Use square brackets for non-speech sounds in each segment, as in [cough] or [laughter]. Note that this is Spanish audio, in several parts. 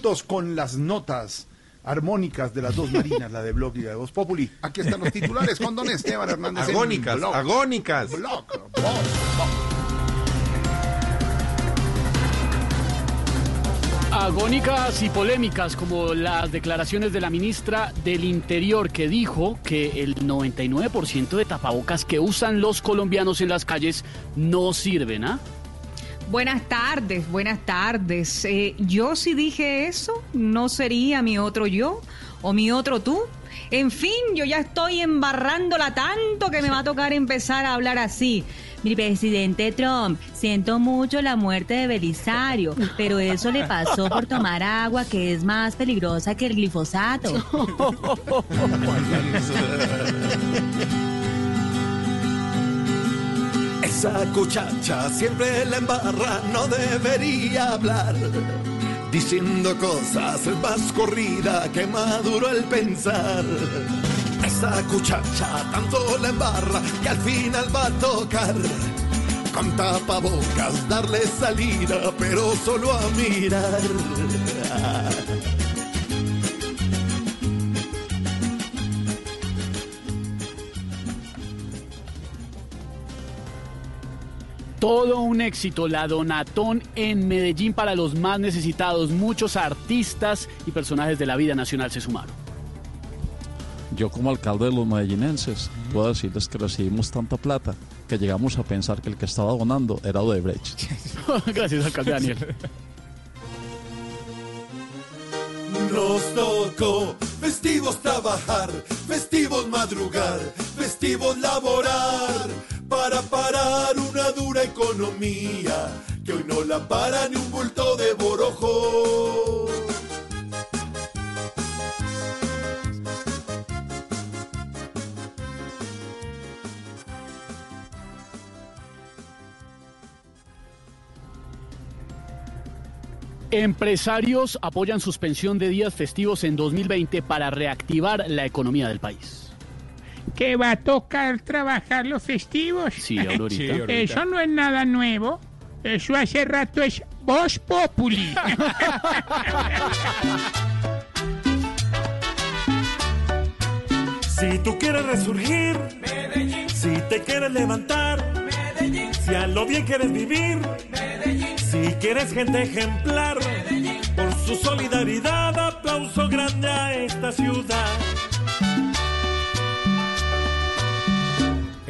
minutos con las notas armónicas de las dos marinas, la de Blog y la de Voz Populi. Aquí están los titulares con don Esteban Hernández. en Agónicas, Blog. agónicas. Blog, Voz, Voz. Agónicas y polémicas como las declaraciones de la ministra del Interior que dijo que el 99% de tapabocas que usan los colombianos en las calles no sirven, ¿ah? Buenas tardes, buenas tardes. Eh, yo si dije eso, no sería mi otro yo o mi otro tú. En fin, yo ya estoy embarrándola tanto que me va a tocar empezar a hablar así. Mi presidente Trump, siento mucho la muerte de Belisario, pero eso le pasó por tomar agua que es más peligrosa que el glifosato. [laughs] Esa cuchacha siempre la embarra, no debería hablar. Diciendo cosas más corrida que maduro el pensar. Esa cuchacha tanto la embarra que al final va a tocar. Con tapabocas darle salida, pero solo a mirar. Todo un éxito, la Donatón en Medellín para los más necesitados. Muchos artistas y personajes de la vida nacional se sumaron. Yo como alcalde de los medellinenses puedo decirles que recibimos tanta plata que llegamos a pensar que el que estaba donando era Odebrecht. [laughs] Gracias, alcalde Daniel. Nos tocó festivos trabajar, festivos madrugar, festivos laborar, para parar una dura economía, que hoy no la para ni un bulto de borojo. Empresarios apoyan suspensión de días festivos en 2020 para reactivar la economía del país. Que va a tocar trabajar los festivos. Sí, [laughs] Aurorita. Eso no es nada nuevo. Eso hace rato es Voz Populi. [laughs] Si tú quieres resurgir, si te quieres levantar, si a lo bien quieres vivir, si quieres gente ejemplar, por su solidaridad, aplauso grande a esta ciudad.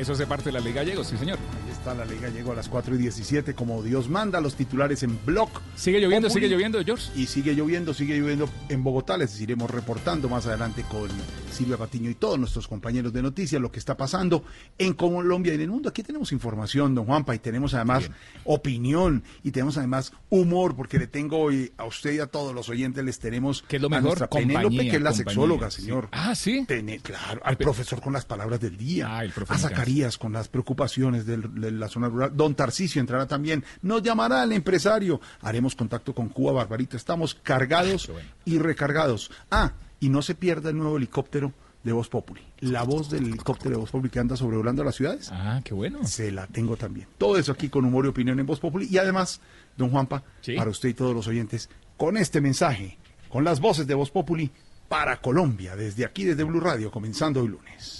Eso hace parte de la Ley Gallegos, sí, señor. Ahí está la Liga, llegó a las 4 y 17 como Dios manda, los titulares en Blog. Sigue lloviendo, Populi. sigue lloviendo, George. Y sigue lloviendo, sigue lloviendo en Bogotá. Les iremos reportando más adelante con Silvia Patiño y todos nuestros compañeros de noticias lo que está pasando en Colombia y en el mundo. Aquí tenemos información, don Juanpa, y tenemos además opinión y tenemos además humor, porque le tengo hoy a usted y a todos los oyentes, les tenemos ¿Qué es lo a mejor? nuestra Compañía, Penélope, que es la compañía, sexóloga, sí. señor. Ah, ¿sí? Claro, al profesor con las palabras del día, Ah, el profe a Zacarías con las preocupaciones del- de la zona rural. Don Tarcisio entrará también. Nos llamará el empresario. Haremos contacto con Cuba, Barbarita. Estamos cargados Ah, bueno. y recargados. Ah, y no se pierda el nuevo helicóptero de Voz Populi. La voz del helicóptero de Voz Populi que anda sobrevolando las ciudades. Ah, qué bueno. Se la tengo también. Todo eso aquí con humor y opinión en Voz Populi. Y además, don Juanpa, Sí. para usted y todos los oyentes, con este mensaje, con las voces de Voz Populi para Colombia, desde aquí, desde Blue Radio, comenzando hoy lunes.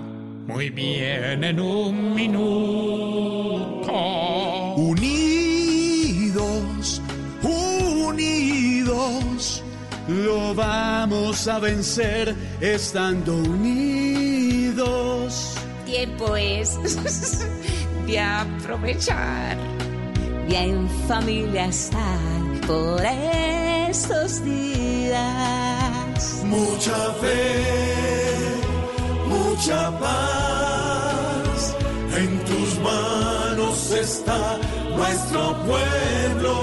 muy bien en un minuto. Unidos, unidos, Lo vamos a vencer estando unidos. Tiempo es [laughs] de aprovechar, de en familia estar por estos días. mucha fe, mucha paz. En tus manos está nuestro pueblo.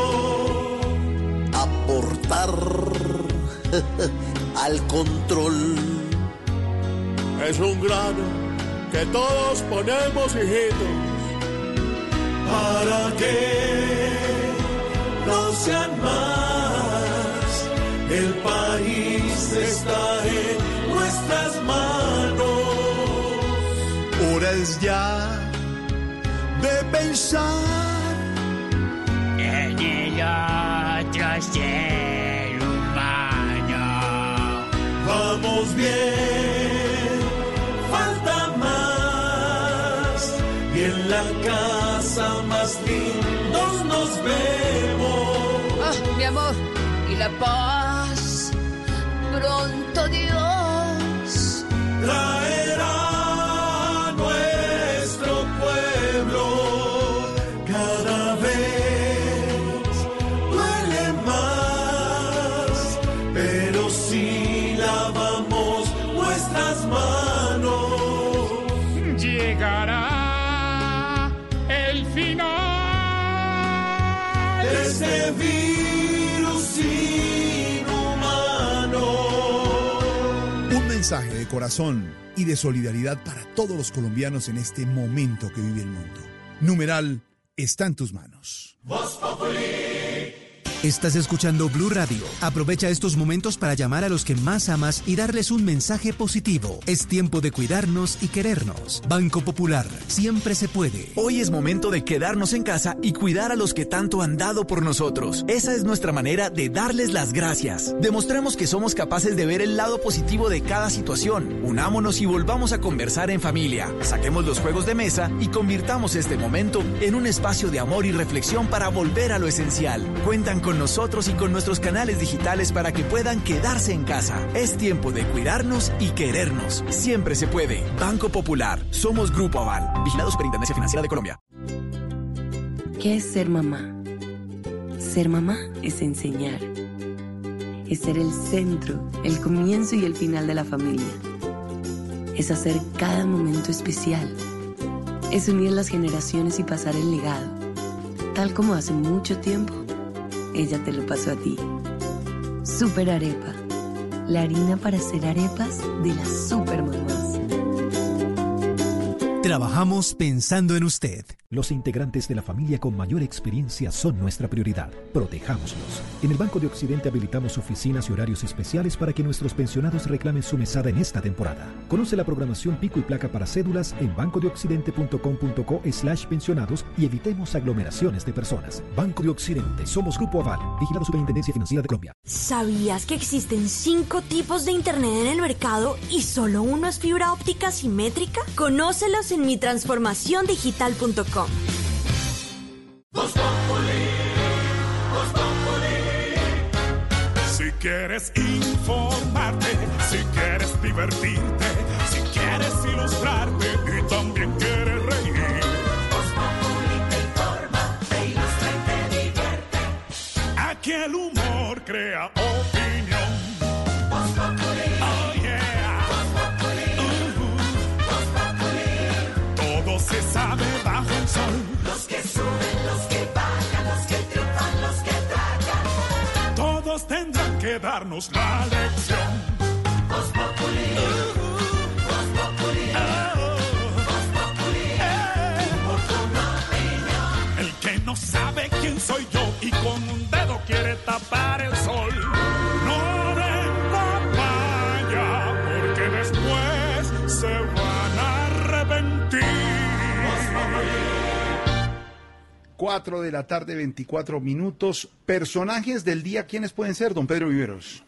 Aportar [laughs] al control. Es un grano que todos ponemos, hijitos, para que no sean más. El país está en nuestras manos. Hora es ya de pensar En el otro ser humano. Vamos bien, falta más. Y en la casa más lindos nos vemos. Ah, mi amor, y la paz. Pronto Dios Traerá mensaje de corazón y de solidaridad para todos los colombianos en este momento que vive el mundo. Numeral está en tus manos. Estás escuchando Blue Radio. Aprovecha estos momentos para llamar a los que más amas y darles un mensaje positivo. Es tiempo de cuidarnos y querernos. Banco Popular, siempre se puede. Hoy es momento de quedarnos en casa y cuidar a los que tanto han dado por nosotros. Esa es nuestra manera de darles las gracias. Demostremos que somos capaces de ver el lado positivo de cada situación. Unámonos y volvamos a conversar en familia. Saquemos los juegos de mesa y convirtamos este momento en un espacio de amor y reflexión para volver a lo esencial. Cuentan con nosotros y con nuestros canales digitales para que puedan quedarse en casa. Es tiempo de cuidarnos y querernos. Siempre se puede. Banco Popular. Somos Grupo Aval. Vigilado Superintendencia Financiera de Colombia. ¿Qué es ser mamá? Ser mamá es enseñar. Es ser el centro, el comienzo y el final de la familia. Es hacer cada momento especial. Es unir las generaciones y pasar el legado. Tal como hace mucho tiempo, ella te lo pasó a ti. Super Arepa. La harina para hacer arepas de las super mamás. Trabajamos pensando en usted. Los integrantes de la familia con mayor experiencia son nuestra prioridad. Protejámoslos. En el Banco de Occidente habilitamos oficinas y horarios especiales para que nuestros pensionados reclamen su mesada en esta temporada. Conoce la programación pico y placa para cédulas en bancodeoccidente.com.co slash pensionados y evitemos aglomeraciones de personas. Banco de Occidente. Somos Grupo Aval. Vigilado Superintendencia Financiera de Colombia. ¿Sabías que existen cinco tipos de Internet en el mercado y solo uno es fibra óptica simétrica? Conócelos en mitransformaciondigital.com. Si quieres informarte, si quieres divertirte, si quieres ilustrarte y también quieres reír. te informa, te ilustra y te divierte. Aquí el humor crea opinión. Darnos la lección. El que no sabe quién soy yo y con un dedo quiere tapar el 4 de la tarde, 24 minutos. Personajes del día, ¿quiénes pueden ser, don Pedro Viveros?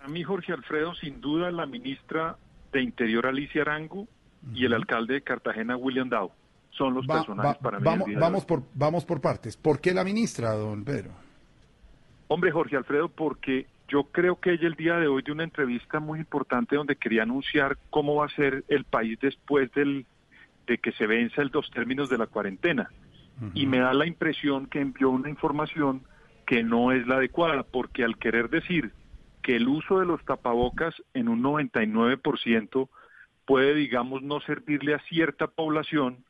A mí, Jorge Alfredo, sin duda la ministra de Interior, Alicia Arango, y el alcalde de Cartagena, William Dow. Son los Va- personajes va- para mí. vamos, vamos, por, vamos por partes. ¿Por qué la ministra, don Pedro? Hombre, Jorge Alfredo, porque yo creo que ella el día de hoy dio una entrevista muy importante donde quería anunciar cómo va a ser el país después del, de que se venza el dos términos de la cuarentena. Y me da la impresión que envió una información que no es la adecuada, porque al querer decir que el uso de los tapabocas en un 99% puede, digamos, no servirle a cierta población,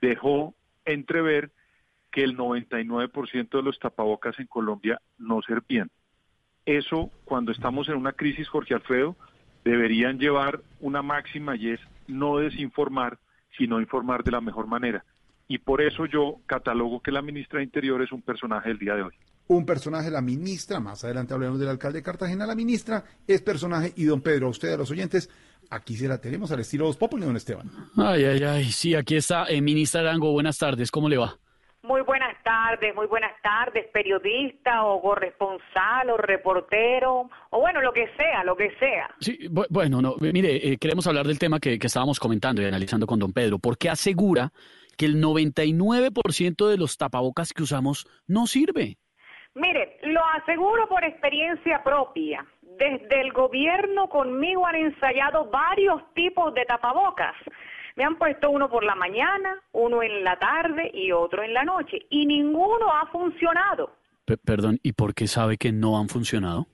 dejó entrever que el 99% de los tapabocas en Colombia no servían. eso cuando estamos en una crisis, Jorge Alfredo, deberían llevar una máxima y es no desinformar, sino informar de la mejor manera. Y por eso yo catalogo que la ministra de Interior es un personaje del día de hoy. Un personaje, la ministra, más adelante hablaremos del alcalde de Cartagena, la ministra es personaje y don Pedro, a usted, a los oyentes, aquí se la tenemos al estilo Los Populi, don Esteban. Ay, ay, ay, sí, aquí está, eh, ministra Arango, buenas tardes, ¿cómo le va? Muy buenas tardes, muy buenas tardes, periodista o corresponsal o reportero o bueno, lo que sea, lo que sea. Sí, bu- bueno, no, mire, eh, queremos hablar del tema que, que estábamos comentando y analizando con don Pedro, porque asegura que el 99% de los tapabocas que usamos no sirve. Mire, lo aseguro por experiencia propia. Desde el gobierno conmigo han ensayado varios tipos de tapabocas. Me han puesto uno por la mañana, uno en la tarde y otro en la noche. Y ninguno ha funcionado. Pe- perdón, ¿y por qué sabe que no han funcionado?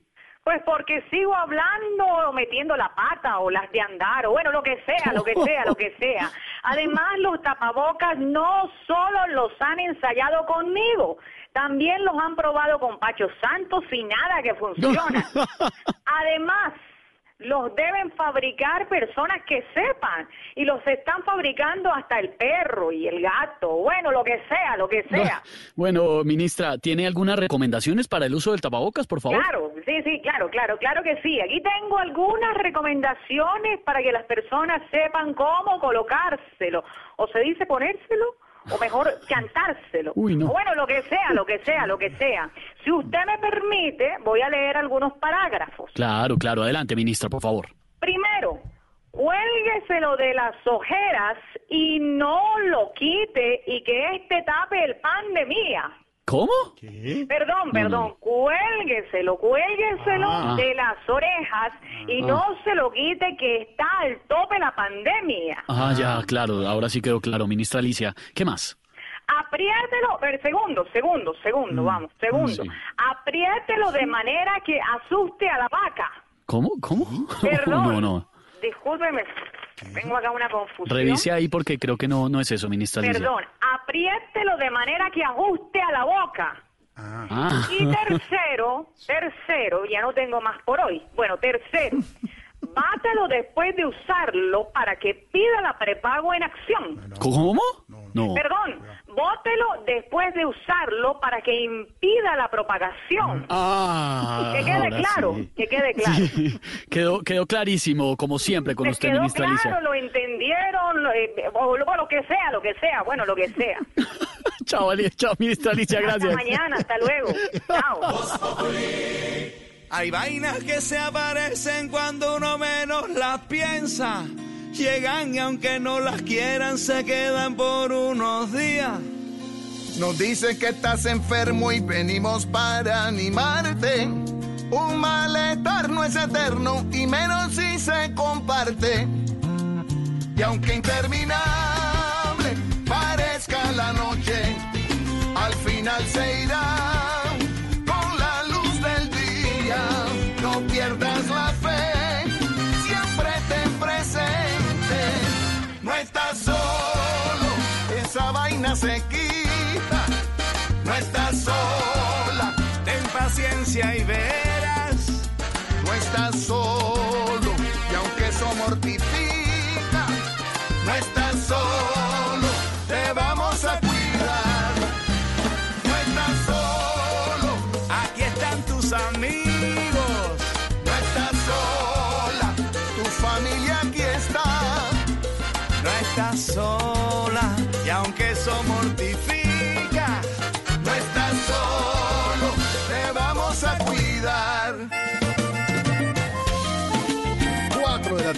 Pues porque sigo hablando o metiendo la pata o las de andar o bueno, lo que sea, lo que sea, lo que sea. [laughs] Además, los tapabocas no solo los han ensayado conmigo, también los han probado con Pacho Santos y nada que funciona. [laughs] Además, los deben fabricar personas que sepan y los están fabricando hasta el perro y el gato, bueno, lo que sea, lo que sea. [laughs] Bueno, ministra, ¿tiene algunas recomendaciones para el uso del tapabocas, por favor? Claro, sí, sí, claro, claro, claro que sí. Aquí tengo algunas recomendaciones para que las personas sepan cómo colocárselo. O se dice ponérselo, o mejor cantárselo. Uy, no. Bueno, lo que sea, lo que sea, lo que sea. Si usted me permite, voy a leer algunos parágrafos. Claro, claro, adelante, ministra, por favor. Primero, cuélgueselo de las ojeras y no lo quite y que este tape el pan de mía. ¿Cómo? Perdón, No, perdón, cuélgueselo, cuélgueselo Ah. de las orejas y Ah. no se lo quite que está al tope la pandemia. Ah, ya, claro, ahora sí quedó claro, ministra Alicia. ¿Qué más? Apriételo, pero segundo, segundo, segundo, Mm, vamos, segundo. sí. Apriételo de manera que asuste a la vaca. ¿Cómo? ¿Cómo? Perdón. [laughs] No, no. Discúlpeme, tengo acá una confusión. Revise ahí porque creo que no, no es eso, ministra. Perdón, apriételo de manera que ajuste a la boca. Ah. Y tercero, tercero, ya no tengo más por hoy. Bueno, tercero, [laughs] bátelo después de usarlo para que pida la prepago en acción. ¿Cómo? No. Perdón, bótelo después de usarlo para que impida la propagación. Ah, que quede claro, sí. que quede claro. [laughs] Sí, quedó, quedó clarísimo, como siempre, con ¿Les usted, quedó ministra claro? Alicia. ¿Lo entendieron? Lo, eh, o lo, lo que sea, lo que sea, bueno, lo que sea. [laughs] Chao, Ali- chao, ministra Alicia, gracias. Hasta mañana, hasta luego. [laughs] Chao. Hay vainas que se aparecen cuando uno menos las piensa. Llegan y aunque no las quieran se quedan por unos días. Nos dicen que estás enfermo y venimos para animarte. Un malestar no es eterno y menos si se comparte. Y aunque interminable parezca la noche, al final se irá se quita. No estás sola, Ten paciencia y verás.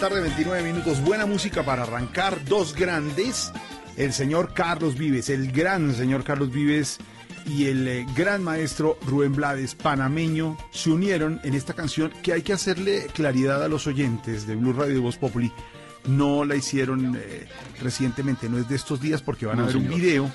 Tarde, 29 minutos. Buena música para arrancar. Dos grandes. El señor Carlos Vives, el gran señor Carlos Vives y el eh, gran maestro Rubén Blades, panameño, se unieron en esta canción que hay que hacerle claridad a los oyentes de Blue Radio y Voz Populi. No la hicieron eh, recientemente, no es de estos días porque van a ver un video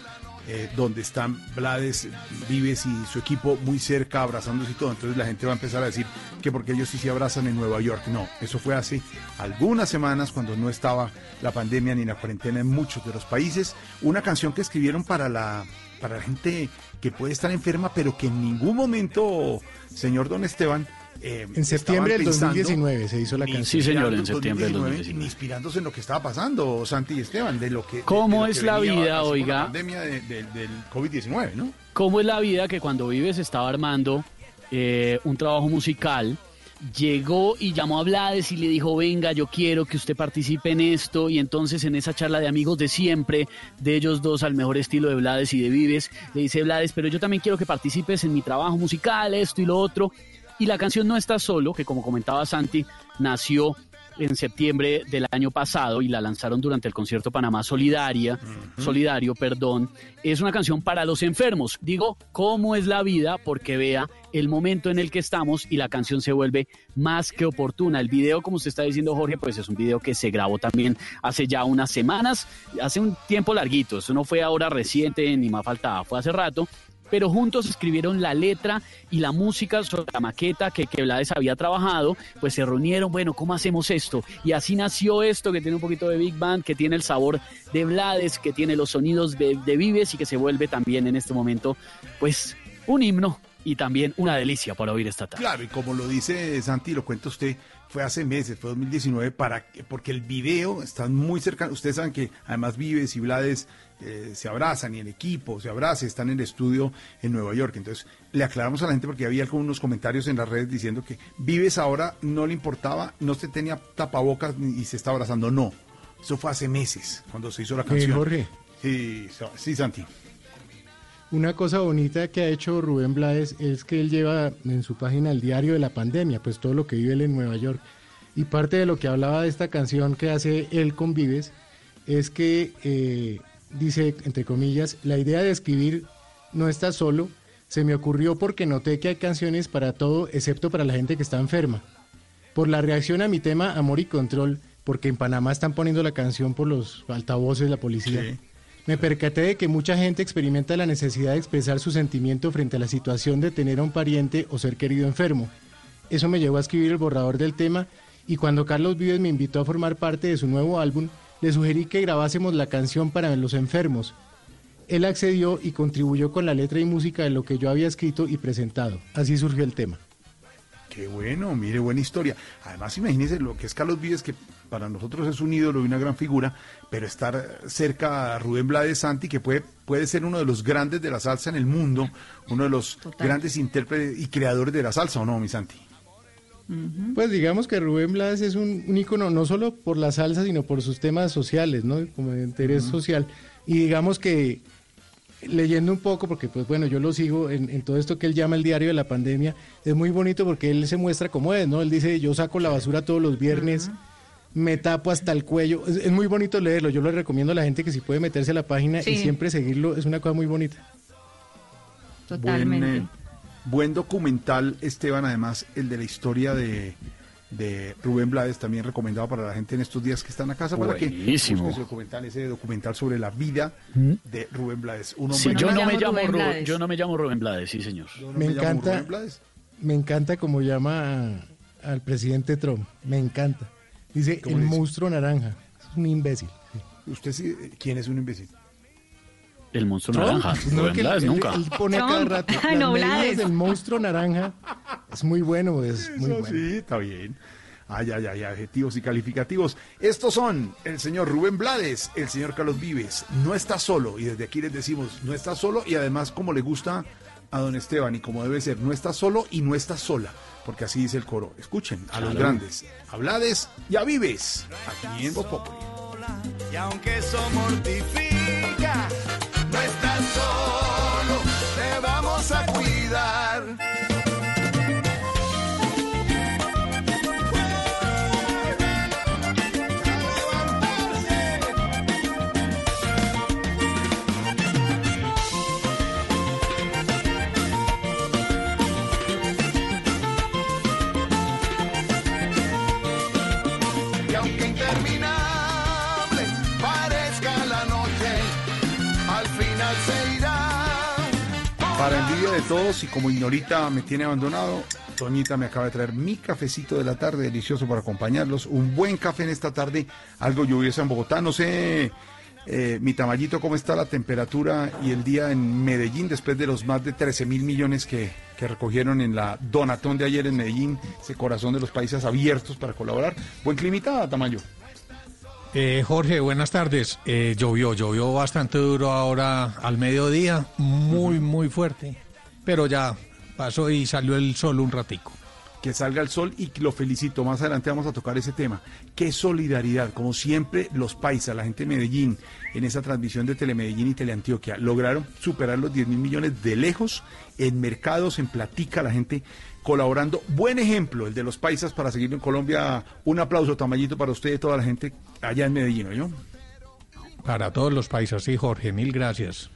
eh, donde están Blades, Vives y su equipo muy cerca, abrazándose y todo. Entonces la gente va a empezar a decir que porque ellos sí se abrazan en Nueva York. No, eso fue hace algunas semanas cuando no estaba la pandemia ni la cuarentena en muchos de los países. Una canción que escribieron para la, para la gente que puede estar enferma, pero que en ningún momento, señor Don Esteban, eh, En septiembre del estaban 2019 se hizo la canción. Sí, señor, en septiembre del 2019, 2019. ni inspirándose en lo que estaba pasando, Santi y Esteban, de lo que... ¿Cómo de lo es que la venía vida, oiga? La pandemia de- de- del COVID-19, ¿no? ¿Cómo es la vida que cuando Vives estaba armando eh, un trabajo musical, llegó y llamó a Blades y le dijo, venga, yo quiero que usted participe en esto, y entonces en esa charla de amigos de siempre, de ellos dos al mejor estilo de Blades y de Vives, le dice Blades, pero yo también quiero que participes en mi trabajo musical, esto y lo otro, y la canción No Estás Solo, que como comentaba Santi, nació en septiembre del año pasado y la lanzaron durante el concierto Panamá Solidaria, Solidario, perdón, es una canción para los enfermos. Digo, ¿cómo es la vida? Porque vea el momento en el que estamos y la canción se vuelve más que oportuna. El video, como usted está diciendo, Jorge, pues es un video que se grabó también hace ya unas semanas, hace un tiempo larguito. Eso no fue ahora reciente, ni más faltaba, fue hace rato pero juntos escribieron la letra y la música sobre la maqueta que, que Blades había trabajado, pues se reunieron, bueno, ¿cómo hacemos esto? Y así nació esto que tiene un poquito de Big Band, que tiene el sabor de Blades, que tiene los sonidos de, Vives y que se vuelve también en este momento, pues, un himno y también una delicia para oír esta tarde. Claro, y como lo dice Santi, lo cuenta usted, fue hace meses, fue 2019, para, que- porque el video está muy cercano. Ustedes saben que además Vives y Blades eh, se abrazan y el equipo se abraza, están en el estudio en Nueva York. Entonces, le aclaramos a la gente porque había algunos comentarios en las redes diciendo que Vives ahora no le importaba, no se tenía tapabocas y se está abrazando. No, eso fue hace meses, cuando se hizo la Eh, canción. Jorge. Sí, sí, Santi. Una cosa bonita que ha hecho Rubén Blades es que él lleva en su página el diario de la pandemia, pues todo lo que vive él en Nueva York. Y parte de lo que hablaba de esta canción que hace él con Vives es que eh, dice, entre comillas, la idea de escribir No estás solo se me ocurrió porque noté que hay canciones para todo excepto para la gente que está enferma. Por la reacción a mi tema Amor y Control, porque en Panamá están poniendo la canción por los altavoces, la policía. Sí. Me percaté de que mucha gente experimenta la necesidad de expresar su sentimiento frente a la situación de tener a un pariente o ser querido enfermo. Eso me llevó a escribir el borrador del tema y cuando Carlos Vives me invitó a formar parte de su nuevo álbum, le sugerí que grabásemos la canción para los enfermos. Él accedió y contribuyó con la letra y música de lo que yo había escrito y presentado. Así surgió el tema. Qué bueno, mire, buena historia. Además, imagínese lo que es Carlos Vives, que para nosotros es un ídolo y una gran figura, pero estar cerca a Rubén Blades Santi, que puede, puede ser uno de los grandes de la salsa en el mundo, uno de los grandes intérpretes y creadores de la salsa, ¿o no, mi Santi? Pues digamos que Rubén Blades es un, un ícono no solo por la salsa, sino por sus temas sociales, ¿no? Como de interés social. Y digamos que leyendo un poco, porque pues bueno, yo lo sigo en, en todo esto que él llama el diario de la pandemia, es muy bonito porque él se muestra como es, ¿no? Él dice, yo saco la basura todos los viernes, me tapo hasta el cuello. Es, es muy bonito leerlo, yo le recomiendo a la gente que si puede meterse a la página Sí. y siempre seguirlo, es una cosa muy bonita. Totalmente. Buen, eh, buen documental, Esteban, además, el de la historia de, de Rubén Blades, también recomendado para la gente en estos días que están a casa, para que Buenísimo. busque ese documental, ese documental sobre la vida de Rubén Blades. Un Sí, hombre yo, que- no me llamo Rubén Rubén, Blades. yo no me llamo Rubén Blades, sí, señor. No me encanta. Rubén Blades. Me encanta como llama a- al presidente Trump, me encanta. Dice, el monstruo naranja, es un imbécil. ¿Usted sí, quién es un imbécil? El monstruo Trump. naranja. No, que Blades él- nunca. Él pone a cada Trump. rato Ay, las no, medidas Blades. del monstruo naranja. Es muy bueno, es muy bueno. sí, está bien. Ay, ay, ay, adjetivos y calificativos. Estos son el señor Rubén Blades, el señor Carlos Vives. No está solo, y desde aquí les decimos, no está solo, y además como le gusta a don Esteban, y como debe ser, no está solo y no está sola, porque así dice el coro. Escuchen a los grandes, a Blades y a Vives, aquí en Voz Populi. Y aunque eso mortifica, de todos, y como Ignorita me tiene abandonado, Toñita me acaba de traer mi cafecito de la tarde, delicioso para acompañarlos. Un buen café en esta tarde, algo lluvioso en Bogotá. No sé, Eh, mi tamallito, ¿cómo está la temperatura y el día en Medellín después de los más de 13 mil millones que, que recogieron en la donatón de ayer en Medellín, ese corazón de los países abiertos para colaborar? Buen climita, Tamayo. Eh, Jorge, buenas tardes. Eh, llovió, llovió bastante duro ahora al mediodía, muy, muy fuerte, pero ya pasó y salió el sol un ratico. que salga el sol y lo felicito. Más adelante vamos a tocar ese tema. Qué solidaridad, como siempre los paisas, la gente de Medellín, en esa transmisión de Telemedellín y Teleantioquia, lograron superar los 10 mil millones de lejos en mercados, en platica, la gente colaborando. Buen ejemplo, el de los paisas para seguir en Colombia. Un aplauso, Tamayito, para usted y toda la gente allá en Medellín, ¿no? Para todos los países, sí, Jorge, mil gracias.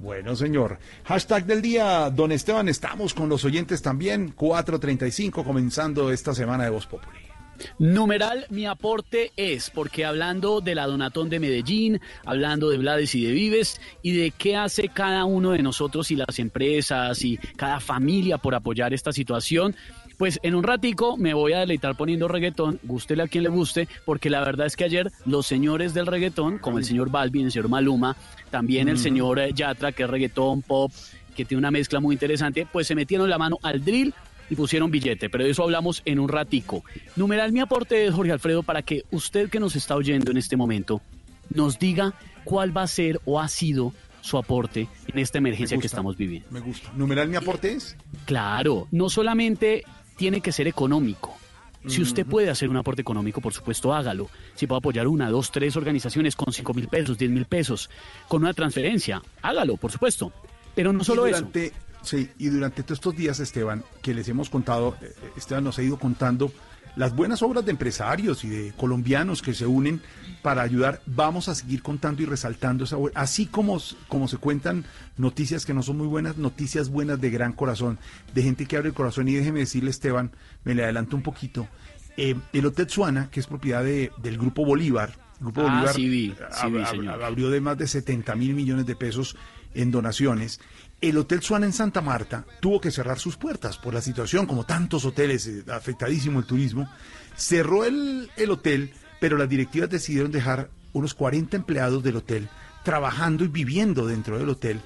Bueno, señor. Hashtag del día, don Esteban, estamos con los oyentes también. 4.35, comenzando esta semana de Voz Populi. Numeral, mi aporte es, porque hablando de la Donatón de Medellín, hablando de Blades y de Vives, y de qué hace cada uno de nosotros y las empresas y cada familia por apoyar esta situación, pues en un ratico me voy a deleitar poniendo reggaetón, gústele a quien le guste, porque la verdad es que ayer los señores del reggaetón, como el señor Balvin, el señor Maluma, también el señor eh, Yatra, que es reggaetón, pop, que tiene una mezcla muy interesante, pues se metieron la mano al drill y pusieron billete, pero de eso hablamos en un ratico. Numeral mi aporte es Jorge Alfredo para que usted que nos está oyendo en este momento nos diga cuál va a ser o ha sido su aporte en esta emergencia Me que estamos viviendo. Me gusta. ¿Numeral mi aporte es? Claro, no solamente tiene que ser económico. Si usted puede hacer un aporte económico, por supuesto, hágalo. Si puede apoyar una, dos, tres organizaciones con cinco mil pesos, diez mil pesos, con una transferencia, hágalo, por supuesto. Pero no solo y eso. durante, Sí, y durante todos estos días, Esteban, que les hemos contado, eh, Esteban nos ha ido contando las buenas obras de empresarios y de colombianos que se unen para ayudar. Vamos a seguir contando y resaltando esa así como, como se cuentan noticias que no son muy buenas, noticias buenas de gran corazón, de gente que abre el corazón. Y déjeme decirle, Esteban, me le adelanto un poquito. eh, el Hotel Suana, que es propiedad de- del Grupo Bolívar, el Grupo Ah, Bolívar sí vi, sí ab- vi, ab- señor. abrió de más de 70 mil millones de pesos en donaciones. El Hotel Suana en Santa Marta tuvo que cerrar sus puertas por la situación, como tantos hoteles, eh, afectadísimo el turismo. Cerró el, el hotel, pero las directivas decidieron dejar unos 40 empleados del hotel trabajando y viviendo dentro del hotel.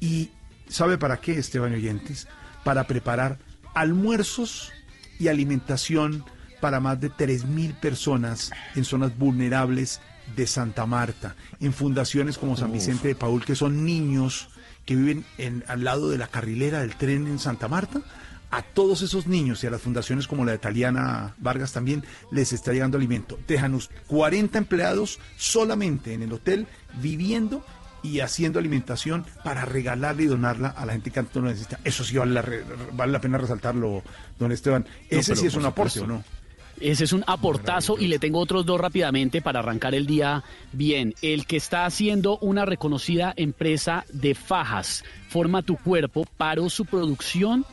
¿Y sabe para qué, Esteban oyentes? Para preparar almuerzos y alimentación para más de 3.000 personas en zonas vulnerables de Santa Marta, en fundaciones como San. Vicente de Paul, que son niños que viven en, al lado de la carrilera del tren en Santa Marta. A todos esos niños y a las fundaciones como la de Taliana Vargas también les está llegando alimento. Dejan us- 40 empleados solamente en el hotel viviendo y haciendo alimentación para regalarla y donarla a la gente que tanto lo necesita. Eso sí vale la, vale la pena resaltarlo, don Esteban. Ese sí es un aporte, ¿o no? Ese es un aportazo y le tengo otros dos rápidamente para arrancar el día bien. El que está haciendo una reconocida empresa de fajas, Forma tu Cuerpo, paró su producción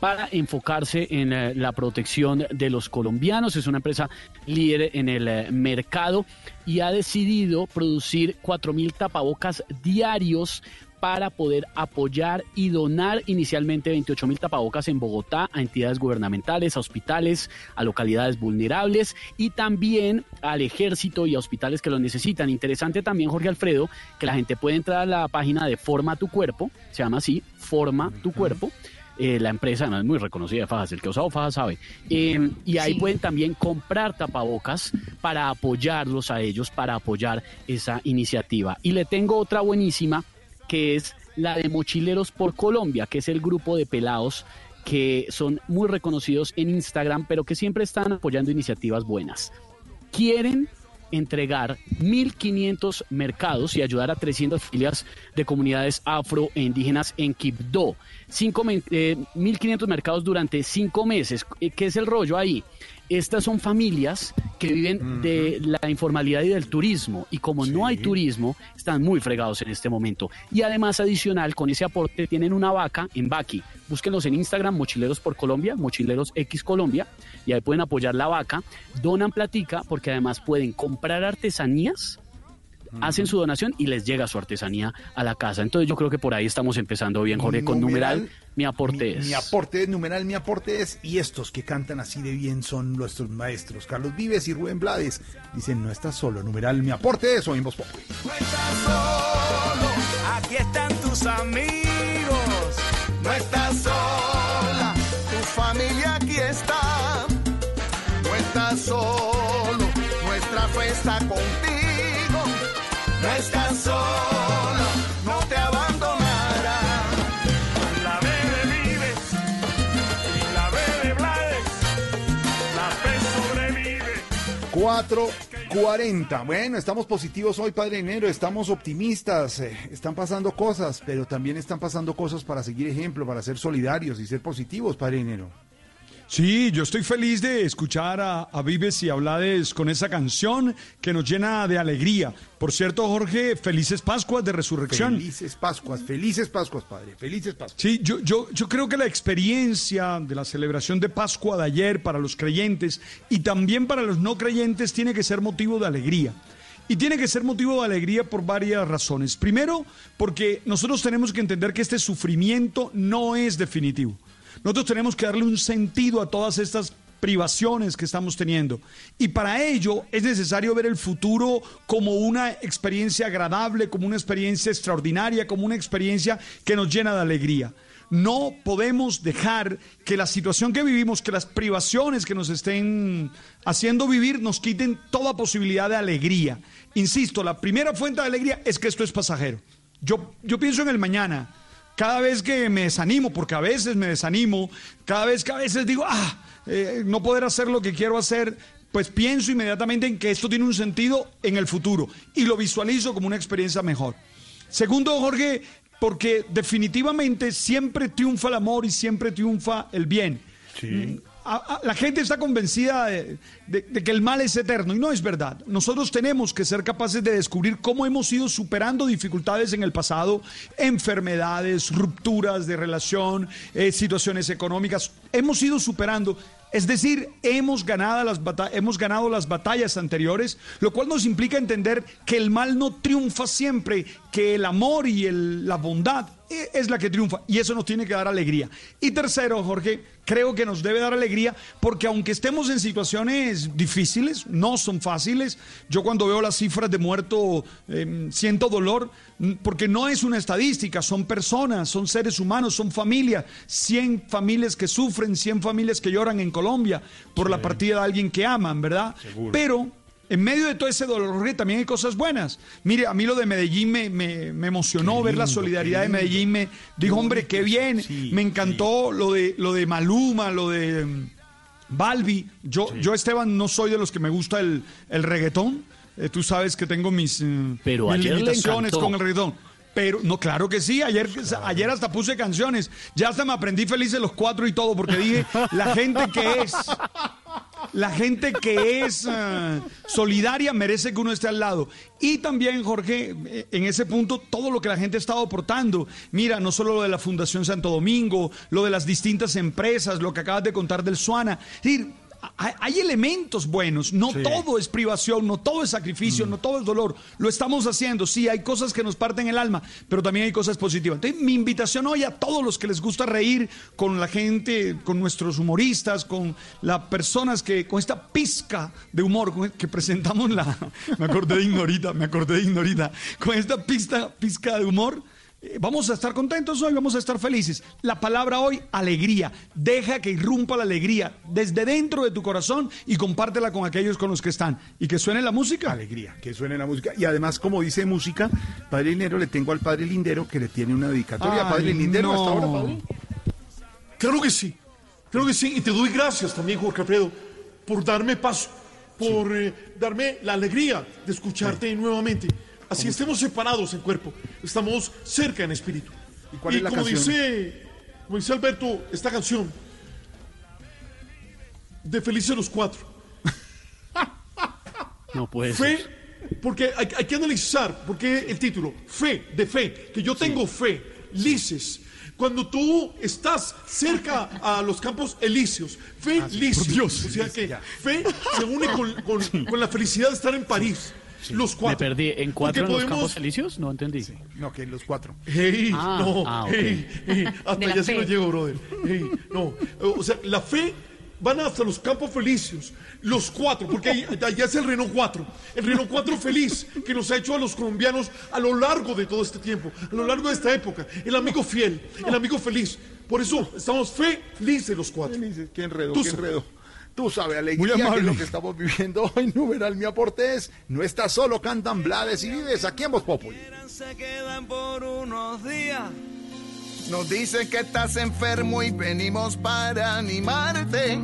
para enfocarse en eh, la protección de los colombianos. Es una empresa líder en el eh, mercado y ha decidido producir 4.000 tapabocas diarios para poder apoyar y donar inicialmente 28 mil tapabocas en Bogotá a entidades gubernamentales, a hospitales, a localidades vulnerables y también al ejército y a hospitales que lo necesitan. Interesante también, Jorge Alfredo, que la gente puede entrar a la página de Forma tu Cuerpo, se llama así, Forma tu Cuerpo. Eh, la empresa no es muy reconocida de fajas, el que ha usado fajas sabe. Eh, y ahí pueden también comprar tapabocas para apoyarlos a ellos, para apoyar esa iniciativa. Y le tengo otra buenísima que es la de Mochileros por Colombia, que es el grupo de pelados que son muy reconocidos en Instagram, pero que siempre están apoyando iniciativas buenas. Quieren entregar 1.500 mercados y ayudar a 300 filias de comunidades afro e indígenas en Quibdó. Cinco men- eh, 1.500 mercados durante cinco meses. Eh, ¿Qué es el rollo ahí? Estas son familias que viven de la informalidad y del turismo y como no hay turismo, están muy fregados en este momento. Y además adicional, con ese aporte tienen una vaca en Baki. Búsquenlos en Instagram, Mochileros por Colombia, Mochileros X Colombia, y ahí pueden apoyar la vaca, donan platica porque además pueden comprar artesanías hacen su donación y les llega su artesanía a la casa. Entonces yo creo que por ahí estamos empezando bien, Jorge, con numeral, mi aporte es. Mi aporte es, numeral, mi aporte es. Y estos que cantan así de bien son nuestros maestros. Carlos Vives y Rubén Blades dicen, no estás solo, numeral, mi aporte es, o en voz. No estás solo, aquí están tus amigos. No estás sola, 440. Bueno, estamos positivos hoy, Padre Enero, estamos optimistas, eh, están pasando cosas, pero también están pasando cosas para seguir ejemplo, para ser solidarios y ser positivos, Padre Enero. Sí, yo estoy feliz de escuchar a, a Vives y a Blades con esa canción que nos llena de alegría. Por cierto, Jorge, felices Pascuas de Resurrección. Felices Pascuas, felices Pascuas, Padre, felices Pascuas. Sí, yo, yo, yo creo que la experiencia de la celebración de Pascua de ayer para los creyentes y también para los no creyentes tiene que ser motivo de alegría. Y tiene que ser motivo de alegría por varias razones. Primero, porque nosotros tenemos que entender que este sufrimiento no es definitivo. Nosotros tenemos que darle un sentido a todas estas privaciones que estamos teniendo. Y para ello es necesario ver el futuro como una experiencia agradable, como una experiencia extraordinaria, como una experiencia que nos llena de alegría. No podemos dejar que la situación que vivimos, que las privaciones que nos estén haciendo vivir nos quiten toda posibilidad de alegría. Insisto, la primera fuente de alegría es que esto es pasajero. Yo, yo pienso en el mañana cada vez que me desanimo, porque a veces me desanimo, cada vez que a veces digo, ah, eh, no poder hacer lo que quiero hacer, pues pienso inmediatamente en que esto tiene un sentido en el futuro y lo visualizo como una experiencia mejor. Segundo, Jorge, porque definitivamente siempre triunfa el amor y siempre triunfa el bien. Sí. La gente está convencida de, que el mal es eterno y no es verdad. Nosotros tenemos que ser capaces de descubrir cómo hemos ido superando dificultades en el pasado, enfermedades, rupturas de relación, eh, situaciones económicas. Hemos ido superando. Es decir, hemos ganado, las hemos ganado las batallas anteriores, lo cual nos implica entender que el mal no triunfa siempre, que el amor y la bondad es la que triunfa y eso nos tiene que dar alegría. Y tercero, Jorge, creo que nos debe dar alegría porque aunque estemos en situaciones difíciles, no son fáciles, yo cuando veo las cifras de muerto eh, siento dolor porque no es una estadística, son personas, son seres humanos, son familias, 100 familias que sufren, 100 familias que lloran en Colombia por la partida de alguien que aman, ¿verdad? Seguro. Pero en medio de todo ese dolor también hay cosas buenas. Mire, a mí lo de Medellín me, me- me emocionó ver la solidaridad de Medellín. Me dijo, hombre, qué bien. Sí, me encantó lo, de, lo de Maluma, lo de mm, Balbi. Yo, yo, Esteban, no soy de los que me gusta el, el reggaetón. Eh, tú sabes que tengo mis, mm, Pero mis le con el reggaetón. Pero, no, claro que sí, ayer, ayer hasta puse canciones, ya hasta me aprendí felices los cuatro y todo, porque dije, la gente que es, la gente que es eh, solidaria merece que uno esté al lado. Y también, Jorge, eh, en ese punto, todo lo que la gente ha estado aportando. Mira, no solo lo de la Fundación Santo Domingo, lo de las distintas empresas, lo que acabas de contar del Suana. Es decir, hay, elementos buenos, no todo es privación, no todo es sacrificio, no todo es dolor. Lo estamos haciendo, sí, hay cosas que nos parten el alma, pero también hay cosas positivas. Entonces, mi invitación hoy a todos los que les gusta reír con la gente, con nuestros humoristas, con las personas que, con esta pizca de humor que presentamos la. [laughs] Me acordé de Ignorita, me acordé de Ignorita. Con esta pista, pizca de humor. Vamos a estar contentos hoy, vamos a estar felices. La palabra hoy, alegría. Deja que irrumpa la alegría desde dentro de tu corazón y compártela con aquellos con los que están. Y que suene la música. Alegría, que suene la música. Y además, como dice música, Padre Lindero, le tengo al Padre Lindero que le tiene una dedicatoria. Ay, Padre Lindero, hasta ahora, Padre. Claro que sí, claro que sí. Y te doy gracias también, Jorge Alfredo, por darme paso, por eh, darme la alegría de escucharte nuevamente. Así estemos separados en cuerpo, estamos cerca en espíritu. ¿Y cuál es la como canción? dice, como dice Alberto, esta canción de Felices los Cuatro. [laughs] No puede ser. Fe, porque hay, hay que analizar, porque el título, fe, de fe, que yo tengo fe, lices. Cuando tú estás cerca a los campos elíseos, fe, lices. Dios. O sea que fe se une con, con- con la felicidad de estar en París. Los Me cuatro. perdí. ¿En cuatro en Porque los podemos- campos elíseos? No entendí. No, que los cuatro. Hey, Ah, [laughs] no, ah, ok. hey, hey, hasta De la allá sí fe. no llego, brother. Hey, no, o sea, la fe van hasta los campos felicios, los cuatro, porque ahí- [laughs] allá es el Renault 4, el Renault 4 feliz que nos ha hecho a los colombianos a lo largo de todo este tiempo, a lo largo de esta época, el amigo fiel, el amigo feliz. Por eso estamos felices los cuatro. Qué enredo, Tú qué sabes. enredo. Tú sabes, alegría, que es lo que estamos viviendo [laughs] hoy. Numeral, mi aporte es, no estás solo, cantan Blades y Vives aquí en Voz Populi. Se quedan por unos días. Nos dicen que estás enfermo y venimos para animarte.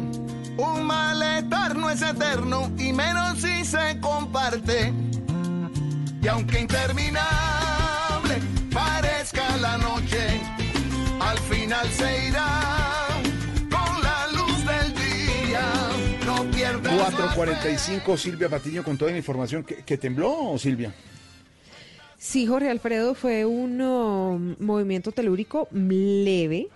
Un malestar no es eterno y menos si se comparte. Y aunque interminable parezca la noche, al final se irá 445, Silvia Patiño con toda la información. ¿Que, que tembló, Silvia? Sí, Jorge Alfredo, fue un um, movimiento telúrico leve.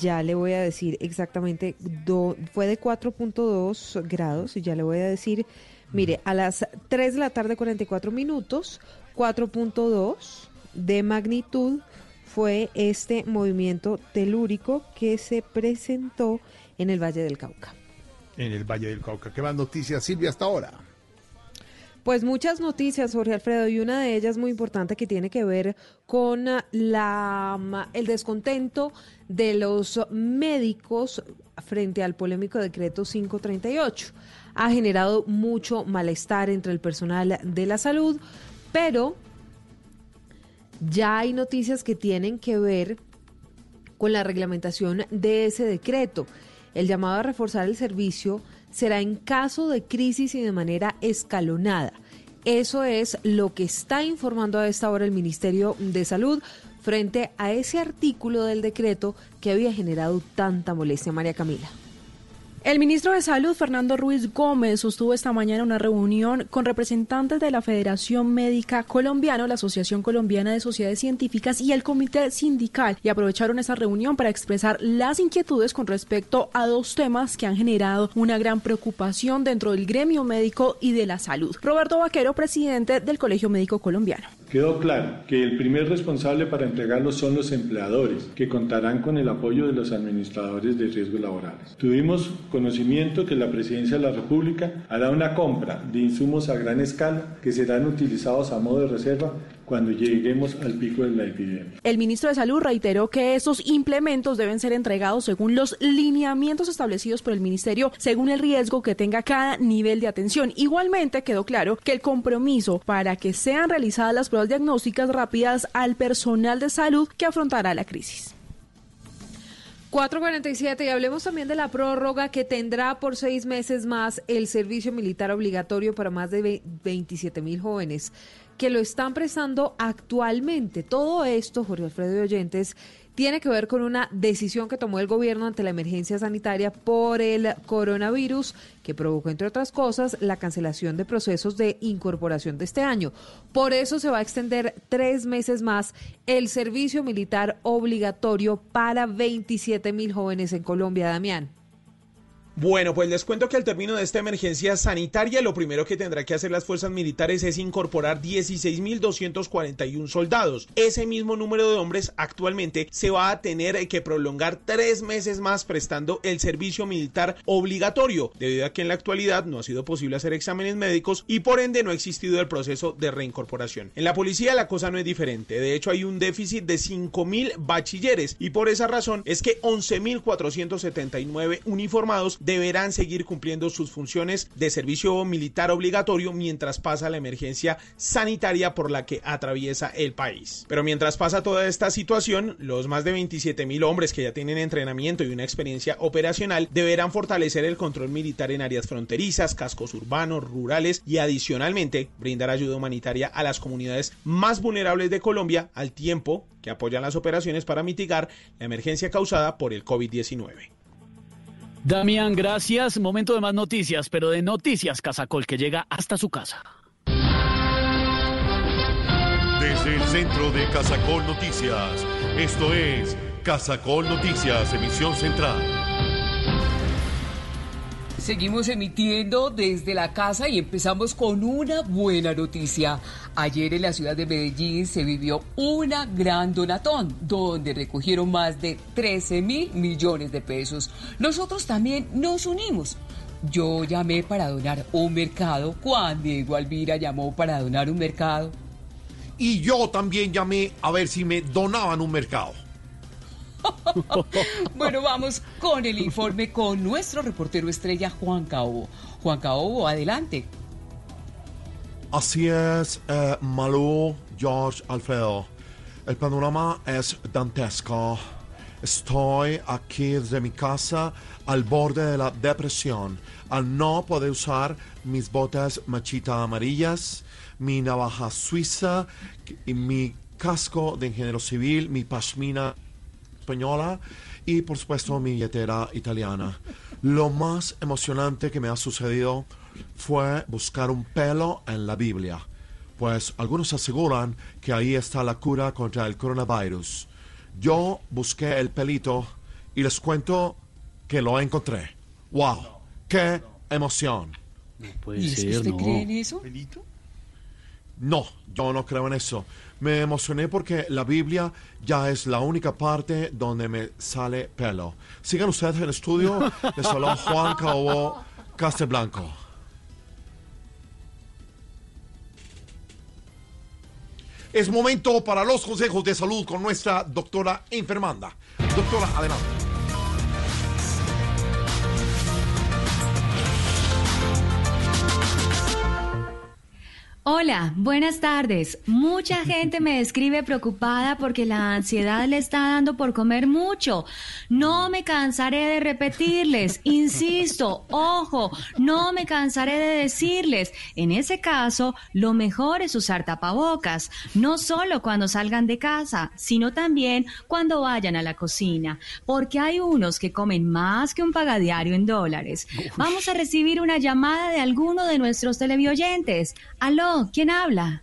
Ya le voy a decir exactamente, do- fue de 4.2 grados y ya le voy a decir, mire, a las 3 de la tarde 44 minutos, 4.2 de magnitud fue este movimiento telúrico que se presentó en el Valle del Cauca. En el Valle del Cauca. ¿Qué más noticias, Silvia, hasta ahora? Pues muchas noticias, Jorge Alfredo, y una de ellas muy importante que tiene que ver con ah, la, ma- el descontento de los médicos frente al polémico decreto 538. Ha generado mucho malestar entre el personal de la salud, pero ya hay noticias que tienen que ver con la reglamentación de ese decreto. El llamado a reforzar el servicio será en caso de crisis y de manera escalonada. Eso es lo que está informando a esta hora el Ministerio de Salud frente a ese artículo del decreto que había generado tanta molestia, María Camila. El ministro de Salud, Fernando Ruiz Gómez, sostuvo esta mañana una reunión con representantes de la Federación Médica Colombiana, la Asociación Colombiana de Sociedades Científicas y el Comité Sindical y aprovecharon esa reunión para expresar las inquietudes con respecto a dos temas que han generado una gran preocupación dentro del gremio médico y de la salud. Roberto Vaquero, presidente del Colegio Médico Colombiano. Quedó claro que el primer responsable para entregarlos son los empleadores, que contarán con el apoyo de los administradores de riesgos laborales. Tuvimos conocimiento que la Presidencia de la República hará una compra de insumos a gran escala que serán utilizados a modo de reserva cuando lleguemos al pico de la epidemia. El ministro de Salud reiteró que estos implementos deben ser entregados según los lineamientos establecidos por el ministerio, según el riesgo que tenga cada nivel de atención. Igualmente quedó claro que el compromiso para que sean realizadas las pruebas diagnósticas rápidas al personal de salud que afrontará la crisis. 447 y hablemos también de la prórroga que tendrá por seis meses más el servicio militar obligatorio para más de ve- 27 mil jóvenes que lo están prestando actualmente. Todo esto, Jorge Alfredo y Oyentes, tiene que ver con una decisión que tomó el gobierno ante la emergencia sanitaria por el coronavirus, que provocó, entre otras cosas, la cancelación de procesos de incorporación de este año. Por eso se va a extender tres meses más el servicio militar obligatorio para 27 mil jóvenes en Colombia, Damián. Bueno, pues les cuento que al término de esta emergencia sanitaria, lo primero que tendrá que hacer las fuerzas militares es incorporar 16.241 soldados. Ese mismo número de hombres actualmente se va a tener que prolongar tres meses más prestando el servicio militar obligatorio, debido a que en la actualidad no ha sido posible hacer exámenes médicos y por ende no ha existido el proceso de reincorporación. En la policía la cosa no es diferente, de hecho hay un déficit de 5.000 bachilleres y por esa razón es que 11.479 uniformados deberán seguir cumpliendo sus funciones de servicio militar obligatorio mientras pasa la emergencia sanitaria por la que atraviesa el país. Pero mientras pasa toda esta situación, los más de 27 mil hombres que ya tienen entrenamiento y una experiencia operacional deberán fortalecer el control militar en áreas fronterizas, cascos urbanos, rurales y adicionalmente brindar ayuda humanitaria a las comunidades más vulnerables de Colombia al tiempo que apoyan las operaciones para mitigar la emergencia causada por el COVID-19. Damián, gracias. Momento de más noticias, pero de Noticias Casacol que llega hasta su casa. Desde el centro de Casacol Noticias, esto es Casacol Noticias, emisión central. Seguimos emitiendo desde la casa y empezamos con una buena noticia. Ayer en la ciudad de Medellín se vivió una gran donatón, donde recogieron más de 13 mil millones de pesos. Nosotros también nos unimos. Yo llamé para donar un mercado. Juan Diego Alvira llamó para donar un mercado. Y yo también llamé a ver si me donaban un mercado. [laughs] bueno, vamos con el informe con nuestro reportero estrella Juan Caobo. Juan Caobo, adelante. Así es, eh, George, Alfredo. El panorama es dantesco. Estoy aquí desde mi casa al borde de la depresión, al no poder usar mis botas machita amarillas, mi navaja suiza, y mi casco de ingeniero civil, mi pashmina española y por supuesto mi billetera italiana. Lo más emocionante que me ha sucedido fue buscar un pelo en la Biblia, pues algunos aseguran que ahí está la cura contra el coronavirus. Yo busqué el pelito y les cuento que lo encontré. ¡Wow! ¡Qué emoción! ¿Y es que usted cree en eso? No, yo no creo en eso. Me emocioné porque la Biblia ya es la única parte donde me sale pelo. Sigan ustedes en el estudio. [laughs] Les habló Juan Cabo Castelblanco. Es momento para los consejos de salud con nuestra doctora enfermanda. Doctora, adelante. Hola, buenas tardes. Mucha gente me escribe preocupada porque la ansiedad le está dando por comer mucho. No me cansaré de repetirles, insisto, ojo, no me cansaré de decirles. En ese caso, lo mejor es usar tapabocas, no solo cuando salgan de casa, sino también cuando vayan a la cocina, porque hay unos que comen más que un pagadiario en dólares. Vamos a recibir una llamada de alguno de nuestros televidentes. Aló. ¿quién habla?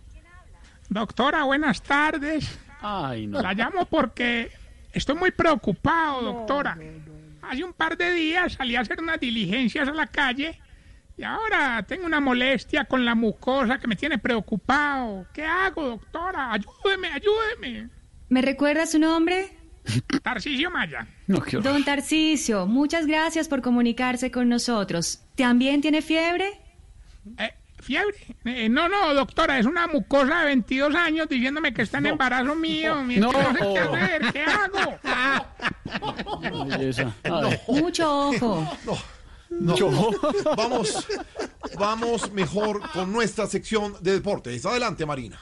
Doctora, buenas tardes. Ay, no. La llamo porque estoy muy preocupado, doctora. Hace un par de días salí a hacer unas diligencias a la calle y ahora tengo una molestia con la mucosa que me tiene preocupado. ¿Qué hago, doctora? Ayúdeme, ayúdeme. ¿Me recuerda su nombre? Tarcisio Maya. Don Tarcisio, muchas gracias por comunicarse con nosotros. ¿También tiene fiebre? Eh, ¿Fiebre? Eh, no, no, doctora, es una mucosa de 22 años diciéndome que está en embarazo mío. No, no sé qué hacer, ¿qué hago? [laughs] Mucho ojo. No, Vamos, vamos mejor con nuestra sección de deportes. Adelante, Marina.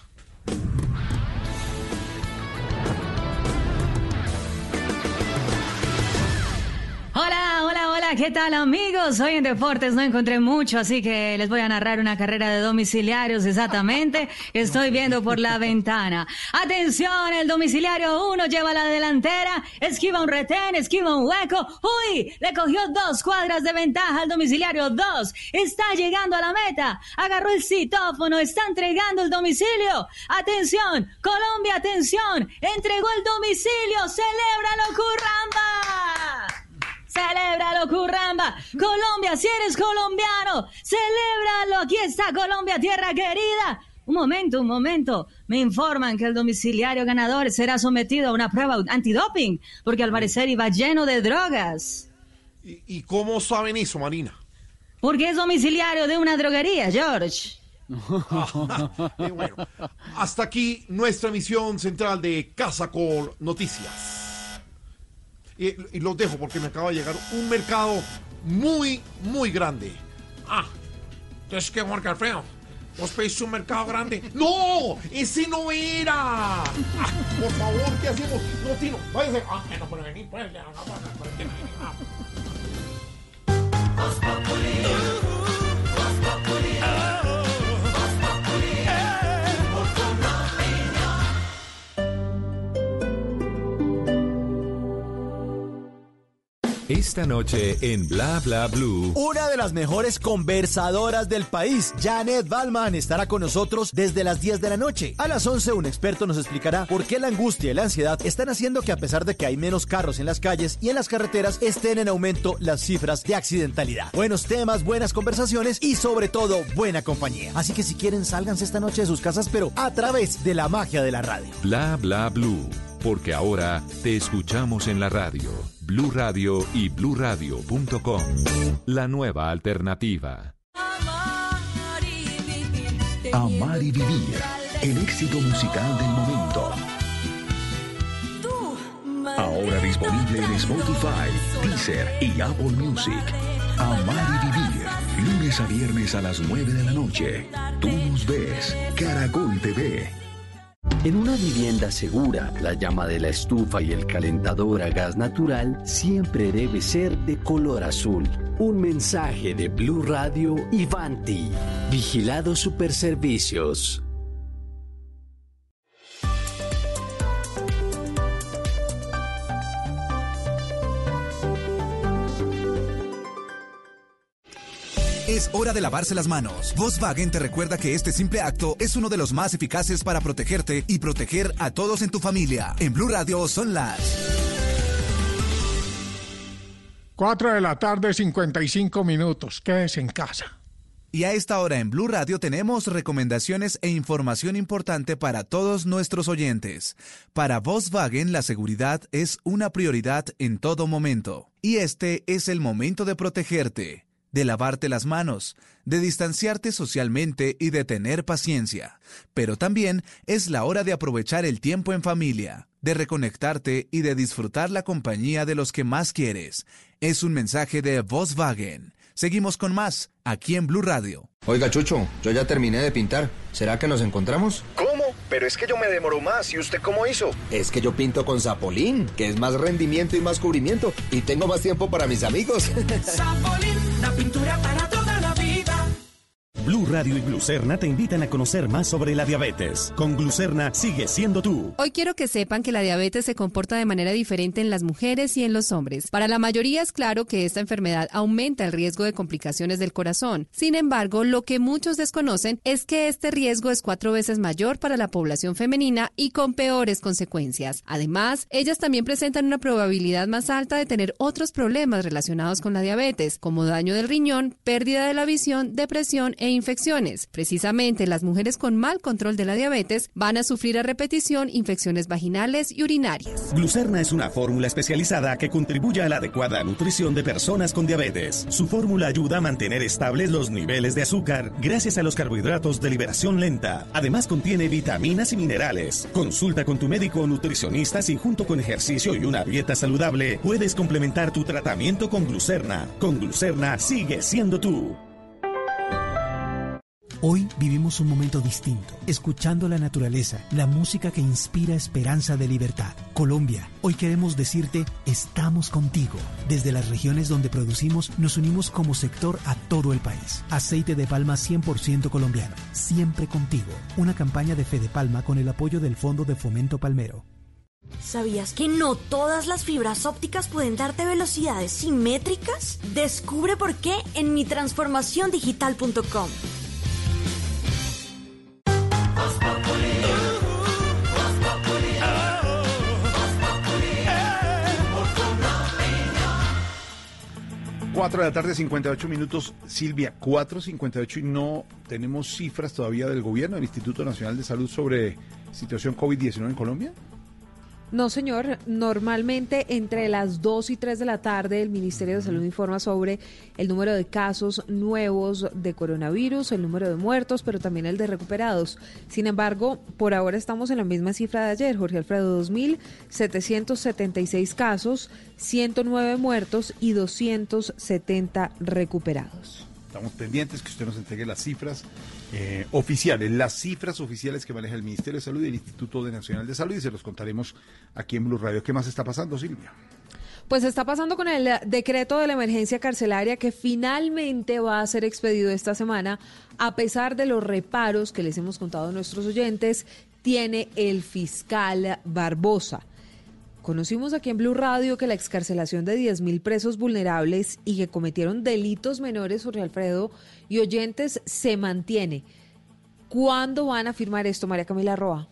Hola, ¿qué tal amigos? Hoy en Deportes no encontré mucho, así que les voy a narrar una carrera de domiciliarios exactamente estoy viendo por la ventana. Atención, el domiciliario 1 lleva la delantera, esquiva un retén, esquiva un hueco. ¡Uy! Le cogió dos cuadras de ventaja al domiciliario 2. Está llegando a la meta. Agarró el citófono, está entregando el domicilio. Atención, Colombia, atención. Entregó el domicilio. ¡Celébralo, curramba! Celébralo, curramba. Colombia, si eres colombiano, celébralo. Aquí está Colombia, tierra querida. Un momento, un momento. Me informan que el domiciliario ganador será sometido a una prueba antidoping, porque al parecer iba lleno de drogas. ¿Y, y cómo saben eso, Marina? Porque es domiciliario de una droguería, George. [laughs] Y bueno, hasta aquí nuestra emisión central de Casa Col Noticias. Y, y los dejo porque me acaba de llegar un mercado muy, muy grande. Ah, entonces que Jorge Alfredo, vos pediste un mercado grande. [laughs] ¡No! ¡Ese no era! Ah, por favor, ¿qué hacemos? No, Tino, váyase. Ah, no puede venir, pues. Ya, no, no, no, Esta noche en Bla Bla Blue. Una de las mejores conversadoras del país, Janet Balman, estará con nosotros desde las 10 de la noche. A las 11, un experto nos explicará por qué la angustia y la ansiedad están haciendo que a pesar de que hay menos carros en las calles y en las carreteras, estén en aumento las cifras de accidentalidad. Buenos temas, buenas conversaciones y sobre todo buena compañía. Así que si quieren, sálganse esta noche de sus casas, pero a través de la magia de la radio. Bla Bla Blue. Porque ahora te escuchamos en la radio. Blue Radio y bluradio.com. La nueva alternativa. Amar y vivir. El éxito musical del momento. Ahora disponible en Spotify, Deezer y Apple Music. Amar y vivir. Lunes a viernes a las 9 de la noche. Tú nos ves. Caracol TV. En una vivienda segura, la llama de la estufa y el calentador a gas natural siempre debe ser de color azul. Un mensaje de Blue Radio y Vanti. Vigilado Superservicios. Es hora de lavarse las manos. Volkswagen te recuerda que este simple acto es uno de los más eficaces para protegerte y proteger a todos en tu familia. En Blue Radio son las 4 de la tarde, 55 minutos. Quédese en casa. Y a esta hora en Blue Radio tenemos recomendaciones e información importante para todos nuestros oyentes. Para Volkswagen la seguridad es una prioridad en todo momento. Y este es el momento de protegerte de lavarte las manos, de distanciarte socialmente y de tener paciencia. Pero también es la hora de aprovechar el tiempo en familia, de reconectarte y de disfrutar la compañía de los que más quieres. Es un mensaje de Volkswagen. Seguimos con más aquí en Blue Radio. Oiga, Chucho, yo ya terminé de pintar. ¿Será que nos encontramos? ¿Cómo? Pero es que yo me demoro más. ¿Y usted cómo hizo? Es que yo pinto con Zapolín, que es más rendimiento y más cubrimiento. Y tengo más tiempo para mis amigos. [laughs] Zapolín, la pintura para vida. Blue Radio y Glucerna te invitan a conocer más sobre la diabetes. Con Glucerna sigue siendo tú. Hoy quiero que sepan que la diabetes se comporta de manera diferente en las mujeres y en los hombres. Para la mayoría es claro que esta enfermedad aumenta el riesgo de complicaciones del corazón. Sin embargo, lo que muchos desconocen es que este riesgo es cuatro veces mayor para la población femenina y con peores consecuencias. Además, ellas también presentan una probabilidad más alta de tener otros problemas relacionados con la diabetes, como daño del riñón, pérdida de la visión, depresión e infecciones. Precisamente las mujeres con mal control de la diabetes van a sufrir a repetición infecciones vaginales y urinarias. Glucerna es una fórmula especializada que contribuye a la adecuada nutrición de personas con diabetes. Su fórmula ayuda a mantener estables los niveles de azúcar gracias a los carbohidratos de liberación lenta. Además contiene vitaminas y minerales. Consulta con tu médico o nutricionista si junto con ejercicio y una dieta saludable puedes complementar tu tratamiento con glucerna. Con glucerna sigue siendo tú. Hoy vivimos un momento distinto, escuchando la naturaleza, la música que inspira esperanza de libertad. Colombia, hoy queremos decirte, estamos contigo. Desde las regiones donde producimos, nos unimos como sector a todo el país. Aceite de palma 100% colombiano, siempre contigo. Una campaña de Fede Palma con el apoyo del Fondo de Fomento Palmero. ¿Sabías que no todas las fibras ópticas pueden darte velocidades simétricas? Descubre por qué en mitransformaciondigital.com. 4 de la tarde, 58 minutos. Silvia, 4.58 y no tenemos cifras todavía del gobierno, del Instituto Nacional de Salud sobre situación COVID-19 en Colombia. No, señor. Normalmente entre las 2 y 3 de la tarde el Ministerio de Salud informa sobre el número de casos nuevos de coronavirus, el número de muertos, pero también el de recuperados. Sin embargo, por ahora estamos en la misma cifra de ayer, Jorge Alfredo, 2.776 casos, 109 muertos y 270 recuperados. Estamos pendientes que usted nos entregue las cifras eh, oficiales, las cifras oficiales que maneja el Ministerio de Salud y el Instituto Nacional de Salud y se los contaremos aquí en Blue Radio. ¿Qué más está pasando, Silvia? Pues está pasando con el decreto de la emergencia carcelaria que finalmente va a ser expedido esta semana, a pesar de los reparos que les hemos contado a nuestros oyentes, tiene el fiscal Barbosa. Conocimos aquí en Blue Radio que la excarcelación de 10.000 presos vulnerables y que cometieron delitos menores sobre Alfredo y oyentes se mantiene. ¿Cuándo van a firmar esto, María Camila Roa?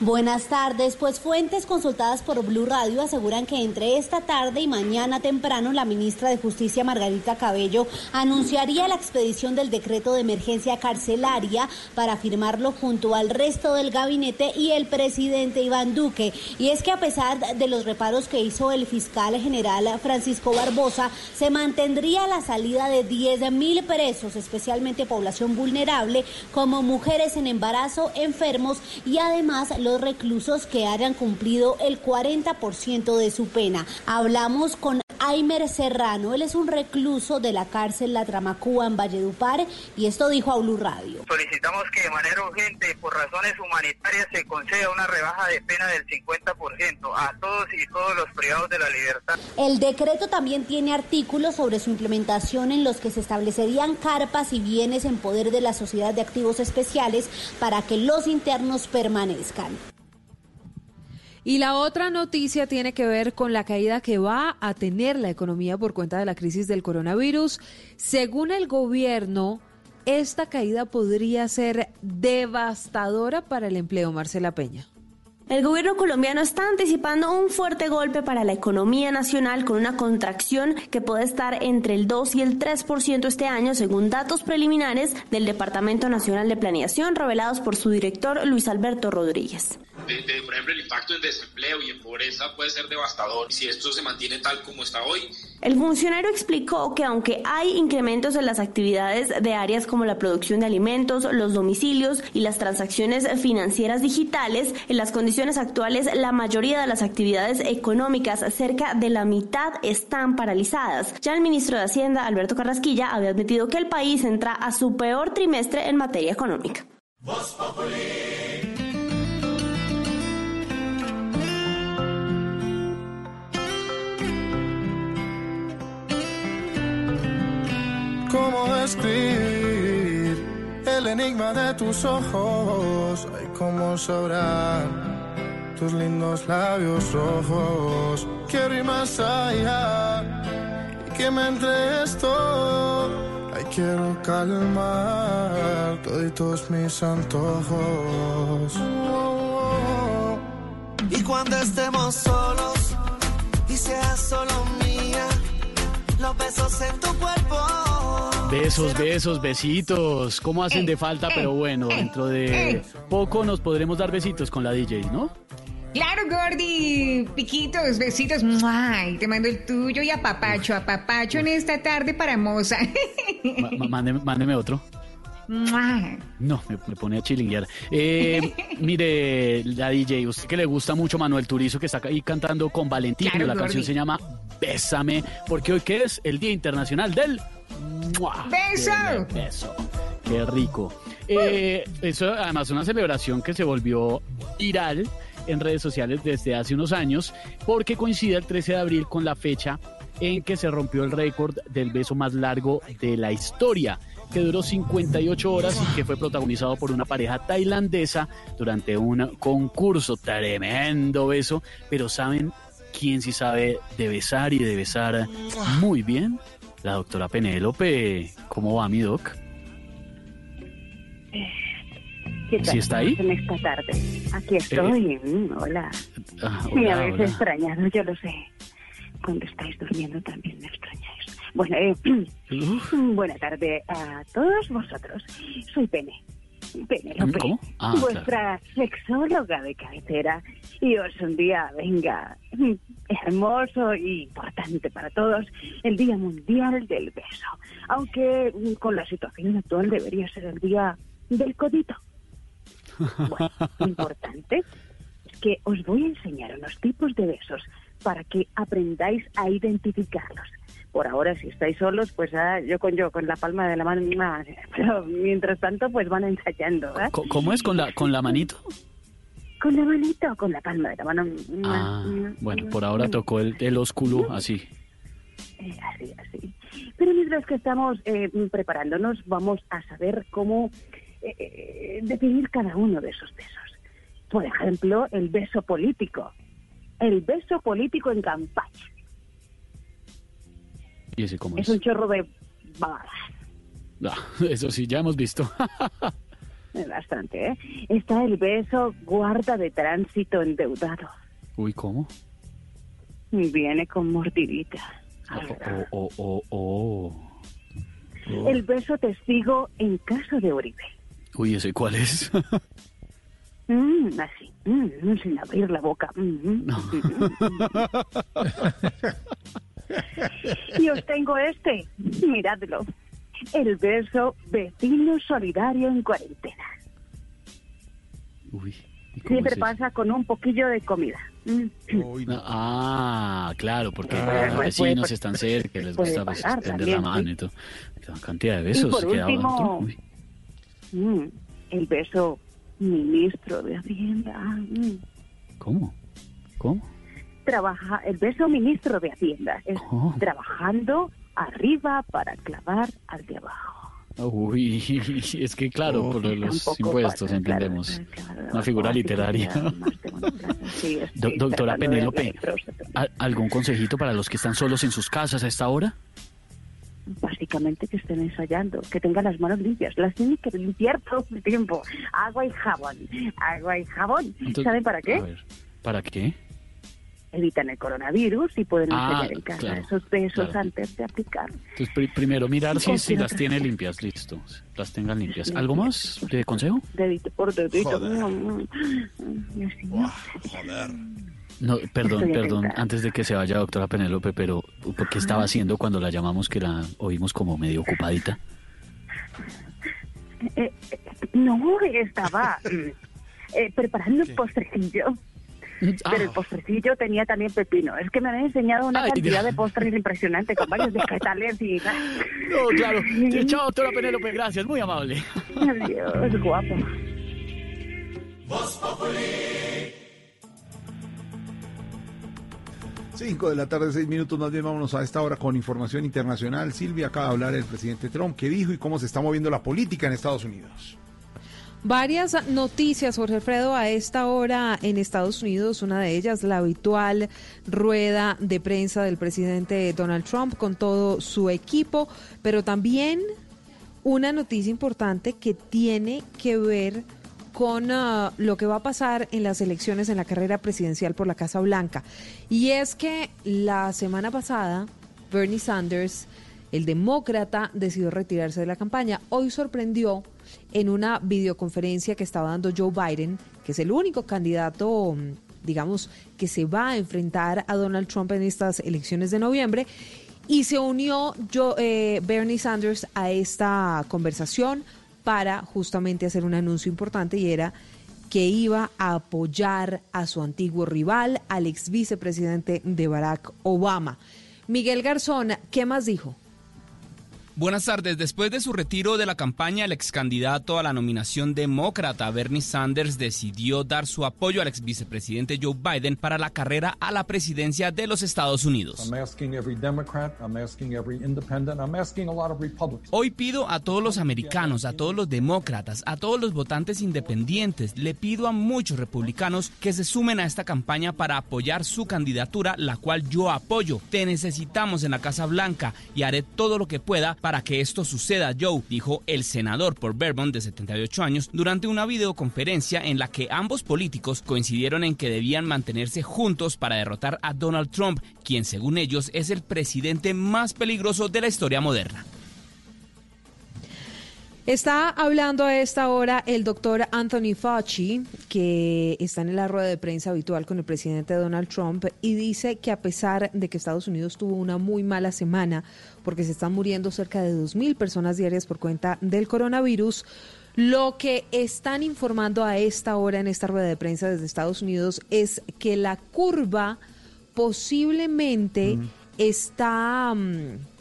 Buenas tardes, pues fuentes consultadas por Blue Radio aseguran que entre esta tarde y mañana temprano la ministra de Justicia Margarita Cabello anunciaría la expedición del decreto de emergencia carcelaria para firmarlo junto al resto del gabinete y el presidente Iván Duque. Y es que a pesar de los reparos que hizo el fiscal general Francisco Barbosa, se mantendría la salida de 10 mil presos, especialmente población vulnerable, como mujeres en embarazo, enfermos y además los reclusos que hayan cumplido el 40% de su pena. Hablamos con Aimer Serrano, él es un recluso de la cárcel La Tramacúa en Valledupar y esto dijo a Blue Radio. Solicitamos que de manera urgente, por razones humanitarias, se conceda una rebaja de pena del 50% a todos y todos los privados de la libertad. El decreto también tiene artículos sobre su implementación en los que se establecerían carpas y bienes en poder de la Sociedad de Activos Especiales para que los internos permanezcan. Y la otra noticia tiene que ver con la caída que va a tener la economía por cuenta de la crisis del coronavirus. Según el gobierno, esta caída podría ser devastadora para el empleo, Marcela Peña. El gobierno colombiano está anticipando un fuerte golpe para la economía nacional con una contracción que puede estar entre el 2 y el 3% este año, según datos preliminares del Departamento Nacional de Planeación revelados por su director Luis Alberto Rodríguez. De, de, por ejemplo, el impacto en desempleo y en pobreza puede ser devastador si esto se mantiene tal como está hoy. El funcionario explicó que aunque hay incrementos en las actividades de áreas como la producción de alimentos, los domicilios y las transacciones financieras digitales, en las condiciones actuales la mayoría de las actividades económicas, cerca de la mitad, están paralizadas. Ya el ministro de Hacienda, Alberto Carrasquilla, había admitido que el país entra a su peor trimestre en materia económica. Cómo describir el enigma de tus ojos. Ay, cómo sabrán tus lindos labios rojos. Quiero ir más allá y que me entregues todo. Ay, quiero calmar todos mis antojos. Y cuando estemos solos y seas solo mía, los besos en tu cuerpo. Besos, besos, besitos. ¿Cómo hacen de falta? Pero bueno, dentro de poco nos podremos dar besitos con la DJ, ¿no? Claro, Gordy. Piquitos, besitos. Ay, te mando el tuyo y a papacho, a papacho en esta tarde para moza. [laughs] Mándeme, mándeme otro. No, me, me pone a chilinguear. Eh, [laughs] mire, la DJ, usted que le gusta mucho Manuel Turizo, que está ahí cantando con Valentín. Claro, la Gordy. canción se llama Bésame, porque hoy que es el Día Internacional del ¡Mua! ¡Beso! Beso. Qué rico. Eh, eso además una celebración que se volvió viral en redes sociales desde hace unos años, porque coincide el 13 de abril con la fecha en que se rompió el récord del beso más largo de la historia que duró 58 horas y que fue protagonizado por una pareja tailandesa durante un concurso. Tremendo beso, pero ¿saben quién sí sabe de besar y de besar muy bien? La doctora Penélope. ¿Cómo va mi doc? ¿Qué tal ¿Sí está ahí? En esta tarde. Aquí estoy. Mm, hola. Ah, Me hola, habéis hola. extrañado, yo lo sé. Cuando estáis durmiendo también me extrañáis. Bueno, eh, [clears throat] buena tarde a todos vosotros. Soy Pene. Penélope, ¿Cómo? Ah, vuestra sexóloga de cabecera. Y os un día, venga, hermoso y importante para todos, el Día Mundial del Beso. Aunque mm, con la situación actual debería ser el Día del Codito. [laughs] Bueno, importante es que os voy a enseñar unos tipos de besos para que aprendáis a identificarlos. Por ahora, si estáis solos, pues ah, yo con yo, con la palma de la mano, [laughs] pero mientras tanto, pues van ensayando. ¿eh? ¿Cómo es con la, con la manito? Con la manito, con la palma de la mano. Ah, bueno, por ahora tocó el, el ósculo así. Eh, así, así. Pero mientras que estamos eh, preparándonos, vamos a saber cómo eh, eh, definir cada uno de esos besos. Por ejemplo, el beso político. el beso político en campaña. ¿Y ese cómo Es es? un chorro de babadas. Ah, [laughs] eso sí, ya hemos visto. [laughs] Bastante, ¿eh? Está el beso guarda de tránsito endeudado. Uy, ¿cómo? Viene con mordidita. Oh, oh, oh, oh. El beso testigo en caso de Uribe. Uy, ¿ese cuál es? [laughs] Mm, así, mm, sin abrir la boca. Mm, mm, y os tengo este, miradlo. El beso vecino solidario en cuarentena. Uy. Siempre es pasa con un poquillo de comida. Mm. Ah, claro, porque Ah, los pues, vecinos pues, están cerca, les puede gusta pues, pagar extender la también, mano sí. y todo. Una cantidad de Y besos. por quedaba último, Uy, mm, el beso ministro de Hacienda. mm. ¿Cómo? ¿Cómo? Trabaja, el beso ministro de Hacienda es Oh. trabajando arriba para clavar al de abajo. Uy, [laughs] es que claro, por lo de los impuestos, entendemos. claro, Una figura literaria. [laughs] sí, Do- doctora Penélope, hablar de prosa, ¿al- ¿algún consejito para los que están solos en sus casas a esta hora? Básicamente que estén ensayando, que tengan las manos limpias. Las tienen que limpiar todo el tiempo. Agua y jabón. Agua y jabón. Entonces, ¿Saben para qué? A ver, ¿para qué? Evitan el coronavirus y pueden Ah, ensayar en casa claro, esos besos claro. antes de aplicar. Entonces, pri- primero mirar si, si las tiene limpias, listo. Las tengan limpias. ¿Algo más de consejo? Dedito por dedito. Joder. Así, ¿no? Perdón, Estoy perdón, antes de que se vaya doctora Penélope, pero ¿por qué estaba haciendo cuando la llamamos que la oímos como medio ocupadita? Eh, eh, no, estaba mm, eh, preparando un postrecillo. Pero el postrecillo tenía también pepino. Es que me han enseñado una Ay, cantidad Dios. de postres impresionante con varios vegetales y... [laughs] No, claro. Sí, chao, doctora Penélope, gracias, muy amable. Adiós, guapo. Cinco de la tarde, seis minutos, más bien vámonos a esta hora con información internacional. Silvia, acaba de hablar el presidente Trump, qué dijo y cómo se está moviendo la política en Estados Unidos. Varias noticias, Jorge Alfredo, a esta hora en Estados Unidos. Una de ellas, la habitual rueda de prensa del presidente Donald Trump con todo su equipo, pero también una noticia importante que tiene que ver con ah, lo que va a pasar en las elecciones en la carrera presidencial por la Casa Blanca. Y es que la semana pasada, Bernie Sanders, el demócrata, decidió retirarse de la campaña. Hoy sorprendió en una videoconferencia que estaba dando Joe Biden, que es el único candidato, mm, digamos, que se va a enfrentar a Donald Trump en estas elecciones de noviembre. Y se unió Joe- eh, Bernie Sanders a esta conversación para justamente hacer un anuncio importante y era que iba a apoyar a su antiguo rival, al ex vicepresidente de Barack Obama. Miguel Garzón, ¿qué más dijo? Buenas tardes. Después de su retiro de la campaña, el ex candidato a la nominación demócrata Bernie Sanders decidió dar su apoyo al ex vicepresidente Joe Biden para la carrera a la presidencia de los Estados Unidos. Hoy pido a todos los americanos, a todos los demócratas, a todos los votantes independientes, le pido a muchos republicanos que se sumen a esta campaña para apoyar su candidatura, la cual yo apoyo. Te necesitamos en la Casa Blanca y haré todo lo que pueda para que esto suceda, Joe, dijo el senador por Vermont de 78 años durante una videoconferencia en la que ambos políticos coincidieron en que debían mantenerse juntos para derrotar a Donald Trump, quien según ellos es el presidente más peligroso de la historia moderna. Está hablando a esta hora el doctor Anthony Fauci, que está en la rueda de prensa habitual con el presidente Donald Trump, y dice que a pesar de que Estados Unidos tuvo una muy mala semana, porque se están muriendo cerca de 2.000 personas diarias por cuenta del coronavirus, lo que están informando a esta hora en esta rueda de prensa desde Estados Unidos es que la curva posiblemente está... mm,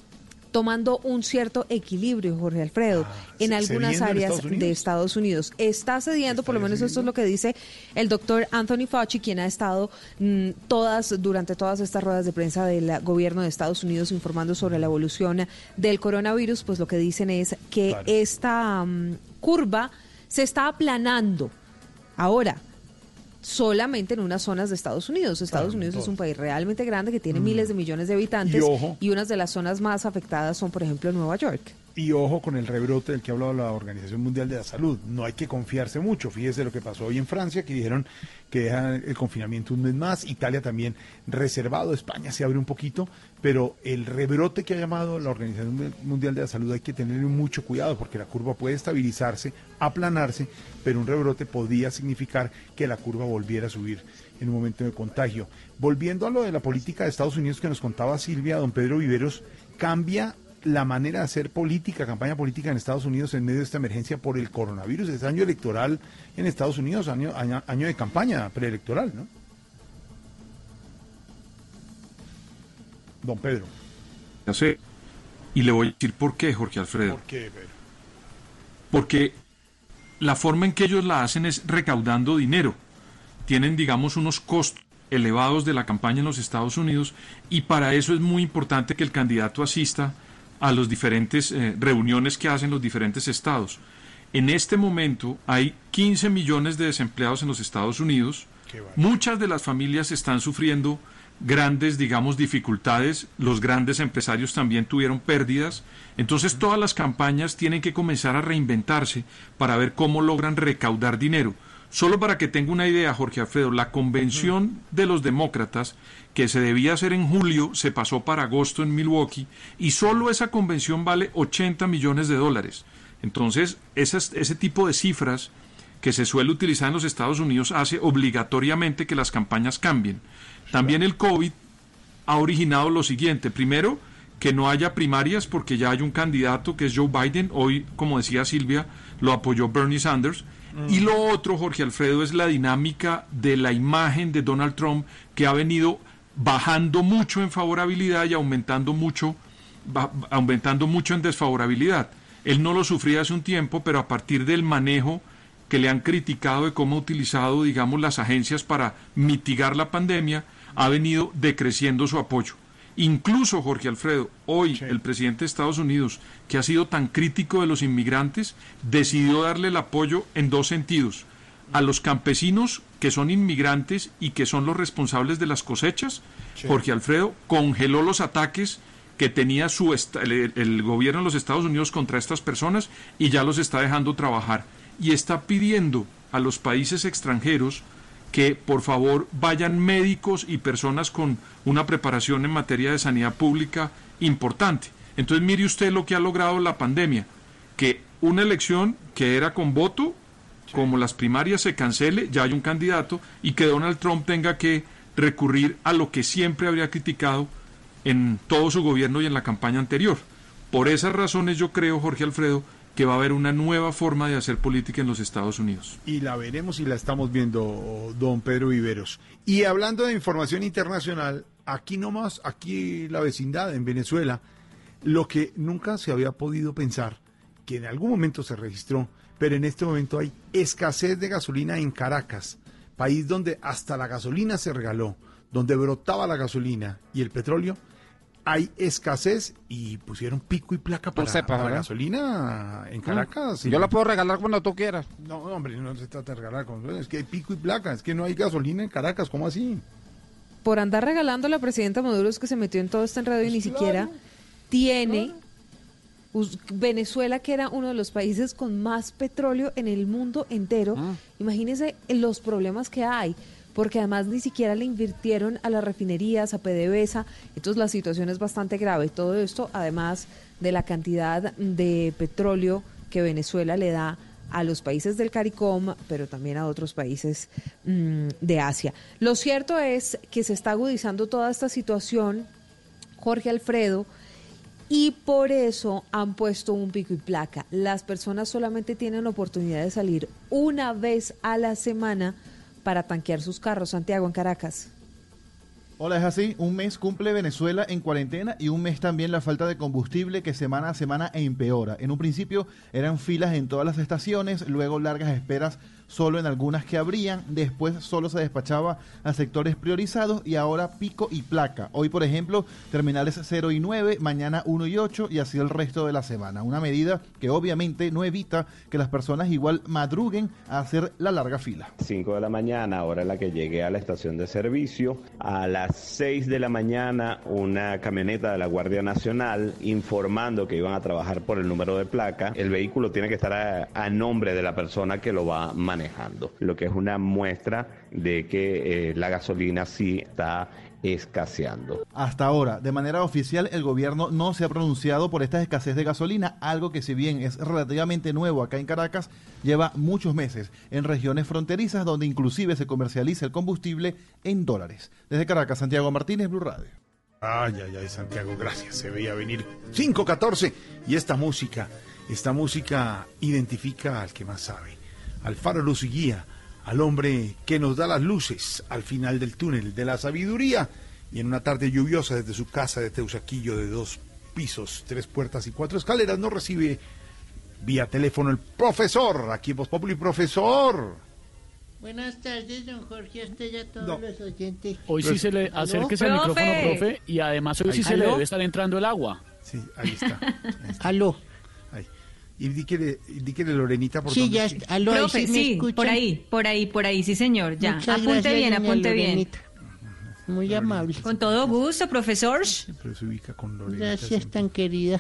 tomando un cierto equilibrio, Jorge Alfredo, en ¿se- algunas en áreas Estados de Estados Unidos. Está cediendo, por lo menos esto es lo que dice el doctor Anthony Fauci, quien ha estado mm, todas, durante todas estas ruedas de prensa del gobierno de Estados Unidos informando sobre la evolución del coronavirus, pues lo que dicen es que Claro. esta mm, curva se está aplanando. Ahora, solamente en unas zonas de Estados Unidos. Estados Claro, Unidos es un país realmente grande que tiene Mm. miles de millones de habitantes y unas de las zonas más afectadas son, por ejemplo, Nueva York. Y ojo con el rebrote del que ha hablado la Organización Mundial de la Salud. No hay que confiarse mucho. Fíjese lo que pasó hoy en Francia, que dijeron que dejan el confinamiento un mes más. Italia también reservado. España se abre un poquito. Pero el rebrote que ha llamado la Organización Mundial de la Salud hay que tener mucho cuidado porque la curva puede estabilizarse, aplanarse, pero un rebrote podría significar que la curva volviera a subir en un momento de contagio. Volviendo a lo de la política de Estados Unidos que nos contaba Silvia, don Pedro Viveros, cambia la manera de hacer política, campaña política en Estados Unidos en medio de esta emergencia por el coronavirus. Es año electoral en Estados Unidos, año, año, año de campaña preelectoral, ¿no? Don Pedro. Ya sé. Y le voy a decir por qué, Jorge Alfredo. ¿Por qué, Pedro? Porque la forma en que ellos la hacen es recaudando dinero. Tienen, digamos, unos costos elevados de la campaña en los Estados Unidos y para eso es muy importante que el candidato asista a las diferentes eh, reuniones que hacen los diferentes estados. En este momento hay 15 millones de desempleados en los Estados Unidos. Muchas de las familias están sufriendo grandes, digamos, dificultades. Los grandes empresarios también tuvieron pérdidas. Entonces todas las campañas tienen que comenzar a reinventarse para ver cómo logran recaudar dinero. Solo para que tenga una idea, Jorge Alfredo, la convención de los demócratas que se debía hacer en julio se pasó para agosto en Milwaukee y solo esa convención vale 80 millones de dólares. Entonces, esas, ese tipo de cifras que se suele utilizar en los Estados Unidos hace obligatoriamente que las campañas cambien. También el COVID ha originado lo siguiente. Primero, que no haya primarias porque ya hay un candidato que es Joe Biden. Hoy, como decía Silvia, lo apoyó Bernie Sanders. Y lo otro, Jorge Alfredo, es la dinámica de la imagen de Donald Trump que ha venido bajando mucho en favorabilidad y aumentando mucho, aumentando mucho en desfavorabilidad. Él no lo sufría hace un tiempo, pero a partir del manejo que le han criticado de cómo ha utilizado, digamos, las agencias para mitigar la pandemia, ha venido decreciendo su apoyo. Incluso, Jorge Alfredo, hoy el presidente de Estados Unidos, que ha sido tan crítico de los inmigrantes, decidió darle el apoyo en dos sentidos. A los campesinos que son inmigrantes y que son los responsables de las cosechas, Sí. Jorge Alfredo congeló los ataques que tenía su el, el gobierno de los Estados Unidos contra estas personas y ya los está dejando trabajar. Y está pidiendo a los países extranjeros que por favor vayan médicos y personas con una preparación en materia de sanidad pública importante. Entonces mire usted lo que ha logrado la pandemia, que una elección que era con voto, como las primarias se cancele, ya hay un candidato, y que Donald Trump tenga que recurrir a lo que siempre habría criticado en todo su gobierno y en la campaña anterior. Por esas razones yo creo, Jorge Alfredo, que va a haber una nueva forma de hacer política en los Estados Unidos. Y la veremos y la estamos viendo, don Pedro Viveros. Y hablando de información internacional, aquí nomás, aquí la vecindad, en Venezuela, lo que nunca se había podido pensar, que en algún momento se registró, pero en este momento hay escasez de gasolina en Caracas, país donde hasta la gasolina se regaló, donde brotaba la gasolina y el petróleo, hay escasez y pusieron pico y placa para, sepa, para ¿verdad? gasolina en Caracas. Mm. Yo la puedo regalar cuando tú quieras. No, hombre, no se trata de regalar. con- Es que hay pico y placa, es que no hay gasolina en Caracas, ¿cómo así? Por andar regalando a la presidenta Maduro es que se metió en todo este enredo y ni siquiera tiene Venezuela, que era uno de los países con más petróleo en el mundo entero. Imagínense los problemas que hay, porque además ni siquiera le invirtieron a las refinerías, a PDVSA. Entonces la situación es bastante grave. Todo esto, además de la cantidad de petróleo que Venezuela le da a los países del CARICOM, pero también a otros países mm, de Asia. Lo cierto es que se está agudizando toda esta situación, Jorge Alfredo, y por eso han puesto un pico y placa. Las personas solamente tienen la oportunidad de salir una vez a la semana para tanquear sus carros. Santiago, en Caracas. Hola, es así. Un mes cumple Venezuela en cuarentena y un mes también la falta de combustible que semana a semana empeora. En un principio eran filas en todas las estaciones, luego largas esperas solo en algunas que abrían, después solo se despachaba a sectores priorizados y ahora pico y placa. Hoy, por ejemplo, terminales 0 y 9, mañana 1 y 8 y así el resto de la semana. Una medida que obviamente no evita que las personas igual madruguen a hacer la larga fila. 5 de la mañana, hora en la que llegué a la estación de servicio. A las 6 de la mañana, una camioneta de la Guardia Nacional informando que iban a trabajar por el número de placa. El vehículo tiene que estar a, nombre de la persona que lo va a manejando, lo que es una muestra de que eh, la gasolina sí está escaseando. Hasta ahora, de manera oficial, el gobierno no se ha pronunciado por esta escasez de gasolina, algo que si bien es relativamente nuevo acá en Caracas, lleva muchos meses en regiones fronterizas donde inclusive se comercializa el combustible en dólares. Desde Caracas, Santiago Martínez, Blue Radio. Ay, ay, ay, Santiago, gracias. Se veía venir 5.14 y esta música, esta música identifica al que más sabe, al faro luz y guía, al hombre que nos da las luces al final del túnel de la sabiduría y en una tarde lluviosa desde su casa de Teusaquillo de dos pisos, tres puertas y cuatro escaleras nos recibe vía teléfono el profesor, aquí en Voz Populi, profesor. Buenas tardes, don Jorge, a usted y a todos No. los oyentes. Hoy sí se le acérquese al micrófono, profe, y además hoy sí se le debe estar entrando el agua. Sí, ahí está. [laughs] Aló. Y díquele, díquele Lorenita por Sí, dónde ya es que- está. Aló, Profe, sí me sí, por ahí, por ahí, por ahí, sí señor, ya. Muchas apunte gracias, bien, apunte bien. Lorenita. Muy amable. Con todo gusto, profesor. Pero se ubica con Lorenita. Gracias, tan querida.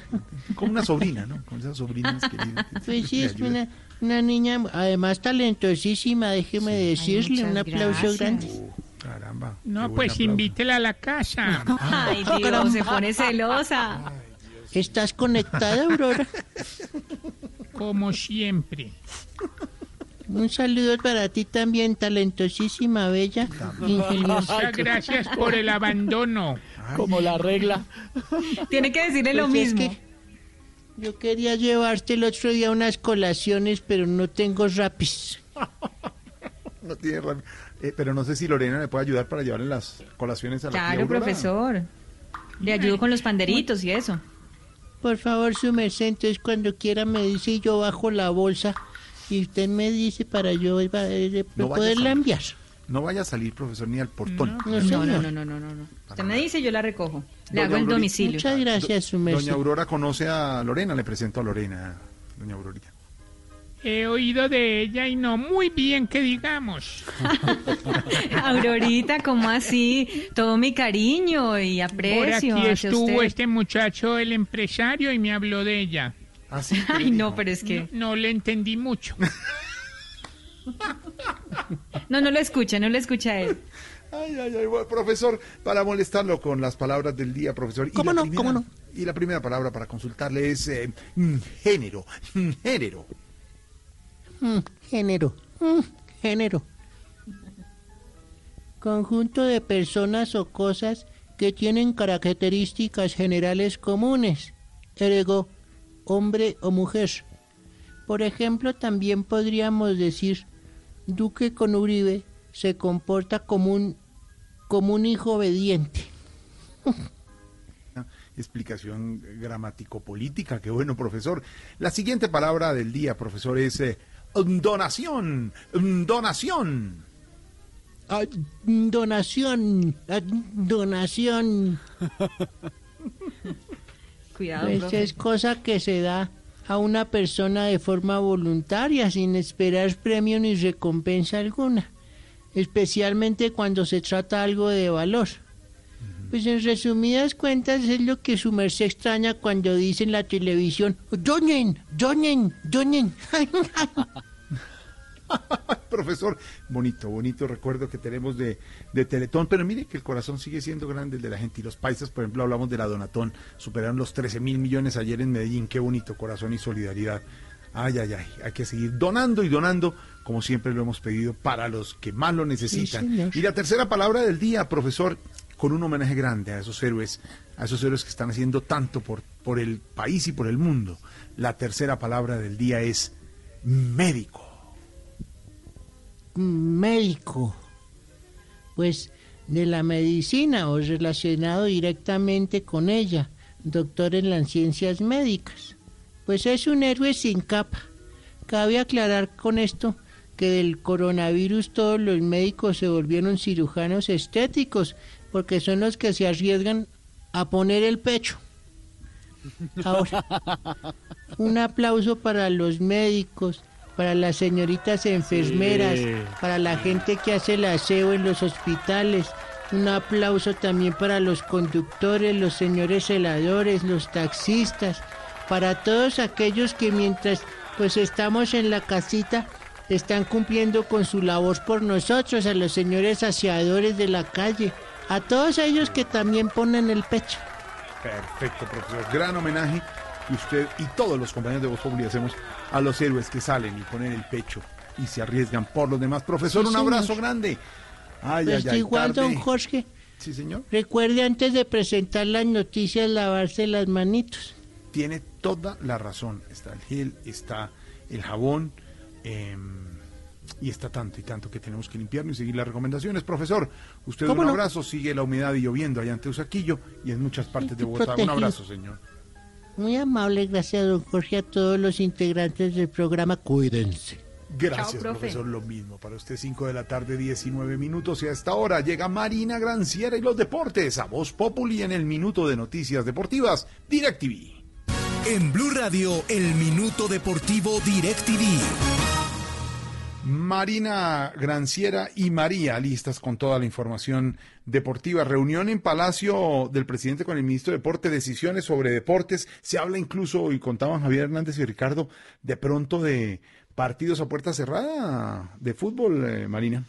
Como una sobrina, ¿no? Con esas sobrinas queridas. Pues sí, es una, una niña, además talentosísima, déjeme decirle, muchas un aplauso gracias. grande. Caramba. No, pues aplauso. invítela a la casa. [laughs] Ay, Dios, se pone celosa. ¿Estás conectada, Aurora? [laughs] Como siempre. Un saludo para ti también, talentosísima, bella, ingeniosa. Muchas gracias por el abandono. Como la regla. Tiene que decirle lo Pues es mismo. que yo quería llevarte el otro día unas colaciones, pero no tengo rapis. [laughs] No tiene rabia. Eh, pero no sé si Lorena le puede ayudar para llevarle las colaciones a la Claro, profesor. Le ayudo con los panderitos y eso. Por favor, su merced, entonces cuando quiera me dice y yo bajo la bolsa y usted me dice para yo eh, eh, No vaya poderla a- enviar. No vaya a salir, profesor, ni al portón. No, No, no, no, no, no, no. no. Usted me dice, yo la recojo. Le Doña hago el Aurorita. domicilio. Muchas gracias, su merced. Doña Aurora conoce a Lorena, le presento a Lorena, doña Aurorita. He oído de ella y no muy bien que digamos. [laughs] Aurorita, ¿cómo así? Todo mi cariño y Por aprecio aquí hacia estuvo usted. este muchacho, el empresario, y me habló de ella. Así Ay, no, pero es que... No, no le entendí mucho. [laughs] No, no lo escucha, no lo escucha a él. Ay, ay, ay, bueno, profesor, para molestarlo con las palabras del día, profesor. Y ¿Cómo la no? primera- ¿Cómo no? Y la primera palabra para consultarle es eh, mm, género, mm, género. Mm, género. mm, género. Conjunto de personas o cosas que tienen características generales comunes. Ergo, hombre o mujer. Por ejemplo, también podríamos decir, Duque con Uribe se comporta como un, como un hijo obediente. [laughs] Explicación gramático-política, qué bueno, profesor. La siguiente palabra del día, profesor, es eh, donación, donación. Ah, donación, ah, [laughs] donación. Cuidado, Pues profe. es cosa que se da a una persona de forma voluntaria, sin esperar premio ni recompensa alguna, especialmente cuando se trata algo de valor. Pues en resumidas cuentas es lo que su merced extraña cuando dice en la televisión, donen, donen, donen. [laughs] Profesor, bonito, bonito recuerdo que tenemos de, de Teletón, pero mire que el corazón sigue siendo grande el de la gente. Y los paisas, por ejemplo, hablamos de la Donatón, superaron los 13 mil millones ayer en Medellín, qué bonito corazón y solidaridad. Ay, ay, ay, hay que seguir donando y donando, como siempre lo hemos pedido, para los que más lo necesitan. y la tercera palabra del día, profesor, con un homenaje grande a esos héroes, a esos héroes que están haciendo tanto por, por el país y por el mundo. La tercera palabra del día es médico. médico. Pues de la medicina o relacionado directamente con ella, doctor en las ciencias médicas. Pues es un héroe sin capa. Cabe aclarar con esto que del coronavirus todos los médicos se volvieron cirujanos estéticos, porque son los que se arriesgan a poner el pecho. Ahora, [laughs] un aplauso para los médicos, para las señoritas enfermeras, Sí. para la gente que hace el aseo en los hospitales. Un aplauso también para los conductores, los señores celadores, los taxistas, para todos aquellos que mientras pues estamos en la casita están cumpliendo con su labor por nosotros, a los señores aseadores de la calle, a todos ellos que también ponen el pecho. Perfecto, profesor. Gran homenaje. Y usted y todos los compañeros de Voz Populi hacemos a los héroes que salen y ponen el pecho y se arriesgan por los demás. Profesor, Sí, un señor. abrazo grande. Ay, Pues ay, ay, igual, tarde. don Jorge. Sí, señor. Recuerde antes de presentar las noticias lavarse las manitos. Tiene toda la razón. Está el gel, está el jabón eh, y está tanto y tanto que tenemos que limpiarnos y seguir las recomendaciones. Profesor, usted un abrazo. Sigue la humedad y lloviendo allá en Teusaquillo y en muchas partes de Bogotá. Un abrazo, señor. Muy amable, gracias don Jorge, a todos los integrantes del programa. Cuídense. Gracias, Chao, profe. profesor. Lo mismo para usted, 5 de la tarde, 19 minutos. Y a esta hora llega Marina Granciera y los deportes a Voz Populi en el Minuto de Noticias Deportivas, DirecTV. En Blue Radio, el Minuto Deportivo DirecTV. Marina Granciera y María, listas con toda la información deportiva. Reunión en Palacio del presidente con el ministro de Deporte, decisiones sobre deportes. Se habla incluso, y contaban Javier Hernández y Ricardo, de pronto de partidos a puerta cerrada de fútbol, eh, Marina.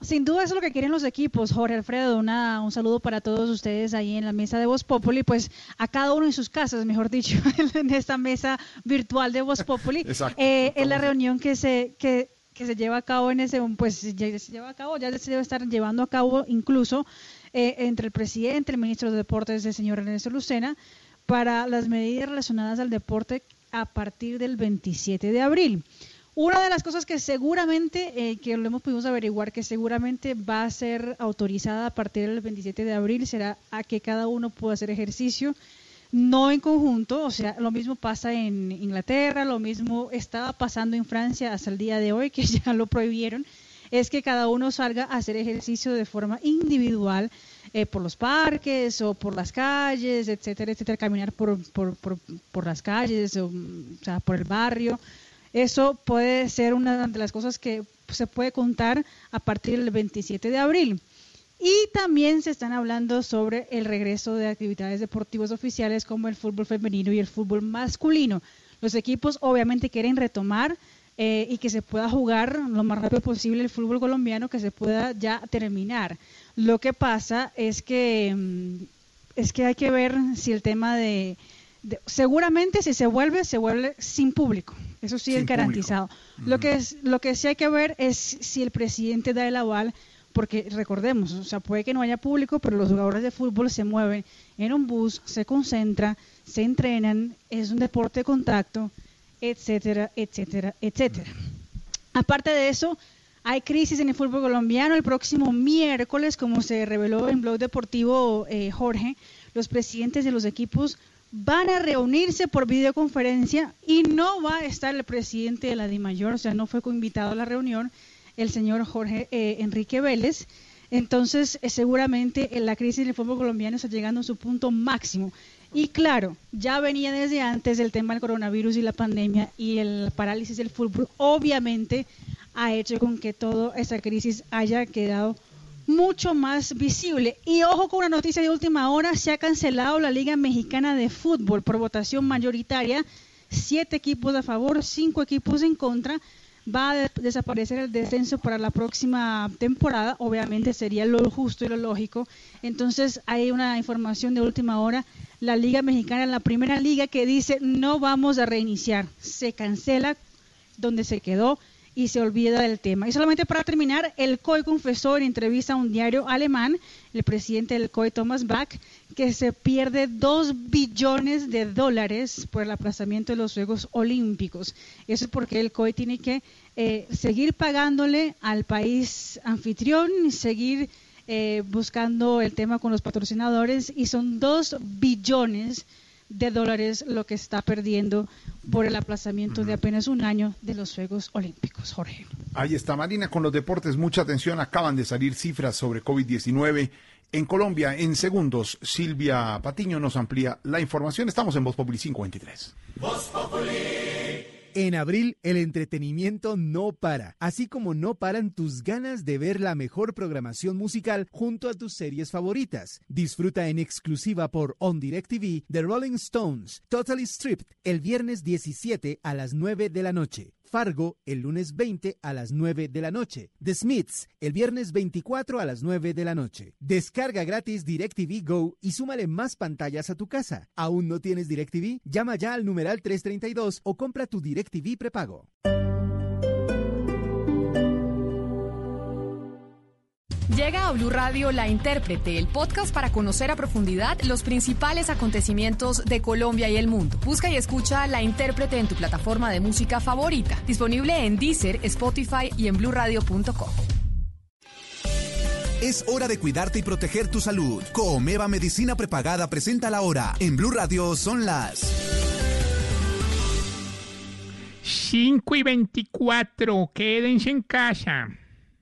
Sin duda eso es lo que quieren los equipos, Jorge Alfredo. Una, un saludo para todos ustedes ahí en la mesa de Voz Populi, pues a cada uno en sus casas, mejor dicho, [laughs] en esta mesa virtual de Voz Populi. [laughs] Exacto. Eh, es la reunión que se, que, que se lleva a cabo en ese, pues ya se lleva a cabo, ya se debe estar llevando a cabo incluso eh, entre el presidente, el ministro de Deportes, el señor Ernesto Lucena, para las medidas relacionadas al deporte a partir del 27 de abril. Una de las cosas que seguramente, eh, que lo hemos podido averiguar, que seguramente va a ser autorizada a partir del 27 de abril, será a que cada uno pueda hacer ejercicio, no en conjunto, o sea, lo mismo pasa en Inglaterra, lo mismo estaba pasando en Francia hasta el día de hoy, que [laughs] ya lo prohibieron, es que cada uno salga a hacer ejercicio de forma individual eh, por los parques o por las calles, etcétera, etcétera, caminar por, por, por, por las calles, o, o sea, por el barrio. Eso puede ser una de las cosas que se puede contar a partir del 27 de abril. Y también se están hablando sobre el regreso de actividades deportivas oficiales como el fútbol femenino y el fútbol masculino. Los equipos obviamente quieren retomar eh, y que se pueda jugar lo más rápido posible el fútbol colombiano, que se pueda ya terminar. Lo que pasa es que mm, es que hay que ver si el tema de, de- seguramente si se vuelve se vuelve sin público. Eso sí Sin es garantizado. Lo que es lo que sí hay que ver es si el presidente da el aval porque recordemos, o sea, puede que no haya público, pero los jugadores de fútbol se mueven en un bus, se concentran, se entrenan, es un deporte de contacto, etcétera, etcétera, etcétera. Aparte de eso, hay crisis en el fútbol colombiano. El próximo miércoles, como se reveló en Blog Deportivo eh, Jorge, los presidentes de los equipos van a reunirse por videoconferencia y no va a estar el presidente de la DIMAYOR, o sea, no fue invitado a la reunión el señor Jorge eh, Enrique Vélez. Entonces, eh, seguramente eh, la crisis del fútbol colombiano está llegando a su punto máximo. Y claro, ya venía desde antes el tema del coronavirus y la pandemia y el parálisis del fútbol, obviamente ha hecho con que toda esa crisis haya quedado mucho más visible. Y ojo con una noticia de última hora, se ha cancelado la Liga Mexicana de Fútbol por votación mayoritaria, siete equipos a favor, cinco equipos en contra. Va a de- desaparecer el descenso para la próxima temporada, obviamente sería lo justo y lo lógico. Entonces hay una información de última hora, la Liga Mexicana, la primera liga que dice no vamos a reiniciar, se cancela donde se quedó y se olvida del tema. Y solamente para terminar, el COI confesó en entrevista a un diario alemán, el presidente del COI, Thomas Bach, que se pierde dos billones de dólares por el aplazamiento de los Juegos Olímpicos. Eso es porque el COI tiene que eh, seguir pagándole al país anfitrión, seguir eh, buscando el tema con los patrocinadores y son dos billones de dólares lo que está perdiendo por el aplazamiento de apenas un año de los Juegos Olímpicos, Jorge. Ahí está Marina con los deportes. Mucha atención. Acaban de salir cifras sobre COVID-19 en Colombia. En segundos, Silvia Patiño nos amplía la información. Estamos en Voz Populi 523. En abril, el entretenimiento no para, así como no paran tus ganas de ver la mejor programación musical junto a tus series favoritas. Disfruta en exclusiva por On Direct TV The Rolling Stones, Totally Stripped, el viernes 17 a las 9 de la noche. Fargo el lunes 20 a las 9 de la noche. The Smiths el viernes 24 a las 9 de la noche. Descarga gratis DirecTV Go y súmale más pantallas a tu casa. ¿Aún no tienes DirecTV? Llama ya al numeral 332 o compra tu DirecTV prepago. Llega a Blue Radio La Intérprete, el podcast para conocer a profundidad los principales acontecimientos de Colombia y el mundo. Busca y escucha La Intérprete en tu plataforma de música favorita, disponible en Deezer, Spotify y en bluradio.com. Es hora de cuidarte y proteger tu salud. Comeva Medicina Prepagada presenta la hora. En Blue Radio son las 5 y 24. Quédense en casa.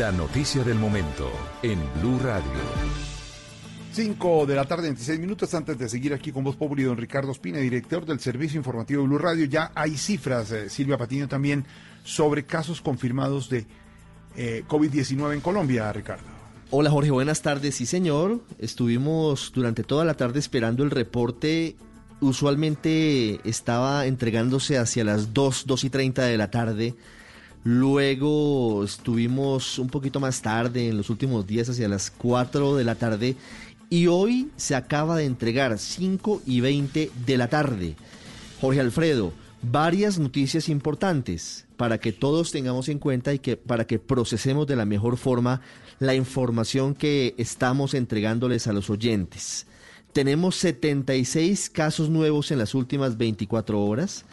La noticia del momento en Blue Radio. 5 de la tarde, 26 minutos antes de seguir aquí con Voz Populi, don Ricardo Espina, director del Servicio Informativo de Blue Radio. Ya hay cifras, eh, Silvia Patiño también, sobre casos confirmados de eh, COVID-19 en Colombia, Ricardo. Hola Jorge, buenas tardes. Sí señor, estuvimos durante toda la tarde esperando el reporte. Usualmente estaba entregándose hacia las 2, 2 y 30 de la tarde. Luego estuvimos un poquito más tarde, en los últimos días, hacia las 4 de la tarde. Y hoy se acaba de entregar 5 y 20 de la tarde. Jorge Alfredo, varias noticias importantes para que todos tengamos en cuenta y que para que procesemos de la mejor forma la información que estamos entregándoles a los oyentes. Tenemos 76 casos nuevos en las últimas 24 horas.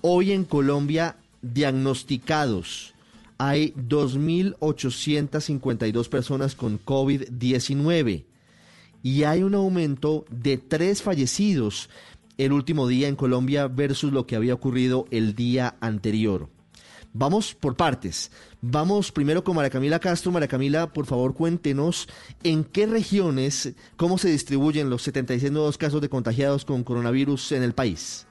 Hoy en Colombia diagnosticados. Hay 2.852 personas con COVID-19 y hay un aumento de tres fallecidos el último día en Colombia versus lo que había ocurrido el día anterior. Vamos por partes. Vamos primero con María Camila Castro. María Camila, por favor, cuéntenos en qué regiones, cómo se distribuyen los 76 nuevos casos de contagiados con coronavirus en el país.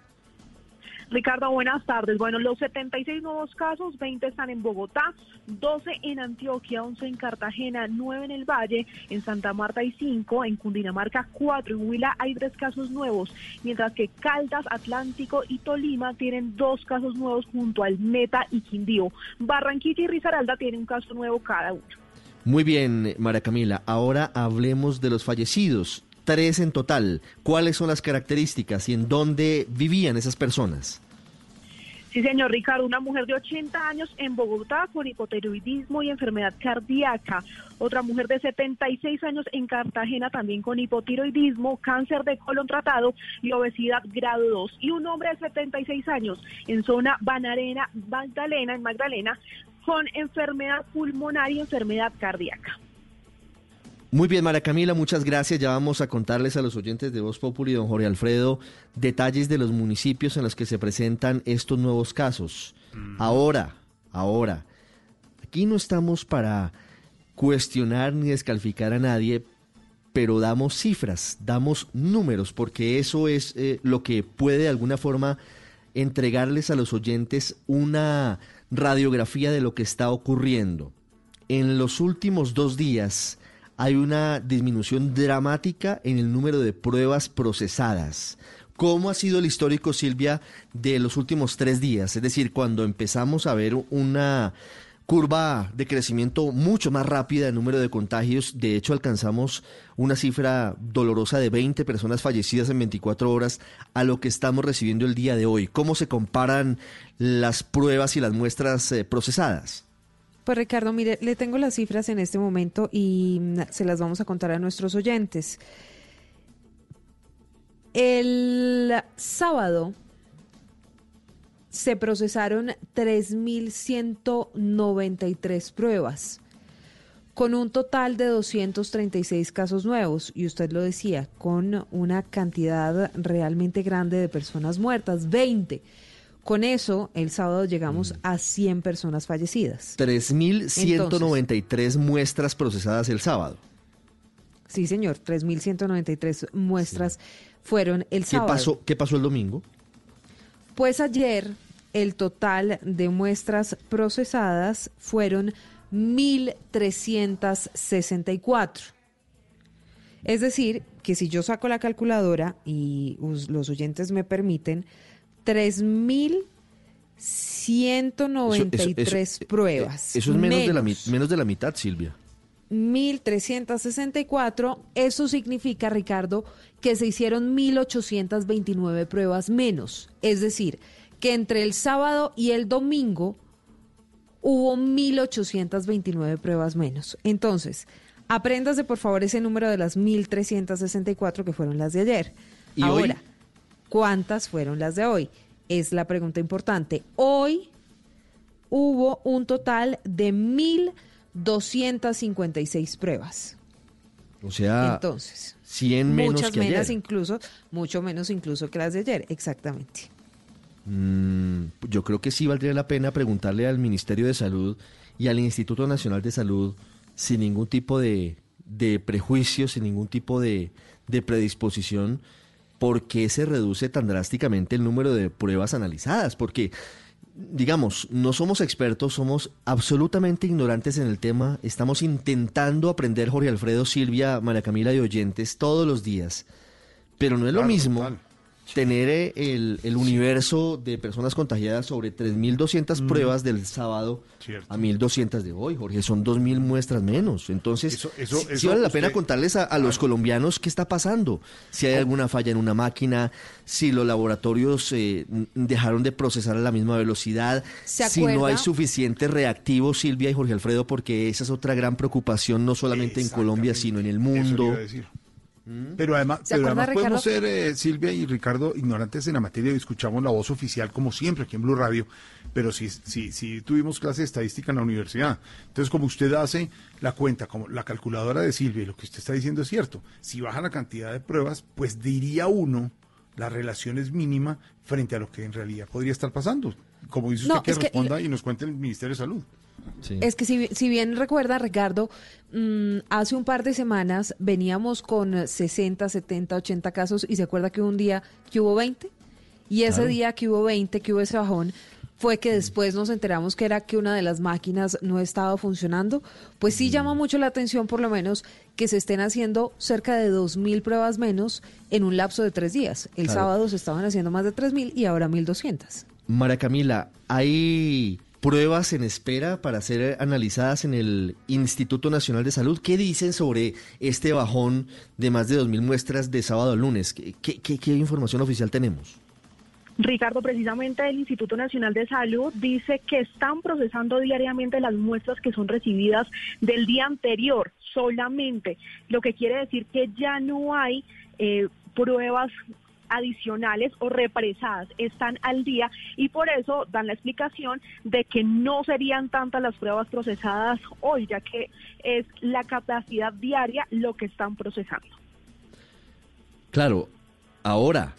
Ricardo, buenas tardes. Bueno, los 76 nuevos casos, 20 están en Bogotá, 12 en Antioquia, 11 en Cartagena, 9 en el Valle, en Santa Marta hay 5, en Cundinamarca 4, en Huila hay 3 casos nuevos, mientras que Caldas, Atlántico y Tolima tienen 2 casos nuevos junto al Meta y Quindío. Barranquilla y Risaralda tienen un caso nuevo cada uno. Muy bien, María Camila. Ahora hablemos de los fallecidos tres en total. ¿Cuáles son las características y en dónde vivían esas personas? Sí, señor Ricardo, una mujer de 80 años en Bogotá con hipotiroidismo y enfermedad cardíaca. Otra mujer de 76 años en Cartagena también con hipotiroidismo, cáncer de colon tratado y obesidad grado 2. Y un hombre de 76 años en zona Banarena, Magdalena, en Magdalena, con enfermedad pulmonar y enfermedad cardíaca. Muy bien, Mara Camila, muchas gracias. Ya vamos a contarles a los oyentes de Voz Populi, don Jorge Alfredo, detalles de los municipios en los que se presentan estos nuevos casos. Ahora, ahora, aquí no estamos para cuestionar ni descalificar a nadie, pero damos cifras, damos números, porque eso es eh, lo que puede de alguna forma entregarles a los oyentes una radiografía de lo que está ocurriendo. En los últimos dos días, hay una disminución dramática en el número de pruebas procesadas. ¿Cómo ha sido el histórico, Silvia, de los últimos tres días? Es decir, cuando empezamos a ver una curva de crecimiento mucho más rápida del número de contagios. De hecho, alcanzamos una cifra dolorosa de 20 personas fallecidas en 24 horas a lo que estamos recibiendo el día de hoy. ¿Cómo se comparan las pruebas y las muestras eh, procesadas? Pues Ricardo, mire, le tengo las cifras en este momento y mm, se las vamos a contar a nuestros oyentes. El sábado se procesaron 3.193 pruebas, con un total de 236 casos nuevos, y usted lo decía, con una cantidad realmente grande de personas muertas, 20. Con eso, el sábado llegamos a 100 personas fallecidas. 3.193 muestras procesadas el sábado. Sí, señor, 3.193 muestras fueron el sábado. ¿Qué pasó, ¿Qué pasó el domingo? Pues ayer el total de muestras procesadas fueron 1.364. Es decir, que si yo saco la calculadora y los oyentes me permiten, 3.193 pruebas. Eso es menos, De la, menos de la mitad, Silvia. 1.364, eso significa, Ricardo, que se hicieron 1.829 pruebas menos. Es decir, que entre el sábado y el domingo hubo 1.829 pruebas menos. Entonces, apréndase por favor ese número de las 1.364 que fueron las de ayer. ¿Y Ahora, ¿cuántas fueron las de hoy? Es la pregunta importante. Hoy hubo un total de 1.256 pruebas. O sea, entonces, 100 menos muchas que menos ayer. incluso, mucho menos incluso que las de ayer, exactamente. Mm, yo creo que sí valdría la pena preguntarle al Ministerio de Salud y al Instituto Nacional de Salud sin ningún tipo de, de prejuicio, sin ningún tipo de, de predisposición, por qué se reduce tan drásticamente el número de pruebas analizadas. Porque, digamos, no somos expertos, somos absolutamente ignorantes en el tema, estamos intentando aprender Jorge Alfredo, Silvia, María Camila y oyentes todos los días. Pero no es lo mismo total. Tener eh, el, el universo de personas contagiadas sobre 3.200 Mm. pruebas del sábado Cierto. a 1.200 de hoy, Jorge. Son 2.000 muestras menos. Entonces, Eso- eso- sí- sí eso vale la pena usted- contarles a, a los colombianos qué está pasando. Si hay alguna falla en una máquina, si los laboratorios eh, dejaron de procesar a la misma velocidad, ¿Se si no hay suficiente reactivo, Silvia y Jorge Alfredo, porque esa es otra gran preocupación, no solamente en Colombia, sino en el Eso mundo. iba a decir. Pero además, ¿Se pero además podemos ser, eh, Silvia y Ricardo, ignorantes en la materia y escuchamos la voz oficial como siempre aquí en Blue Radio, pero sí, sí, sí tuvimos clase de estadística en la universidad. Entonces, como usted hace la cuenta, como la calculadora de Silvia, y lo que usted está diciendo es cierto, si baja la cantidad de pruebas, pues diría uno, la relación es mínima frente a lo que en realidad podría estar pasando. Como dice usted, No, que es que- responda y nos cuente el Ministerio de Salud. Es que si, si bien recuerda, Ricardo, mm, hace un par de semanas veníamos con 60, 70, 80 casos y se acuerda que hubo un día que hubo 20 y ese Claro. día que hubo 20, que hubo ese bajón, fue que después nos enteramos que era que una de las máquinas no estaba funcionando. Pues sí llama mucho la atención, por lo menos, que se estén haciendo cerca de 2.000 pruebas menos en un lapso de tres días. El Claro. sábado se estaban haciendo más de 3.000 y ahora 1.200. María Camila, ¿hay pruebas en espera para ser analizadas en el Instituto Nacional de Salud? ¿Qué dicen sobre este bajón de más de 2.000 muestras de sábado a lunes? ¿Qué, qué- qué- información oficial tenemos? Ricardo, precisamente el Instituto Nacional de Salud dice que están procesando diariamente las muestras que son recibidas del día anterior solamente, lo que quiere decir que ya no hay eh, pruebas adicionales o represadas están al día y por eso dan la explicación de que no serían tantas las pruebas procesadas hoy, ya que es la capacidad diaria lo que están procesando. Claro, ahora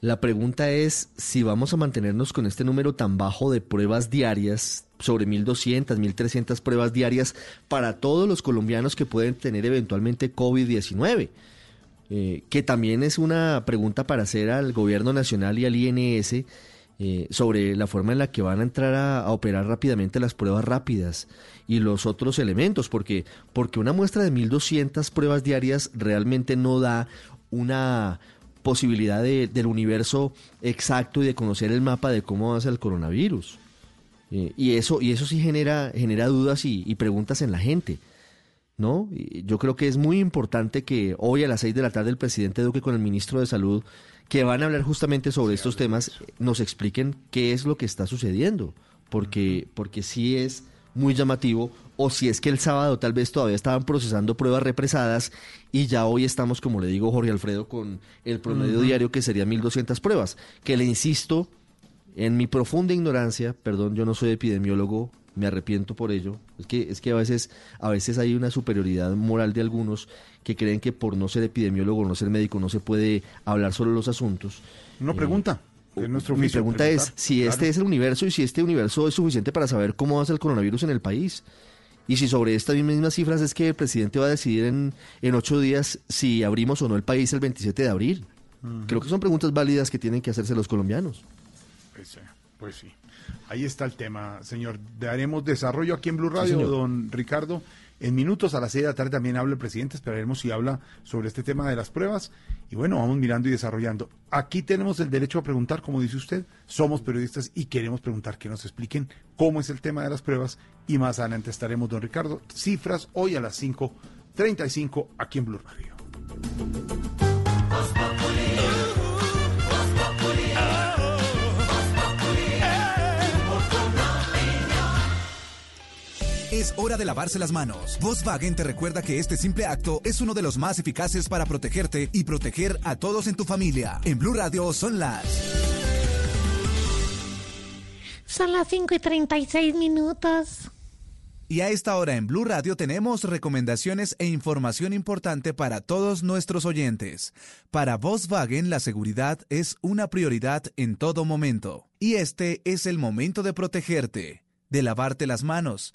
la pregunta es si vamos a mantenernos con este número tan bajo de pruebas diarias, sobre 1.200, 1.300 pruebas diarias para todos los colombianos que pueden tener eventualmente COVID-19. Eh, que también es una pregunta para hacer al gobierno nacional y al INS eh, sobre la forma en la que van a entrar a, operar rápidamente las pruebas rápidas y los otros elementos, porque, porque una muestra de 1.200 pruebas diarias realmente no da una posibilidad de, del universo exacto y de conocer el mapa de cómo va a ser el coronavirus. Eh, y, eso, y eso sí genera, genera dudas y preguntas en la gente. ¿No? Yo creo que es muy importante que hoy a las seis de la tarde el presidente Duque con el ministro de Salud, que van a hablar justamente sobre estos temas, nos expliquen qué es lo que está sucediendo, porque, porque sí es muy llamativo, o si es que el sábado tal vez todavía estaban procesando pruebas represadas y ya hoy estamos, como le digo Jorge Alfredo, con el promedio uh -huh. diario que sería 1.200 pruebas, que le insisto, en mi profunda ignorancia, perdón, yo no soy epidemiólogo, me arrepiento por ello. Es que, es que a veces, a veces hay una superioridad moral de algunos que creen que por no ser epidemiólogo, no ser médico, no se puede hablar sobre los asuntos. Una pregunta. Eh, oficio, mi pregunta es si claro. este es el universo y si este universo es suficiente para saber cómo va a ser el coronavirus en el país. Y si sobre estas mismas cifras es que el presidente va a decidir en, en ocho días si abrimos o no el país el 27 de abril. Uh -huh. Creo que son preguntas válidas que tienen que hacerse los colombianos. Pues, pues sí. Ahí está el tema, señor. Daremos desarrollo aquí en Blue Radio, sí, don Ricardo. En minutos a las seis de la tarde también habla el presidente. Esperaremos si habla sobre este tema de las pruebas. Y bueno, vamos mirando y desarrollando. Aquí tenemos el derecho a preguntar, como dice usted. Somos periodistas y queremos preguntar que nos expliquen cómo es el tema de las pruebas. Y más adelante estaremos, don Ricardo. Cifras hoy a las 5.35 aquí en Blue Radio. Es hora de lavarse las manos. Volkswagen te recuerda que este simple acto es uno de los más eficaces para protegerte y proteger a todos en tu familia. En Blue Radio son las. Son las 5 y 36 minutos. Y a esta hora en Blue Radio tenemos recomendaciones e información importante para todos nuestros oyentes. Para Volkswagen la seguridad es una prioridad en todo momento. Y este es el momento de protegerte de lavarte las manos,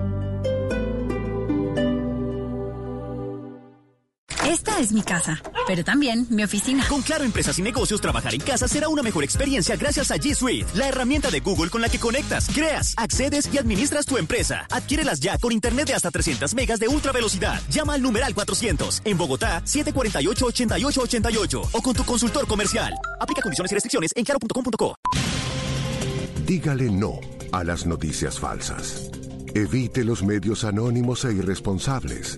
Esta es mi casa, pero también mi oficina. Con Claro Empresas y Negocios, trabajar en casa será una mejor experiencia gracias a G Suite, la herramienta de Google con la que conectas, creas, accedes y administras tu empresa. Adquiérelas ya con internet de hasta 300 megas de ultra velocidad. Llama al numeral 400 en Bogotá 748-8888 o con tu consultor comercial. Aplica condiciones y restricciones en claro.com.co. Dígale no a las noticias falsas. Evite los medios anónimos e irresponsables.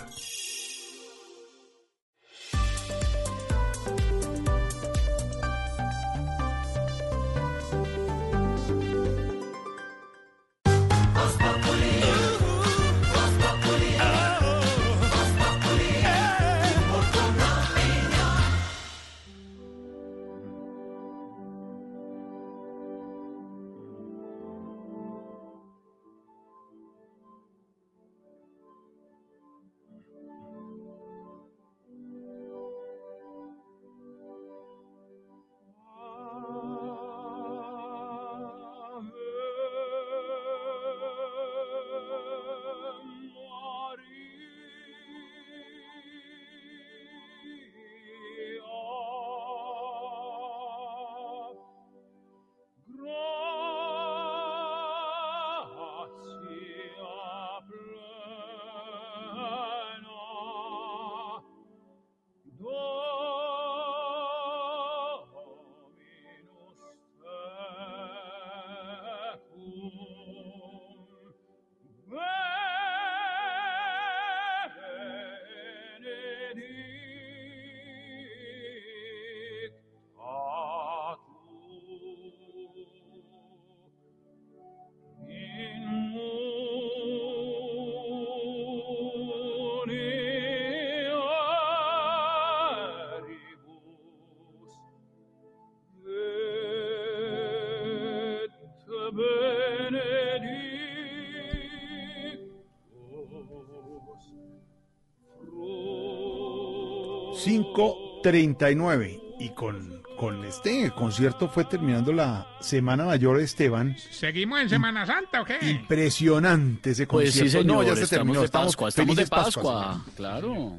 5.39. Y con, con este concierto fue terminando la Semana Mayor Esteban. ¿Seguimos en Semana Santa o qué? Impresionante ese Pues concierto. sí, señor. no, ya se estamos terminó. de Pascua, estamos de Pascua. Claro.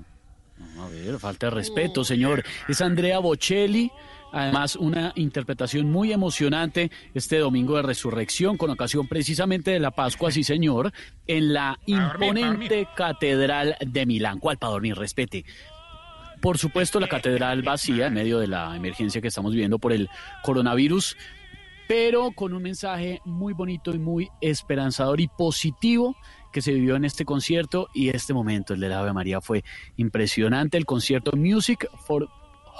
A ver, falta de respeto, señor. Es Andrea Bocelli. Además, una interpretación muy emocionante este domingo de resurrección, con ocasión precisamente de la Pascua, sí, señor, en la imponente Catedral de Milán. ¿Cuál para dormir? Respete. Por supuesto, la catedral vacía en medio de la emergencia que estamos viviendo por el coronavirus, pero con un mensaje muy bonito y muy esperanzador y positivo que se vivió en este concierto y este momento, el de la Ave María, fue impresionante. El concierto Music for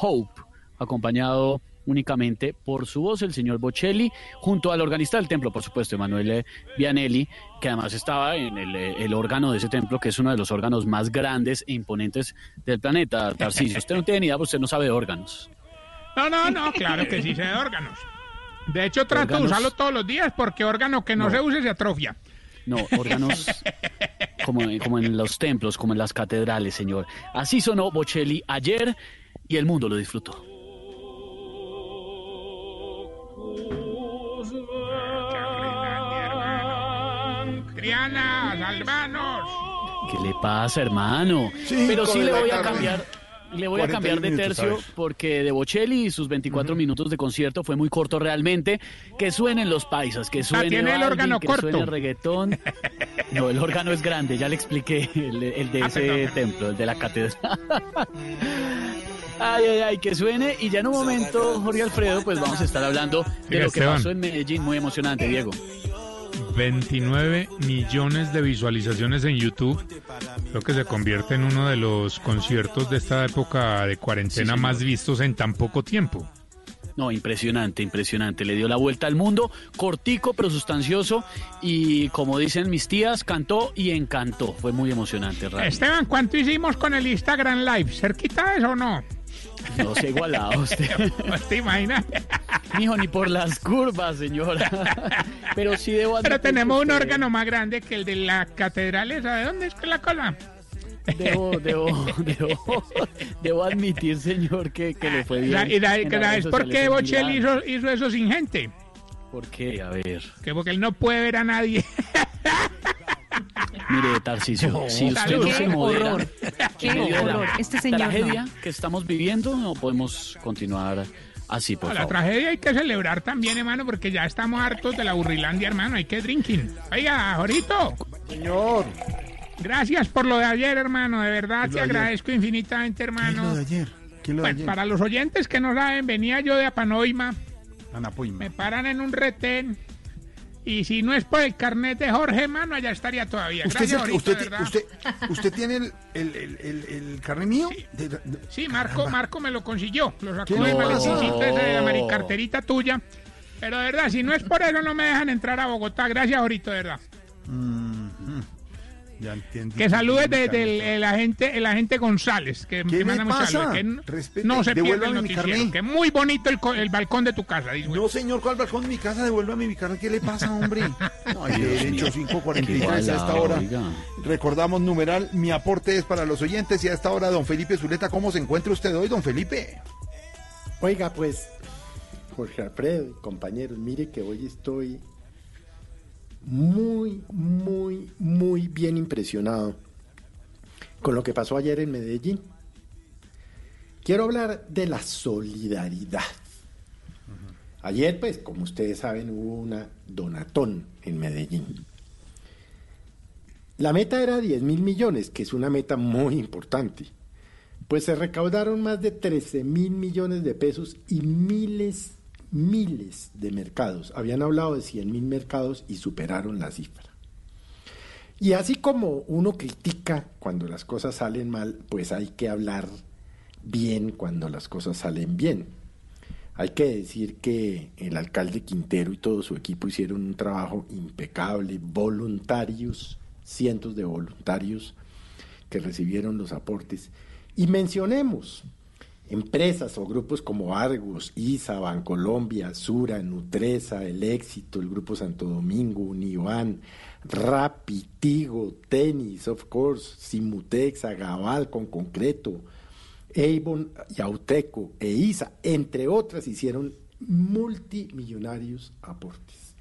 Hope, acompañado únicamente por su voz, el señor Bocelli, junto al organista del templo, por supuesto, Emanuele Vianelli, que además estaba en el, eh, el órgano de ese templo, que es uno de los órganos más grandes e imponentes del planeta, Tarcisio. Usted no tiene ni idea, usted no sabe de órganos. No, no, no, claro que sí sé de órganos. De hecho, trato Órganos. de usarlo todos los días porque órgano que no, No. se use se atrofia. No, órganos [laughs] como, como en los templos, como en las catedrales, señor. Así sonó Bocelli ayer y el mundo lo disfrutó. Triana, salvanos. ¿Qué le pasa, hermano? Cinco Pero sí le voy a cambiar. Le voy a 41 cambiar de minutos, tercio ver. porque de Bocelli y sus 24 minutos de concierto fue muy corto realmente. Que suenen los paisas, que suene tiene el órgano que corto. suene reggaetón. No, el órgano es grande, ya le expliqué el, el de Ah, ese perdón. templo, el de la catedral. Ay, ay, ay, que suene. Y ya en un momento, Jorge Alfredo, pues vamos a estar hablando de Diga, lo que Esteban. pasó en Medellín. Muy emocionante, Diego. 29 millones de visualizaciones en YouTube, lo que se convierte en uno de los conciertos de esta época de cuarentena Sí, más vistos en tan poco tiempo. No, impresionante, impresionante. Le dio la vuelta al mundo, cortico pero sustancioso y como dicen mis tías, cantó y encantó. Fue muy emocionante, realmente. Esteban, ¿cuánto hicimos con el Instagram Live? ¿Cerquita de eso o no? No se igualado usted. [laughs] ¿Te imaginas? Mijo, ni por las curvas, señora. [laughs] Pero sí debo Pero tenemos un órgano más grande que el de la catedral esa. ¿De dónde es que la cosa? Debo, [laughs] debo, debo, debo admitir, señor, que, que le fue bien. Y la- en que las la- redes ¿Es por qué Milán. hizo, hizo eso sin gente? ¿Por qué? A ver. Que porque él no puede ver a nadie. Mire, Tarcisio, si usted no se Qué modera horror. Qué en medio de la horror. Este señor no. tragedia que estamos viviendo, no podemos continuar así, por la tragedia hay que celebrar también, hermano, porque ya estamos hartos de la burrilandia, hermano. Hay que drinking. Oiga, Jorito. Señor. Gracias por lo de ayer, hermano. De verdad, ¿Qué te ayer? agradezco infinitamente, hermano. ¿Qué es lo de ayer? ¿Qué es lo de Bueno, ayer? para los oyentes que no saben, venía yo de Apanoima. Anapoima. Me paran en un retén. Y si no es por el carnet de Jorge, hermano, allá estaría todavía. ¿Usted, Gracias, Jorito, usted, de verdad. usted, usted tiene el, el, el, el, carnet mío? De- de- Sí, Marco, Marco me lo consiguió. Lo sacó ¿Qué del ese de la maricarterita tuya. Pero de verdad, si no es por eso, no me dejan entrar a Bogotá. Gracias, Jorito, de verdad. Mhm. Ya entendí. Que saludes tiene de- mi del carnet. el agente, el agente González, que ¿Qué me manda saludos, que Respete, no se pierda el noticiero. carnet. Que muy bonito el, el balcón de tu casa. dice. No, señor, ¿cuál balcón de mi casa? Devuélvame mi carnet. ¿Qué le pasa, hombre? [laughs] No, hay derecho mío. 543 a esta hora. oiga. Recordamos numeral, mi aporte es para los oyentes y a esta hora, don Felipe Zuleta, ¿cómo se encuentra usted hoy, don Felipe? Oiga, pues, Jorge Alfredo, compañeros, mire que hoy estoy muy, muy, muy bien impresionado con lo que pasó ayer en Medellín. Quiero hablar de la solidaridad. Ayer, pues, como ustedes saben, hubo una donatón en Medellín. La meta era 10 mil millones, que es una meta muy importante. Pues se recaudaron más de 13 mil millones de pesos y miles, miles de mercados. Habían hablado de 100 mil mercados y superaron la cifra. Y así como uno critica cuando las cosas salen mal, pues hay que hablar bien cuando las cosas salen bien. Hay que decir que el alcalde Quintero y todo su equipo hicieron un trabajo impecable, voluntarios, cientos de voluntarios que recibieron los aportes. Y mencionemos empresas o grupos como Argos, ISA, Bancolombia, Sura, Nutresa, El Éxito, el Grupo Santo Domingo, Univán, Rappi, Tigo, Tenis, of course, Simutex, Agabal con concreto, Avon, Yauteco e ISA, entre otras, hicieron multimillonarios aportes.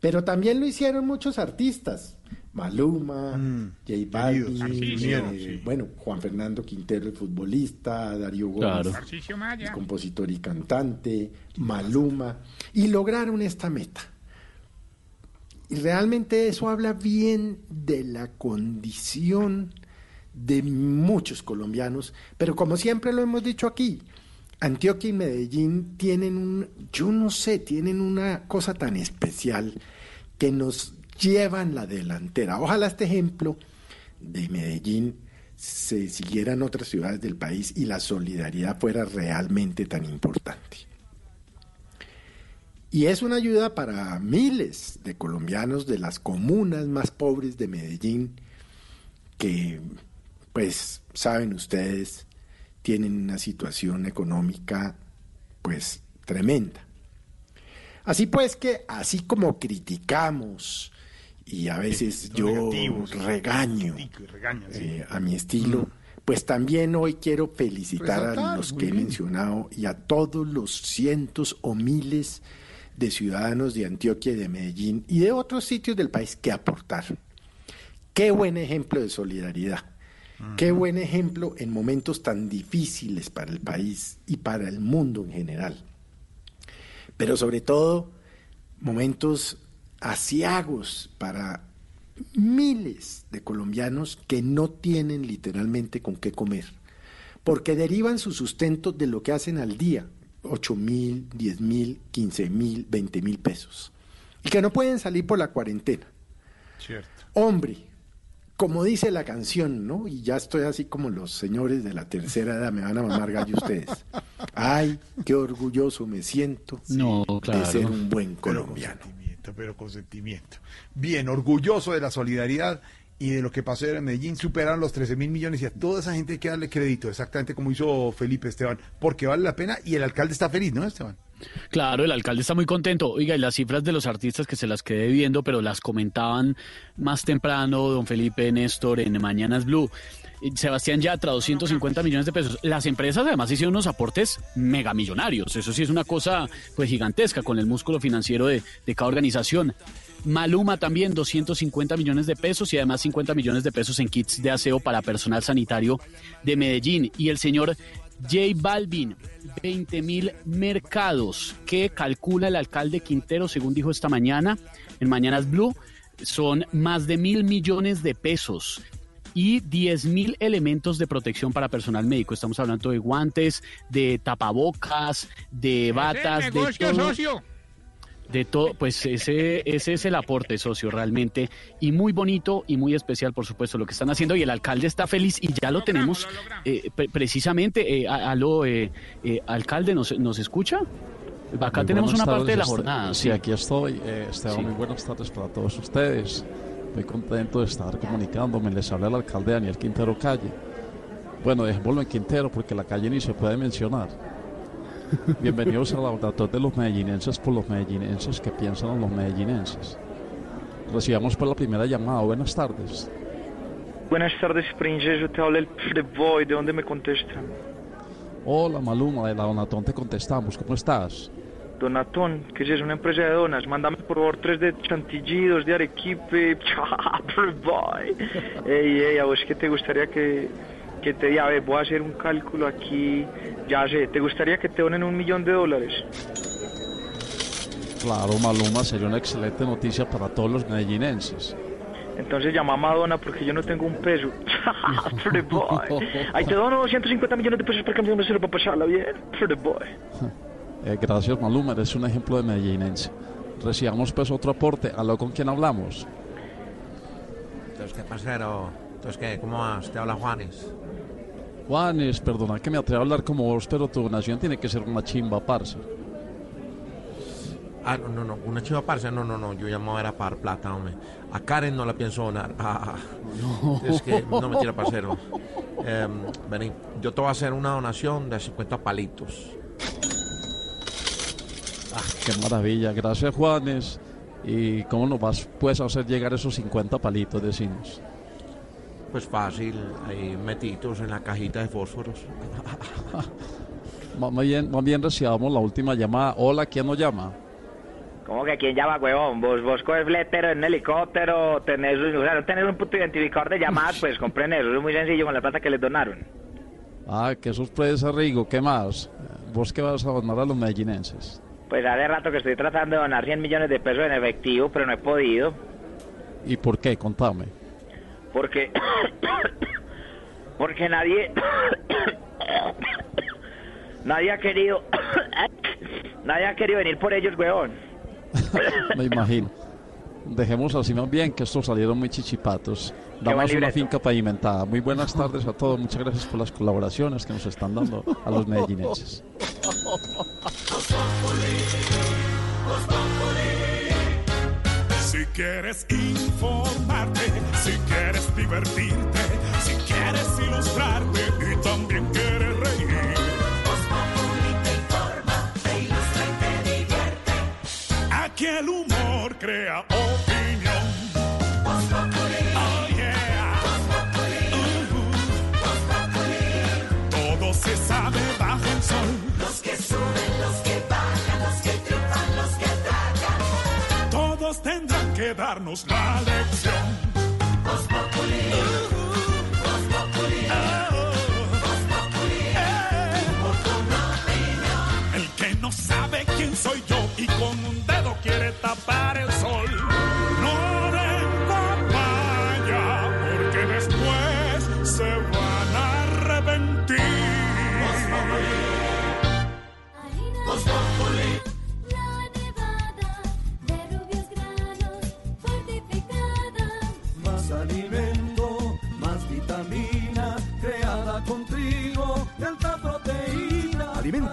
Pero también lo hicieron muchos artistas. Maluma, J Balvin, Tarcisio. eh, bueno, Juan Fernando Quintero, el futbolista, Darío Gómez, Claro. El compositor y cantante, Maluma, y lograron esta meta. Y realmente eso habla bien de la condición de muchos colombianos, pero como siempre lo hemos dicho aquí, Antioquia y Medellín tienen un, yo no sé, tienen una cosa tan especial que nos llevan la delantera. Ojalá este ejemplo de Medellín se siguiera en otras ciudades del país y la solidaridad fuera realmente tan importante. Y es una ayuda para miles de colombianos de las comunas más pobres de Medellín que, pues, saben ustedes, tienen una situación económica, pues, tremenda. Así pues que, así como criticamos y a veces yo negativos, regaño sí. eh, a mi estilo, pues también hoy quiero felicitar a los que he bien. mencionado y a todos los cientos o miles de ciudadanos de Antioquia y de Medellín y de otros sitios del país que aportaron. Qué buen ejemplo de solidaridad. Qué buen ejemplo en momentos tan difíciles para el país y para el mundo en general. Pero sobre todo, momentos asiagos para miles de colombianos que no tienen literalmente con qué comer, porque derivan su sustento de lo que hacen al día, 8 mil, 10 mil, 15 mil, 20 mil pesos, y que no pueden salir por la cuarentena. Cierto. Hombre, como dice la canción, ¿no? Y ya estoy así como los señores de la tercera edad, me van a mamar gallo ustedes. Ay, qué orgulloso me siento No, de ser un buen colombiano. Pero con sentimiento. Bien, orgulloso de la solidaridad y de lo que pasó en Medellín, superaron los 13 mil millones y a toda esa gente hay que darle crédito, exactamente como hizo Felipe Esteban, porque vale la pena y el alcalde está feliz, ¿no, Esteban? Claro, el alcalde está muy contento. Oiga, y las cifras de los artistas que se las quedé viendo, pero las comentaban más temprano don Felipe Néstor en Mañanas Blue. Sebastián Yatra, 250 millones de pesos. Las empresas además hicieron unos aportes megamillonarios. Eso sí es una cosa pues gigantesca con el músculo financiero de, de cada organización. Maluma también 250 millones de pesos y además 50 millones de pesos en kits de aseo para personal sanitario de Medellín. Y el señor J Balvin, 20 mil mercados que calcula el alcalde Quintero, según dijo esta mañana en Mañanas Blue, son más de mil millones de pesos y 10 mil elementos de protección para personal médico. Estamos hablando de guantes, de tapabocas, de batas, de todo. socio. De todo, pues ese, ese es el aporte socio realmente y muy bonito y muy especial por supuesto lo que están haciendo y el alcalde está feliz y ya lo tenemos eh, pre- precisamente, eh, a- eh, eh, alcalde, ¿nos, ¿nos escucha? Acá Muy tenemos una parte de la tardes, este- jornada. Sí, aquí estoy. Eh, Esteban, Sí. muy buenas tardes para todos ustedes. Muy contento de estar comunicándome. Les habla el alcalde Daniel Quintero Calle. Bueno, dejémoslo en Quintero porque la calle ni se puede mencionar. [laughs] Bienvenidos al laboratorio de los medellinenses por los medellinenses que piensan en los medellinenses. Recibamos por la primera llamada. Buenas tardes. Buenas tardes, Princeso. Te habla el Boy. ¿De dónde me contestan? Hola Maluma, de la Donatón te contestamos. ¿Cómo estás? Donatón, ¿qué es? Una empresa de donas. Mándame por favor tres de chantilly, dos de arequipe. [laughs] Boy. Ey, ey, ¿a vos qué te gustaría que, que te diga? A ver, voy a hacer un cálculo aquí. Ya sé, ¿te gustaría que te donen un millón de dólares? Claro, Maluma, sería una excelente noticia para todos los medellinenses. Entonces llama a Madonna porque yo no tengo un peso. [laughs] Pretty boy. Ahí te dono [laughs] 250 millones de pesos para cambiar un para pasarla bien. Pretty boy. Eh, gracias, Maluma, eres un ejemplo de medellinense. Recibamos pues otro aporte. ¿Aló con quién hablamos? Entonces, ¿qué pasero? Entonces, ¿qué? ¿Cómo vas? Te habla Juanes. Juanes, perdona que me atrevo a hablar como vos, pero tu donación tiene que ser una chimba, parce. Ah, no, no, no, una chiva parce, no, no, no, yo llamaba era para plata, hombre. A Karen no la pienso donar. Ah, es que no [laughs] me tira parcero. Em, vení, yo te voy a hacer una donación de 50 palitos. Ah, qué maravilla, gracias, Juanes. ¿Y cómo nos vas puedes hacer llegar esos 50 palitos, decimos? Pues fácil, ahí metidos en la cajita de fósforos. Más [laughs] más bien, más bien recibamos la última llamada. Hola, ¿quién nos llama? ¿Cómo que quién llama, huevón? Vos, vos coges fletero en un helicóptero, tenés, o sea, no tenés un puto identificador de llamadas, [laughs] pues compren eso, es muy sencillo con la plata que les donaron. Ah, qué sorpresa, Rigo. ¿Qué más? ¿Vos qué vas a donar a los medellinenses? Pues hace rato que estoy tratando de donar 100 millones de pesos en efectivo, pero no he podido, ¿Y por qué? Contame. porque... [coughs] porque nadie... [coughs] nadie ha querido... [coughs] nadie ha querido venir por ellos, huevón. [laughs] Me imagino. Dejemos así más bien que estos salieron muy chichipatos. Damos una finca pavimentada. Muy buenas tardes a todos. Muchas gracias por las colaboraciones que nos están dando a los medellinenses. Si quieres informarte, si quieres divertirte, si quieres ilustrarte Aquí el humor crea opinión. Oh, yeah. Uh-huh. Todo se sabe bajo el sol. Los que suben, los que bajan, los que triunfan, los que atacan. Todos tendrán que darnos la lección. El tapar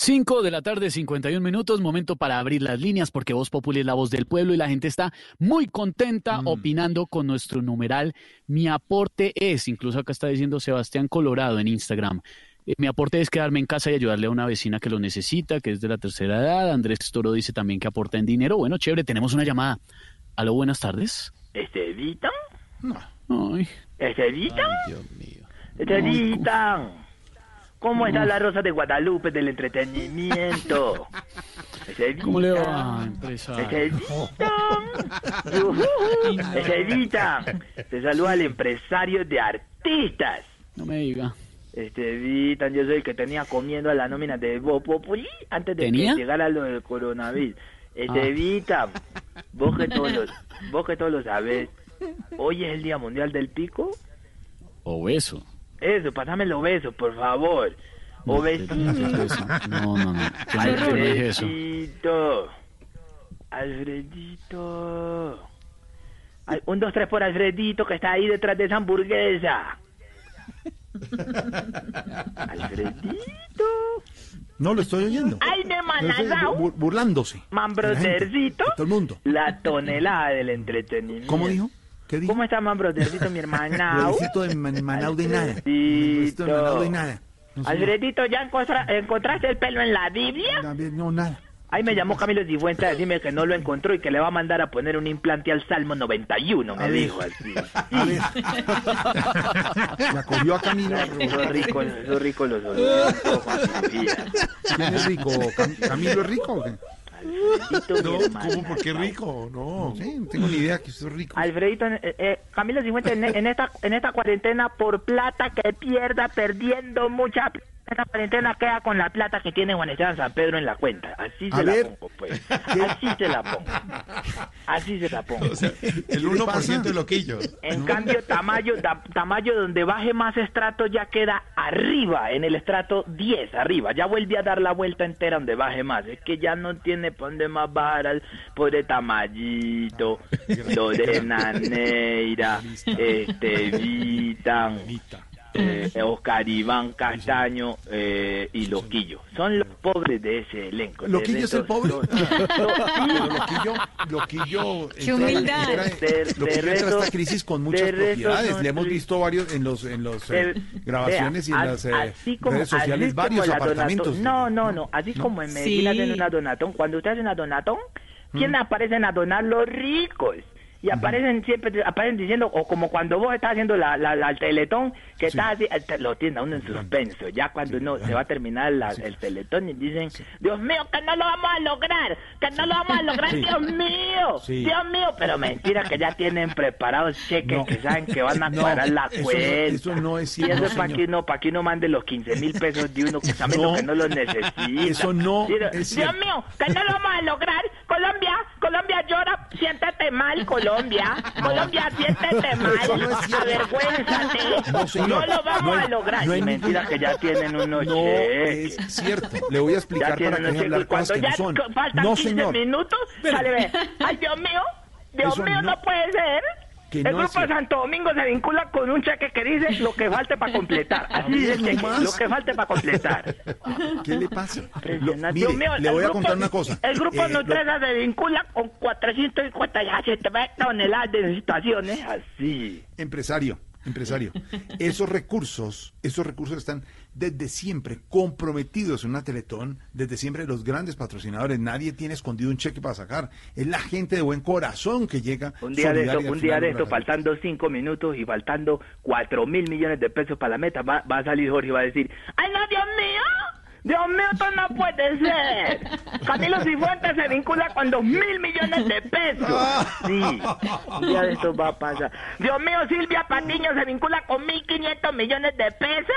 5 de la tarde, 51 minutos, momento para abrir las líneas porque Voz Populi es la voz del pueblo y la gente está muy contenta opinando con nuestro numeral. Mi aporte es, incluso acá está diciendo Sebastián Colorado en Instagram. eh, Mi aporte es quedarme en casa y ayudarle a una vecina que lo necesita, que es de la tercera edad. Andrés Toro dice también que aporta en dinero. Bueno, chévere, tenemos una llamada. Aló, buenas tardes. ¿Estevitan? Ay. ¿Estevitan? Estevitan. ¿Cómo está la Rosa de Guadalupe del entretenimiento? [laughs] ¿Cómo le va, empresario? Ujú. Estevitan. Te saluda el empresario de artistas. No me diga. Estevitan, yo soy el que tenía comiendo a la nómina de Populi antes de ¿Tenía? que llegara lo del coronavirus. Estevitan, vos que todos los, vos que todos lo sabés, hoy es el Día Mundial del Pico. Obeso. Eso, pásamelo beso, por favor. Obesito. No, no, no. [laughs] Yo no, yo no dije eso. Alfredito. Alfredito. Ay, un, dos, tres por Alfredito que está ahí detrás de esa hamburguesa. [laughs] Alfredito. No lo estoy oyendo. Ay, estoy Manazao. bu- burlándose. De todo el mundo. La tonelada del entretenimiento. ¿Cómo dijo? ¿Qué dijo? ¿Cómo está, man mi hermana? Brothercito de Man- de nada. De Manau de nada. No sé. Alfredito, ¿ya encontra- encontraste el pelo en la Biblia? No, nada. Ahí me llamó Camilo Cifuentes a decirme que no lo encontró y que le va a mandar a poner un implante al Salmo 91, me A ver. dijo así. [laughs] A ver. La cogió a Camilo. Son ricos, son ricos los olores. [laughs] ¿Quién es rico? ¿Cam- ¿Camilo es rico o qué? No, ¿cómo? ¿Por qué rico? No, sí, no tengo ni idea que soy rico. Alfredito, eh, eh, Camilo Cifuentes, en, en esta, en esta cuarentena, por plata que pierda, perdiendo mucha plata, esta cuarentena queda con la plata que tiene Juan Esteban San Pedro en la cuenta. Así A se la ver. pongo, pues. Así se la pongo. Así se la pongo. el 1% de loquillo. En cambio, Tamayo, da- Tamayo donde baje más estrato ya queda arriba, en el estrato 10, arriba. Ya vuelve a dar la vuelta entera donde baje más. Es que ya no tiene por dónde más bajar al pobre Tamayito, [laughs] Lorena Neira, este Vitan, eh, Oscar Iván Castaño eh, y Loquillo. Son los pobres de ese elenco. ¿Loquillo es el pobre? [laughs] Loquillo, Loquillo Qué humildad. entra- De- Loquillo de entra a esta crisis con muchas propiedades. Le hemos visto varios en los en los Eh, grabaciones y en las eh, como- redes sociales varios apartamentos. Donatón- No, no, no. Así como en Medellín Sí. hacen una donatón. Cuando usted hace una donatón, ¿quién aparecen a donar los ricos? Y aparecen siempre, aparecen diciendo, o como cuando vos estás haciendo la, la, la- el teletón, que estás así, eh, lo tiene a uno en suspenso. Ya cuando uno se va a terminar la- el teletón y dicen, Dios mío, que no lo vamos a lograr, que no lo vamos a lograr, Sí. Dios mío, Sí. Dios mío. Pero mentira, que ya tienen preparados cheques No. que saben que van a No, la eso no- cuenta. eso no es Y cierto, eso es para que uno, para que uno mande los 15 mil pesos de uno que sabiendo No. que no los necesita. Eso no es Dios cierto. mío, que no lo vamos a lograr. Colombia, Colombia llora, siéntate mal, Colombia. Colombia, siéntete mal, no avergüénzate. No, señor. No lo vamos No hay- a lograr. no hay mentira que ya tienen unos No es cierto. Le voy a explicar para que de hablar cosas que ya no son. faltan No, 15 señor. minutos, sale ve. Ay, Dios mío, Dios Eso mío, no, no- puede ser. Que el no grupo de. Santo Domingo se vincula con un cheque que dice lo que falte para completar. [laughs] Así dice el cheque, lo que falte para completar. [laughs] ¿Qué le pasa? Lo- mire, mío, le voy a grupo- contar una cosa. El grupo Eh, lo- Nutresa se vincula con 457 toneladas de situaciones así. Empresario, empresario. [laughs] Esos recursos, esos recursos están desde siempre comprometidos en una Teletón, desde siempre los grandes patrocinadores. Nadie tiene escondido un cheque para sacar. Es la gente de buen corazón que llega. Un día de esto, un día de esto, faltando cinco minutos y faltando cuatro mil millones de pesos para la meta, va, va a salir Jorge y va a decir, ¡ay no, Dios mío! Dios mío, esto no puede ser. Camilo Cifuentes se vincula con dos mil millones de pesos. Sí, un día de esto va a pasar. Dios mío, Silvia Patiño se vincula con mil quinientos millones de pesos.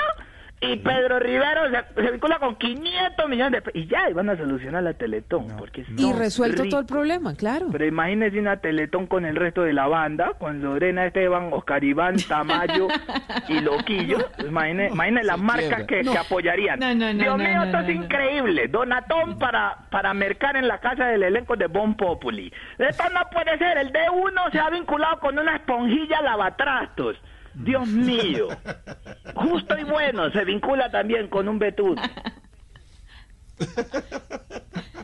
Y Pedro Rivero se, se vincula con 500 millones de pesos. Y ya, y van a solucionar la Teletón. porque Y son resuelto todo el problema, claro. Pero imagínese una Teletón con el resto de la banda, con Lorena Esteban, Oscar Iván, [laughs] Tamayo y Loquillo. Imagine, imagine las marcas que, que apoyarían. No, no, no, Dios no, mío, no, esto no, es no. increíble. Donatón para, para mercar en la casa del elenco de Bon Populi. Esto no puede ser. El D1 se ha vinculado con una esponjilla lavatrastos. Dios mío. Justo y bueno, se vincula también con un betún.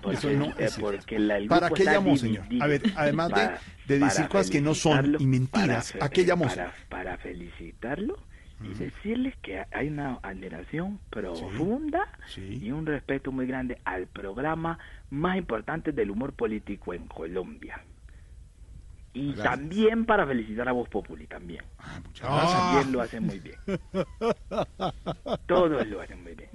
Porque, Eso no es porque la- el ¿Para qué llamó, señor? A ver, además de, Para- de decir cosas que no son y mentiras, para ¿a qué llamó? Para, para felicitarlo y decirles que hay una admiración profunda y un respeto muy grande al programa más importante del humor político en Colombia. Y Gracias. también para felicitar a Voz Populi también. gracias. También lo hacen muy bien. [laughs] Todos lo hacen muy bien.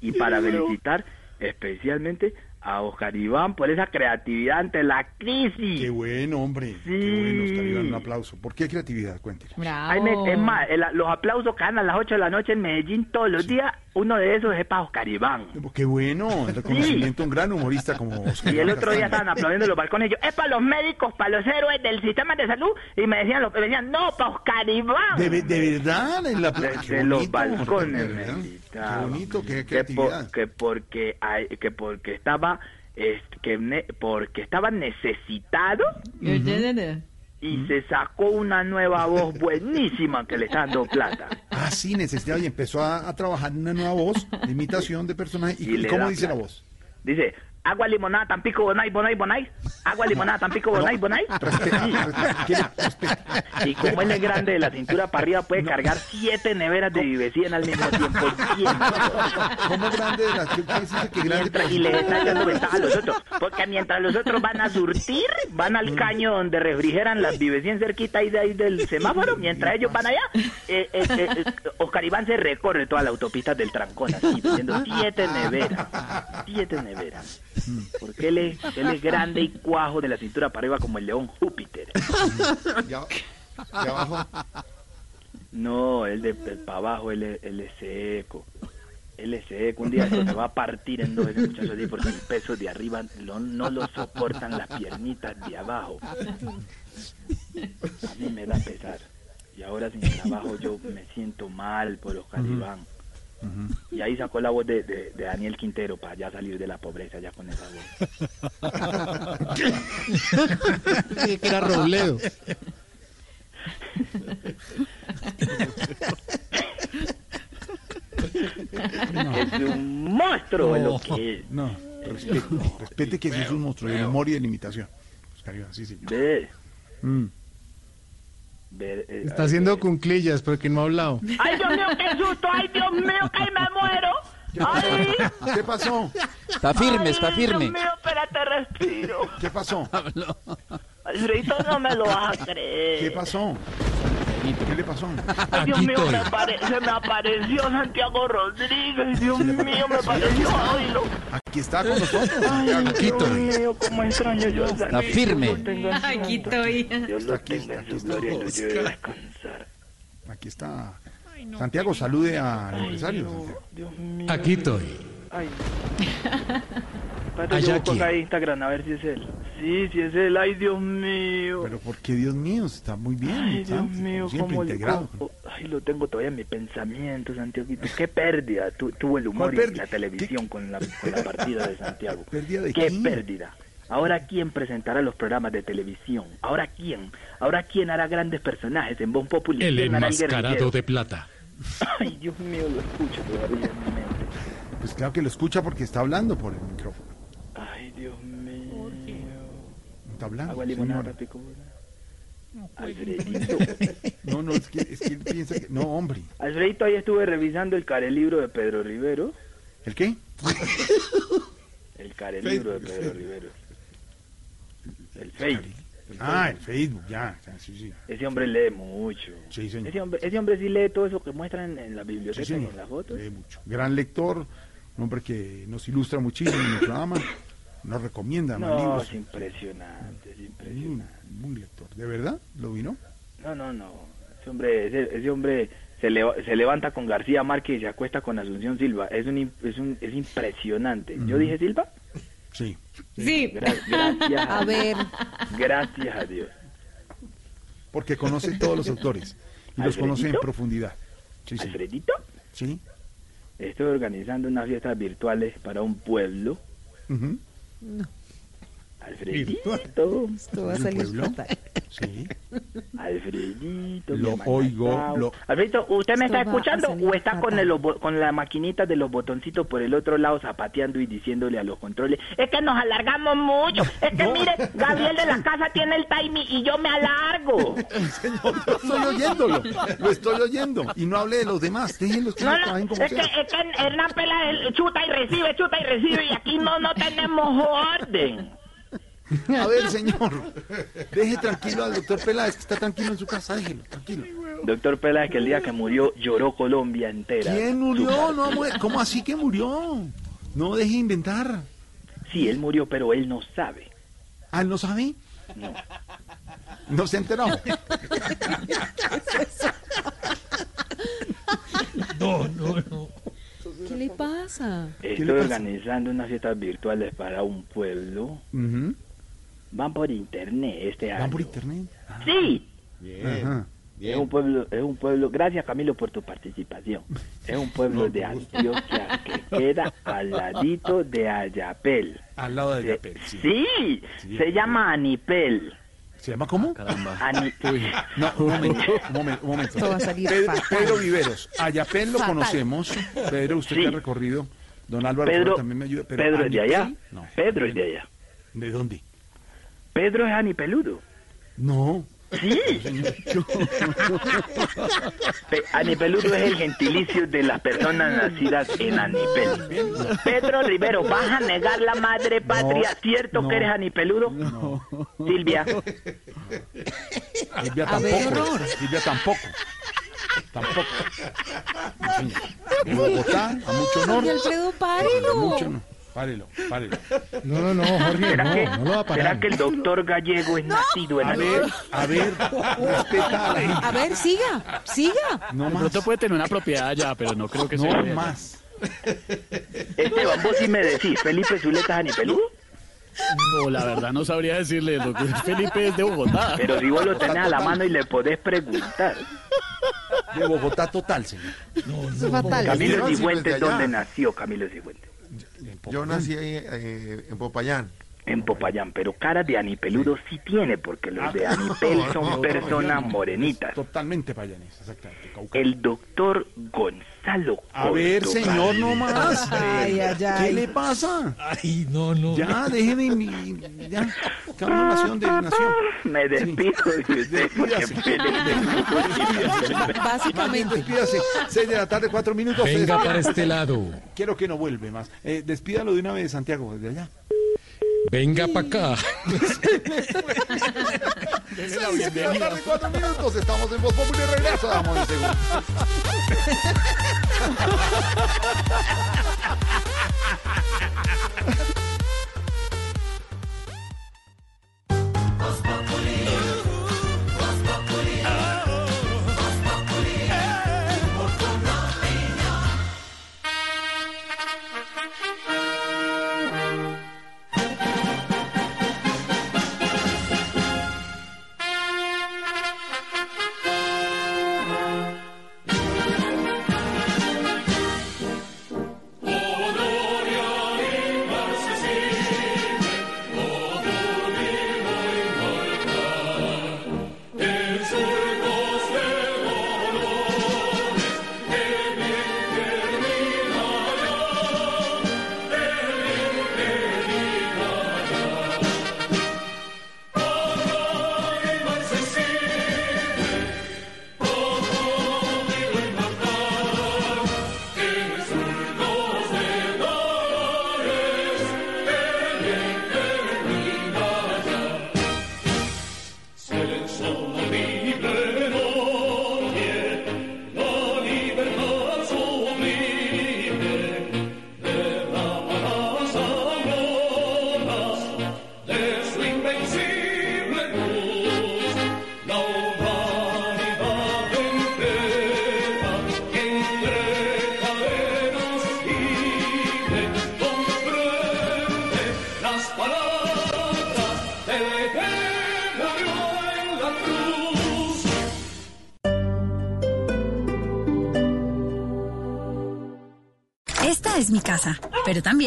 Y para felicitar especialmente a Oscar Iván por esa creatividad ante la crisis. Qué bueno, hombre. Qué bueno, Oscar Iván, un aplauso. ¿Por qué creatividad? Ay, me- es más, el- los aplausos que dan a las 8 de la noche en Medellín todos los días, uno de esos es para Oscar Iván. Qué bueno, el reconocimiento a un gran humorista como Oscar Y el otro día estaban aplaudiendo en los balcones. Yo, es para los médicos, para los héroes del sistema de salud. Y me decían, los- me decían no, para Oscar Iván. De, ve- de verdad, en la Desde qué los balcones de. Qué bonito, qué que, creatividad. por- que porque hay- que porque estaba es- que ne- porque estaba necesitado y se sacó una nueva voz buenísima que le está dando plata. Ah, sí, necesitaba y empezó a, a trabajar en una nueva voz, de imitación de personaje. ¿Y, cómo dice la voz? Dice, agua limonada, tampico, bonai, bonai, bonai. Agua limonada, tampico, bonai, bonai. [laughs] Y como él es grande de la cintura para arriba, puede cargar siete neveras de vivecien al mismo tiempo. ¿Cómo grande de la que grande Mientras- y le está echando ventaja a los otros. Porque mientras los otros van a surtir, van al caño donde refrigeran las vivecien cerquita ahí, de ahí del semáforo, mientras ellos van allá, eh, eh, eh, eh, Oscar Iván se recorre toda la autopista del Trancón, así, vendiendo siete neveras. Siete neveras. Porque él es, él es grande y cuajo de la cintura para arriba como el león Júpiter. Ya abajo. No, él de, para abajo, él es, él es seco. Él es seco. Un día se va a partir en dos ese muchacho así porque el peso de arriba lo- no lo soportan las piernitas de abajo. A mí me da pesar. Y ahora sin trabajo yo me siento mal por Y ahí sacó la voz de, de- de Daniel Quintero para ya salir de la pobreza ya con esa voz. [laughs] que era Robledo. Es un monstruo lo que es. No, respete, respete que sí es un monstruo de memoria y de limitación. Oscar Iván, sí, señor. Ve, Mm. Eh, Está haciendo cunclillas porque no ha hablado. Ay, Dios mío, qué susto. Ay, Dios mío, que me muero. Ay, ¿Qué pasó? Está firme, está Ay, firme. Dios mío, espérate, respiro. ¿Qué pasó? Alfredito, no me lo vas a creer. ¿Qué pasó? ¿Qué le pasó? Ay, Dios mío, me apare- se me apareció Santiago Rodríguez. Dios mío, me apareció. Ay, lo- Aquí está con nosotros. Ay. Dios mío, cómo extraño yo a Santiago. firme. Aquí estoy. Dios lo tenga en su gloria y descansar. Aquí está. Santiago, salude al empresario. Dios mío. Aquí estoy. Ay. [laughs] Allá yo busco acá en Instagram a ver si es él. Sí, sí es él. Ay, Dios mío. Pero porque Dios mío, está muy bien. Ay, Dios mío, siempre cómo le- integrado. Ay, lo tengo todavía en mi pensamiento, Santiago. Qué pérdida tu- tuvo el humor ¿Cuál y la televisión con la, con la partida de Santiago. [laughs] ¿Pérdida de Qué quién? pérdida. Ahora quién presentará los programas de televisión. Ahora quién. Ahora quién hará grandes personajes en Bon Populi. El ¿Quién hará enmascarado de plata. [laughs] Ay, Dios mío, lo escucho todavía en mi mente. Pues claro que lo escucha porque está hablando por el micrófono. Ay, Dios mío. Está hablando. Agua limonada, señora. pico. Alfredito. No, no, es que, es que él piensa que. No, hombre. Alfredito, ahí estuve revisando el carelibro de Pedro Rivero. ¿El qué? El carelibro de Pedro Rivero. El Facebook. Ah, el Facebook, ya. Sí, sí. Ese hombre lee mucho. Sí, señor. Ese hombre, ese hombre sí lee todo eso que muestran en la biblioteca Sí, y señor. en las fotos. Lee mucho. Gran lector, un hombre que nos ilustra muchísimo en el programa. Nos recomienda más No, libros. es impresionante, es Un, impresionante. un lector. ¿De verdad? ¿Lo vino? No, no, no. Ese hombre, ese, ese hombre se, leva- se levanta con García Márquez y se acuesta con Asunción Silva. Es un, im- es un, es impresionante. ¿Yo dije Silva? Sí. Sí. Gra- gracias. A ver. Gracias a Dios. Porque conoce todos los autores. Y los conoce en profundidad. Sí, sí. Alfredito, Sí. Estoy organizando unas fiestas virtuales para un pueblo. Alfredito. Esto va a ¿Un salir fatal. Sí. Alfredito. Lo oigo, lo- Alfredito, ¿usted me Esto está escuchando o está con, el, con la maquinita de los botoncitos por el otro lado zapateando y diciéndole a los controles? Es que nos alargamos mucho. Es que mire, Gabriel de la casa tiene el timing y yo me alargo. [laughs] Señor, yo estoy oyéndolo. Lo estoy oyendo. Y no hable de los demás. Déjenlos que No, no no, trabajen es que, es que Hernán Pela chuta y recibe, chuta y recibe y aquí no, no tenemos orden. A ver, señor. Deje tranquilo al doctor Peláez, que está tranquilo en su casa. Déjelo, tranquilo. Doctor Peláez, que el día que murió lloró Colombia entera. ¿Quién murió? No, ¿Cómo así que murió? No deje inventar. Sí, él murió, pero él no sabe. ¿Ah, él no sabe? No. No se ha enterado. No, no, no. ¿Qué le pasa? Estoy le pasa? organizando unas fiestas virtuales para un pueblo. Ujú. Van por internet este año. ¿Van por internet? Sí. Ajá. Es un pueblo, es un pueblo. Gracias Camilo por tu participación. [laughs] Es un pueblo de Antioquia que queda al ladito de Ayapel. Al lado de Se- Yapel, sí. sí, se llama Anipel. ¿Se llama cómo? Ani- [laughs] No, un momento, un momento. Un momento. Esto va a salir Pedro, fatal. Pedro Viveros. Ayapel lo Fatal. conocemos. Pedro, usted Sí. que ha recorrido. Don Álvaro Pedro, también me ayuda. pero Pedro es de allá. No. Pedro es de allá. ¿De dónde? Pedro es Anipeludo. No. Sí. [laughs] Pe- Anipeludo es el gentilicio de las personas nacidas en Anipel. Pedro Rivero, ¿vas a negar la madre patria? ¿Cierto no. que eres Anipeludo? Silvia. Silvia A ver, tampoco. Silvia tampoco. Tampoco. No, Bogotá, a mucho honor. Alfredo, A párelo. mucho honor. Párelo, párelo. No, no, no, Jorge, ¿Será, no, que, no lo va a será parar. que el doctor gallego es nacido en A ver, a ver, respeta a la gente. A ver, siga, siga. No más. pronto puede tener una propiedad allá, pero no creo que No sea. más. Esteban, vos sí me decís, ¿Felipe Zuleta es Anipeludo? No, la verdad no sabría decirle. El doctor Felipe es de Bogotá. Pero si vos lo tenés a la mano y le podés preguntar. De Bogotá total, señor. Es fatal. Camilo Cifuentes. ¿dónde nació Camilo Cifuentes? Yo nací ahí eh, en Popayán. En Popayán, pero cara de anipeludo sí tiene, porque los de Anipel [laughs] son personas morenitas. Totalmente payanes, exactamente. El doctor Gonzalo A ver, señor, no más. Ay, ay, ¿Qué le pasa? Ay, no, no. Ya, déjeme. mi- Ya, cada uno nació donde nació. Me despido de usted [laughs] [laughs] Básicamente. Despídase. Seis de la tarde, cuatro minutos. Venga para este lado. Quiero que no vuelve más. Eh, despídalo de una vez, Santiago, desde allá. Venga para acá. Seis de la tarde, cuatro minutos. Estamos en Voz Popular y regresamos en segundos. Las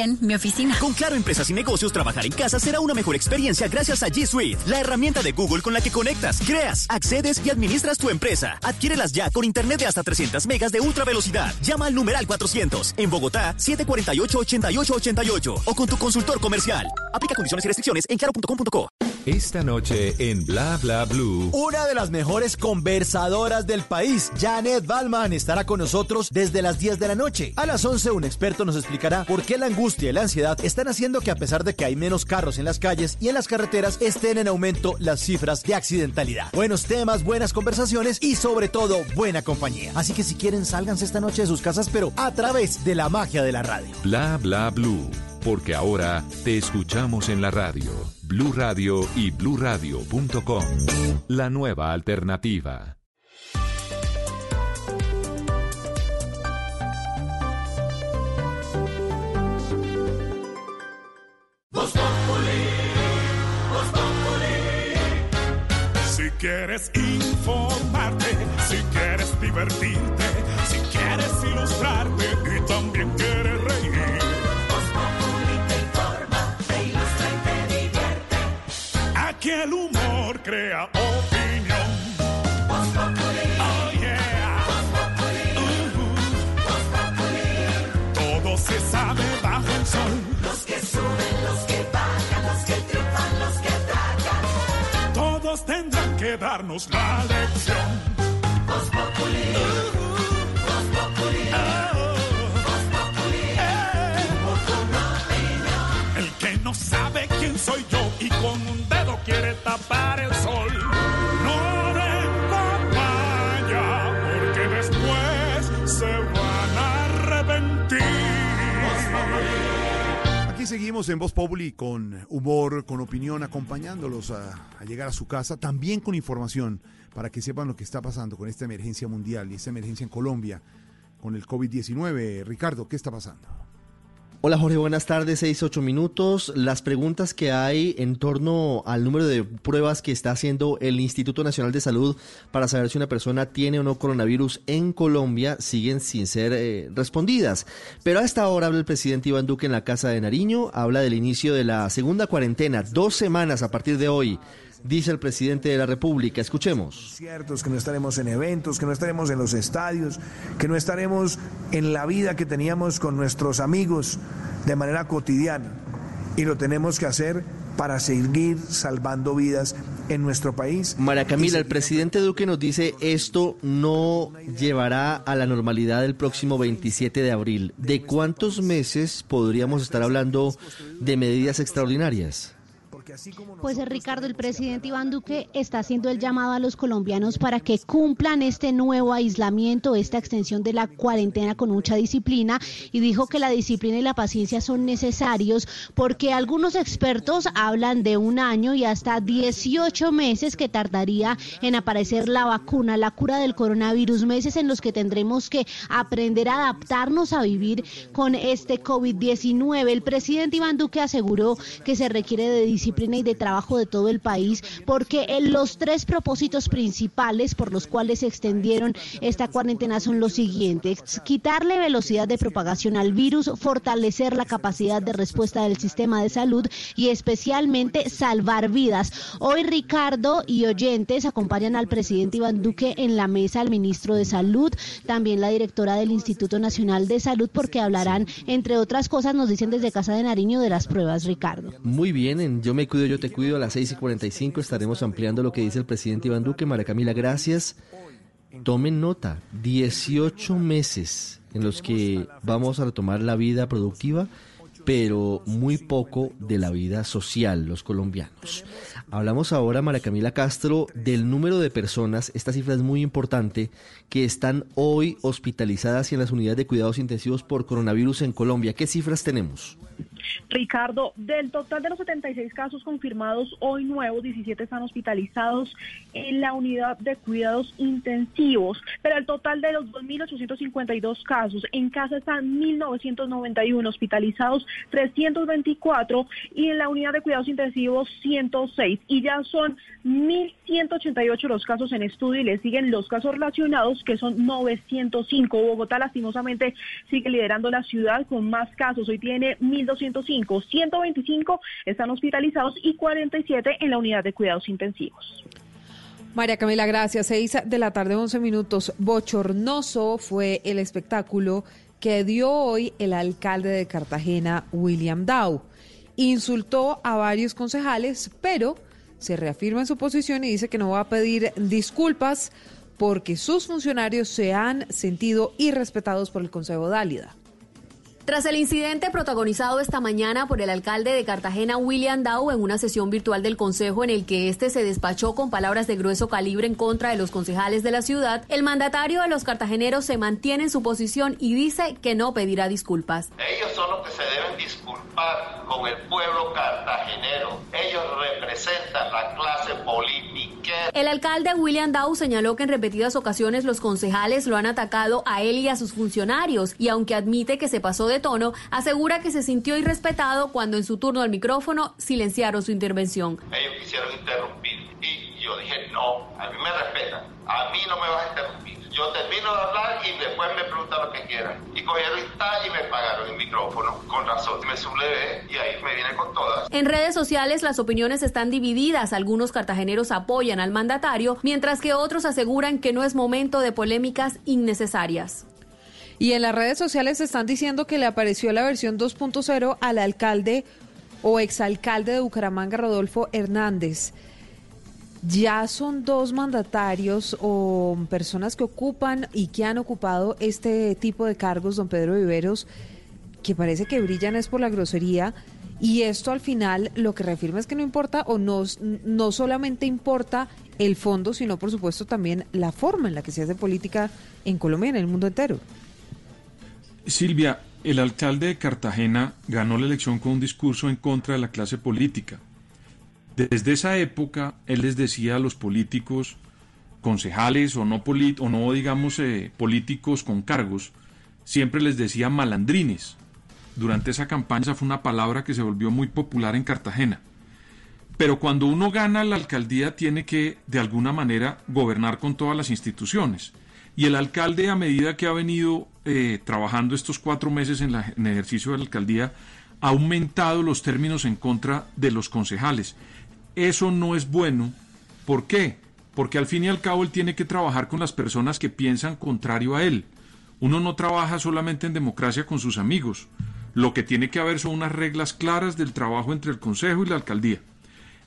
también mi oficina. Con Claro Empresas y Negocios, trabajar en casa será una mejor experiencia gracias a G Suite, la herramienta de Google con la que conectas, creas, accedes y administras tu empresa. Adquiérelas ya con internet de hasta 300 megas de ultra velocidad. Llama al numeral 400 en Bogotá 748-8888 o con tu consultor comercial. Aplica condiciones y restricciones en claro.com.co. Esta noche en Bla Bla Blue. Una de las mejores conversadoras del país, Janet Balman, estará con nosotros desde las 10 de la noche. A las 11, un experto nos explicará por qué la angustia y la ansiedad están haciendo que a pesar de que hay menos carros en las calles y en las carreteras, estén en aumento las cifras de accidentalidad. Buenos temas, buenas conversaciones y sobre todo buena compañía. Así que si quieren, sálganse esta noche de sus casas, pero a través de la magia de la radio. Bla Bla Blue. Porque ahora te escuchamos en la radio. Blue Radio y bluradio.com. La nueva alternativa. Si quieres informarte, si quieres divertirte, si quieres ilustrarte Aquí el humor crea opinión. Oh yeah. Voz Populi. Todo se sabe bajo el sol. Los que suben, los que bajan, los que triunfan, los que atacan. Todos tendrán que darnos la lección. Voz Populi. Voz Populi. Voz Populi. Humor con opinión. El que no sabe quién soy yo y con un quiere tapar el sol. No den papaya, porque después se van a arrepentir. Aquí seguimos en Voz Populi con humor, con opinión, acompañándolos a, a llegar a su casa, también con información para que sepan lo que está pasando con esta emergencia mundial y esta emergencia en Colombia con el COVID-19. Ricardo, ¿qué está pasando? Hola Jorge, buenas tardes, seis, ocho minutos. Las preguntas que hay en torno al número de pruebas que está haciendo el Instituto Nacional de Salud para saber si una persona tiene o no coronavirus en Colombia siguen sin ser eh, respondidas. Pero a esta hora habla el presidente Iván Duque en la Casa de Nariño, habla del inicio de la segunda cuarentena, dos semanas a partir de hoy. Dice el presidente de la República, escuchemos. Ciertos, que no estaremos en eventos, que no estaremos en los estadios, que no estaremos en la vida que teníamos con nuestros amigos de manera cotidiana. Y lo tenemos que hacer para seguir salvando vidas en nuestro país. María Camila, el presidente Duque nos dice esto no llevará a la normalidad el próximo 27 de abril. ¿De cuántos meses podríamos estar hablando de medidas extraordinarias? Pues Ricardo, el presidente Iván Duque está haciendo el llamado a los colombianos para que cumplan este nuevo aislamiento, esta extensión de la cuarentena con mucha disciplina y dijo que la disciplina y la paciencia son necesarios porque algunos expertos hablan de un año y hasta 18 meses que tardaría en aparecer la vacuna, la cura del coronavirus, meses en los que tendremos que aprender a adaptarnos a vivir con este COVID-19. El presidente Iván Duque aseguró que se requiere de disciplina y de trabajo de todo el país, porque en los tres propósitos principales por los cuales se extendieron esta cuarentena son los siguientes. Quitarle velocidad de propagación al virus, fortalecer la capacidad de respuesta del sistema de salud y especialmente salvar vidas. Hoy Ricardo y oyentes acompañan al presidente Iván Duque en la mesa al ministro de Salud, también la directora del Instituto Nacional de Salud, porque hablarán, entre otras cosas, nos dicen desde Casa de Nariño, de las pruebas, Ricardo. Muy bien, en Yo me cuido, yo te cuido a las 6 y 45 estaremos ampliando lo que dice el presidente Iván Duque. María Camila, gracias. Tomen nota, 18 meses en los que vamos a retomar la vida productiva, pero muy poco de la vida social, los colombianos. Hablamos ahora, María Camila Castro, del número de personas, esta cifra es muy importante, que están hoy hospitalizadas y en las unidades de cuidados intensivos por coronavirus en Colombia. ¿Qué cifras tenemos? Ricardo, del total de los 76 casos confirmados hoy nuevos, 17 están hospitalizados en la unidad de cuidados intensivos, pero el total de los 2.852 casos en casa están 1.991 hospitalizados, 324 y en la unidad de cuidados intensivos 106 y ya son 1.188 los casos en estudio y le siguen los casos relacionados que son 905. Bogotá lastimosamente sigue liderando la ciudad con más casos, hoy tiene 1.205, 125 están hospitalizados y 47 en la unidad de cuidados intensivos. María Camila, gracias. Seis de la tarde, 11 minutos. Bochornoso fue el espectáculo que dio hoy el alcalde de Cartagena, William Dow. Insultó a varios concejales, pero se reafirma en su posición y dice que no va a pedir disculpas porque sus funcionarios se han sentido irrespetados por el Consejo Dálida. Tras el incidente protagonizado esta mañana por el alcalde de Cartagena, William Dow, en una sesión virtual del Consejo en el que este se despachó con palabras de grueso calibre en contra de los concejales de la ciudad, el mandatario de los cartageneros se mantiene en su posición y dice que no pedirá disculpas. Ellos son los que se deben disculpar con el pueblo cartagenero. Ellos representan la clase política. El alcalde William Dow señaló que en repetidas ocasiones los concejales lo han atacado a él y a sus funcionarios y aunque admite que se pasó de tono, asegura que se sintió irrespetado cuando en su turno al micrófono silenciaron su intervención. Ellos quisieron interrumpir y yo dije, no, a mí me respetan, a mí no me vas a interrumpir. Yo termino de hablar y después me preguntan lo que quieran. Y cogieron y me pagaron el micrófono. Con razón me sublevé y ahí me vine con todas. En redes sociales las opiniones están divididas. Algunos cartageneros apoyan al mandatario, mientras que otros aseguran que no es momento de polémicas innecesarias. Y en las redes sociales están diciendo que le apareció la versión 2.0 al alcalde o exalcalde de Bucaramanga, Rodolfo Hernández. Ya son dos mandatarios o personas que ocupan y que han ocupado este tipo de cargos, don Pedro Viveros, que parece que brillan es por la grosería. Y esto al final lo que reafirma es que no importa o no, no solamente importa el fondo, sino por supuesto también la forma en la que se hace política en Colombia en el mundo entero. Silvia, el alcalde de Cartagena ganó la elección con un discurso en contra de la clase política. Desde esa época, él les decía a los políticos, concejales o no, o no digamos eh, políticos con cargos, siempre les decía malandrines. durante esa campaña, esa fue una palabra que se volvió muy popular en Cartagena. Pero cuando uno gana la alcaldía tiene que, de alguna manera, gobernar con todas las instituciones. Y el alcalde, a medida que ha venido eh, trabajando estos cuatro meses en, en el ejercicio de la alcaldía, ha aumentado los términos en contra de los concejales. Eso no es bueno. ¿Por qué? Porque al fin y al cabo él tiene que trabajar con las personas que piensan contrario a él. Uno no trabaja solamente en democracia con sus amigos. Lo que tiene que haber son unas reglas claras del trabajo entre el Consejo y la alcaldía.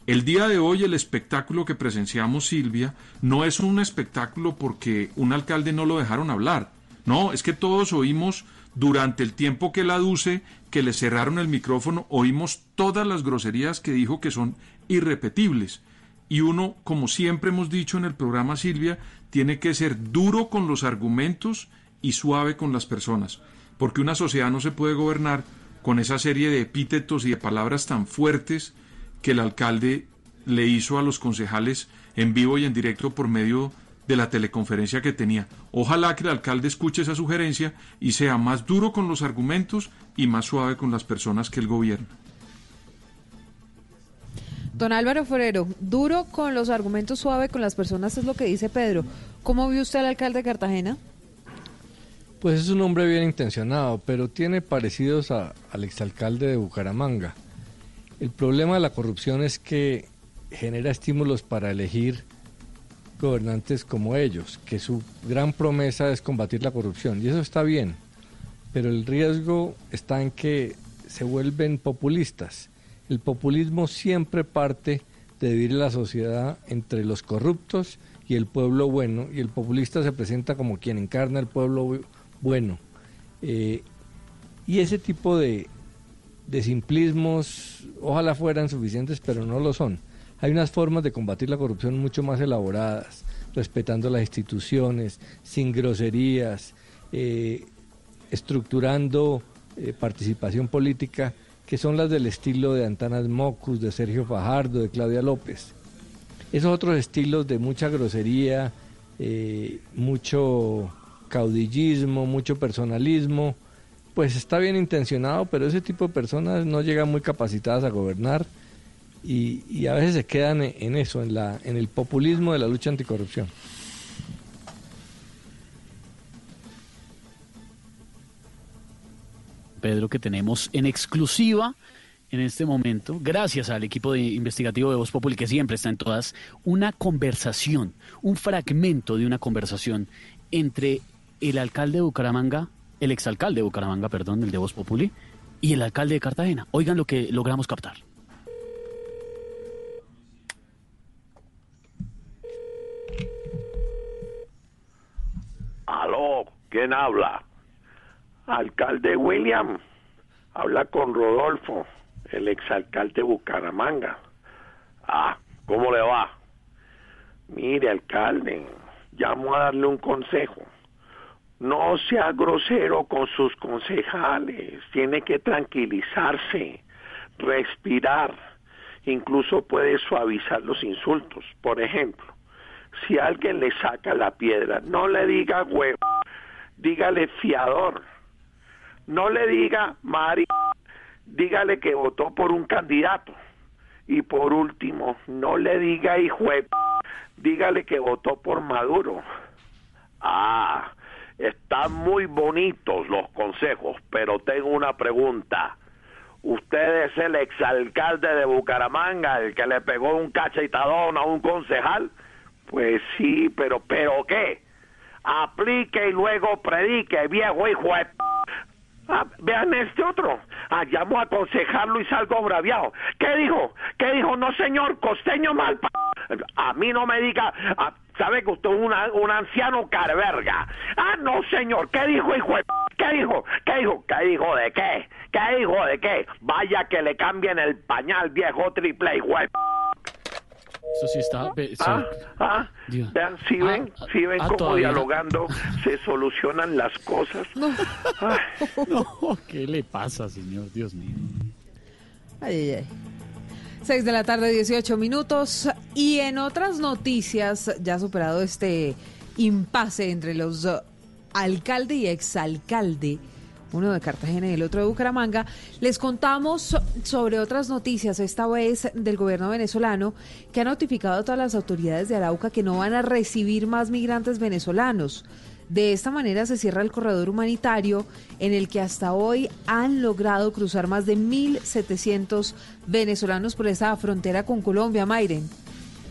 El día de hoy el espectáculo que presenciamos Silvia no es un espectáculo porque un alcalde no lo dejaron hablar. No, es que todos oímos durante el tiempo que él aduce que le cerraron el micrófono, oímos todas las groserías que dijo que son irrepetibles. Y uno, como siempre hemos dicho en el programa Silvia, tiene que ser duro con los argumentos y suave con las personas, porque una sociedad no se puede gobernar con esa serie de epítetos y de palabras tan fuertes que el alcalde le hizo a los concejales en vivo y en directo por medio de la teleconferencia que tenía. Ojalá que el alcalde escuche esa sugerencia y sea más duro con los argumentos y más suave con las personas que él gobierna. Don Álvaro Forero, duro con los argumentos, suave con las personas, es lo que dice Pedro. ¿Cómo vio usted al alcalde de Cartagena? Pues es un hombre bien intencionado, pero tiene parecidos al exalcalde de Bucaramanga. El problema de la corrupción es que genera estímulos para elegir gobernantes como ellos, que su gran promesa es combatir la corrupción, y eso está bien, pero el riesgo está en que se vuelven populistas. El populismo siempre parte de dividir la sociedad entre los corruptos y el pueblo bueno, y el populista se presenta como quien encarna el pueblo bu- bueno. Eh, y ese tipo de, de simplismos ojalá fueran suficientes, pero no lo son. Hay unas formas de combatir la corrupción mucho más elaboradas, respetando las instituciones, sin groserías, eh, estructurando eh, participación política, que son las del estilo de Antanas Mocus, de Sergio Fajardo, de Claudia López. Esos otros estilos de mucha grosería, eh, mucho caudillismo, mucho personalismo, pues está bien intencionado, pero ese tipo de personas no llegan muy capacitadas a gobernar y, y a veces se quedan en, eso, en, la, en el populismo de la lucha anticorrupción. Pedro, que tenemos en exclusiva en este momento, gracias al equipo de investigativo de Voz Populi, que siempre está en todas, una conversación, un fragmento de una conversación entre el alcalde de Bucaramanga, el exalcalde de Bucaramanga, perdón, el de Voz Populi, y el alcalde de Cartagena. Oigan lo que logramos captar. Aló, ¿quién habla? Alcalde William. Habla con Rodolfo, el exalcalde de Bucaramanga. Ah, ¿cómo le va? Mire, alcalde, llamo a darle un consejo. No sea grosero con sus concejales. Tiene que tranquilizarse, respirar. Incluso puede suavizar los insultos. Por ejemplo, si alguien le saca la piedra, no le diga huevo, dígale fiador. No le diga Mari, dígale que votó por un candidato. Y por último, no le diga hijo, de dígale que votó por Maduro. Ah, están muy bonitos los consejos, pero tengo una pregunta. ¿Usted es el exalcalde de Bucaramanga, el que le pegó un cachetadón a un concejal? Pues sí, pero ¿pero qué? Aplique y luego predique, viejo hijo de... Ah, vean este otro. Ah, llamo a aconsejarlo y salgo braviado. ¿Qué dijo? ¿Qué dijo? No, señor, costeño mal. pa- A mí no me diga. ah, ¿Sabe que usted es un anciano carverga? Ah, no, señor. ¿Qué dijo, hijo de p- ¿Qué dijo? ¿Qué dijo? ¿Qué dijo de qué? ¿Qué dijo de qué? Vaya que le cambien el pañal, viejo triple, hijo de p- Eso sí está... sí. Ah, ah, vean, si ven, si ven ah, cómo todavía no. dialogando [laughs] se solucionan las cosas. Ay. [laughs] No, ¿qué le pasa, señor? Dios mío. Ay, ay, ay. 6 de la tarde, 18 minutos. Y en otras noticias, ya superado este impasse entre los uh, alcalde y exalcalde, uno de Cartagena y el otro de Bucaramanga, les contamos so- sobre otras noticias, esta vez del gobierno venezolano, que ha notificado a todas las autoridades de Arauca que no van a recibir más migrantes venezolanos. De esta manera se cierra el corredor humanitario en el que hasta hoy han logrado cruzar más de 1.700 venezolanos por esa frontera con Colombia, Mayren.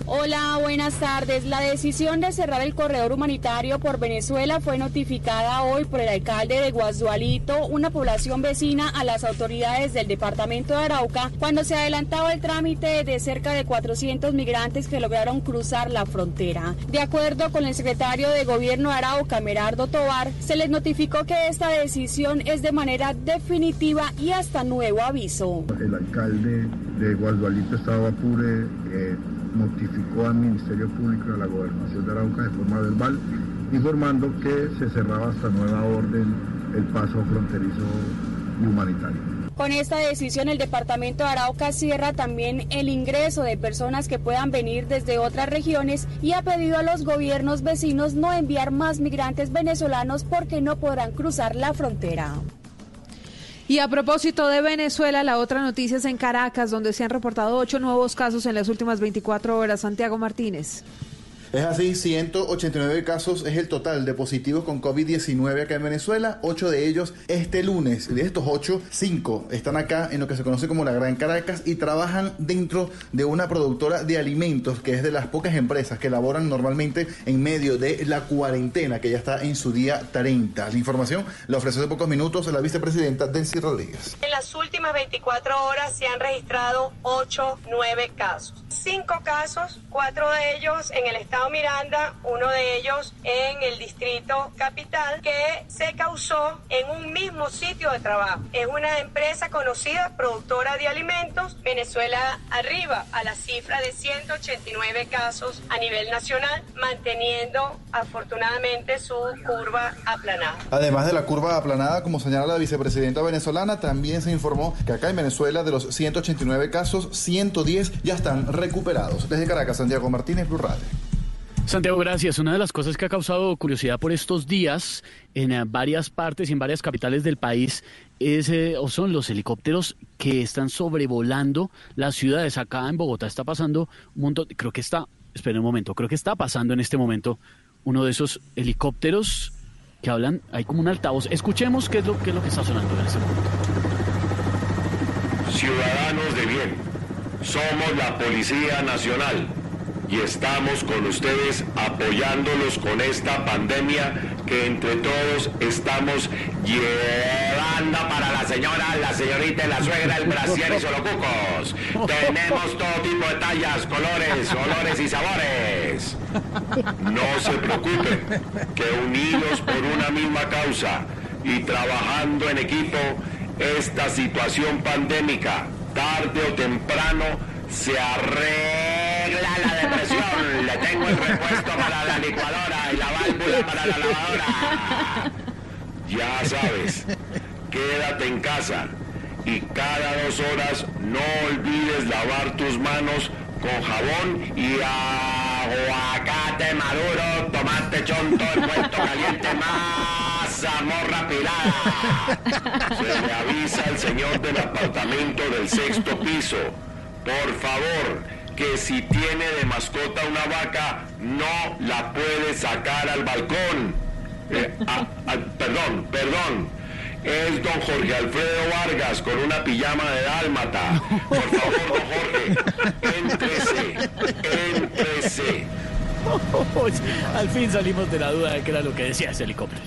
Hola, buenas tardes. La decisión de cerrar el corredor humanitario por Venezuela fue notificada hoy por el alcalde de Guazualito, una población vecina a las autoridades del departamento de Arauca, cuando se adelantaba el trámite de cerca de 400 migrantes que lograron cruzar la frontera. De acuerdo con el secretario de Gobierno de Arauca, Merardo Tobar, se les notificó que esta decisión es de manera definitiva y hasta nuevo aviso. El alcalde de Guadualito, Estado Apure, eh, notificó al Ministerio Público y a la Gobernación de Arauca de forma verbal, informando que se cerraba hasta nueva orden el paso fronterizo y humanitario. Con esta decisión, el departamento de Arauca cierra también el ingreso de personas que puedan venir desde otras regiones y ha pedido a los gobiernos vecinos no enviar más migrantes venezolanos porque no podrán cruzar la frontera. Y a propósito de Venezuela, la otra noticia es en Caracas, donde se han reportado ocho nuevos casos en las últimas 24 horas. Santiago Martínez. Es así, 189 casos es el total de positivos con COVID-19 acá en Venezuela, ocho de ellos este lunes. De estos ocho, cinco están acá en lo que se conoce como la Gran Caracas y trabajan dentro de una productora de alimentos que es de las pocas empresas que laboran normalmente en medio de la cuarentena que ya está en su día 30. La información la ofreció hace pocos minutos la vicepresidenta Delcy Rodríguez. En las últimas 24 horas se han registrado 8, 9 casos. 5 casos, 4 de ellos en el estado Miranda, uno de ellos en el distrito capital, que se causó en un mismo sitio de trabajo. Es una empresa conocida, productora de alimentos. Venezuela arriba a la cifra de 189 casos a nivel nacional, manteniendo afortunadamente su curva aplanada. Además de la curva aplanada, como señala la vicepresidenta venezolana, también se informó que acá en Venezuela de los 189 casos, 110 ya están recuperados. Desde Caracas, Santiago Martínez, Blue. Santiago, gracias. Una de las cosas que ha causado curiosidad por estos días en eh, varias partes y en varias capitales del país es, eh, o son los helicópteros que están sobrevolando las ciudades. Acá en Bogotá está pasando un montón, creo que está, esperen un momento, creo que está pasando en este momento uno de esos helicópteros que hablan, hay como un altavoz. Escuchemos qué es lo, qué es lo que está sonando en este momento. Ciudadanos de bien, somos la Policía Nacional y estamos con ustedes apoyándolos con esta pandemia que entre todos estamos llevando para la señora, la señorita, la suegra, el brasier y solocucos. Tenemos todo tipo de tallas, colores, olores y sabores. No se preocupen, que unidos por una misma causa y trabajando en equipo, esta situación pandémica, tarde o temprano, se arregla la depresión. Le tengo el repuesto para la licuadora y la válvula para la lavadora. Ya sabes, quédate en casa y cada dos horas no olvides lavar tus manos con jabón y aguacate maduro, tomate chonto, envuelto caliente, mazamorra pilada. Se le avisa al señor del apartamento del sexto piso, por favor, que si tiene de mascota una vaca, no la puede sacar al balcón. Eh, ah, ah, perdón, perdón. Es don Jorge Alfredo Vargas con una pijama de dálmata. Por favor, don Jorge, éntrese, éntrese. [laughs] Al fin salimos de la duda de qué era lo que decía ese helicóptero.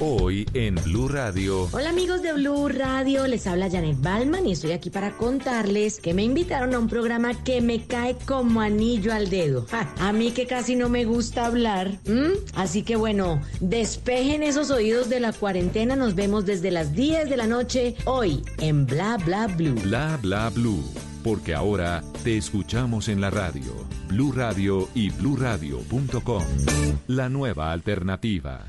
Hoy en Blue Radio. Hola amigos de Blue Radio, les habla Janet Balman y estoy aquí para contarles que me invitaron a un programa que me cae como anillo al dedo. Ja, a mí que casi no me gusta hablar. ¿m? Así que bueno, despejen esos oídos de la cuarentena, nos vemos desde las 10 de la noche hoy en Bla Bla Blue. Bla bla blue. Porque ahora te escuchamos en la radio. Blue Radio y bluradio.com. La nueva alternativa.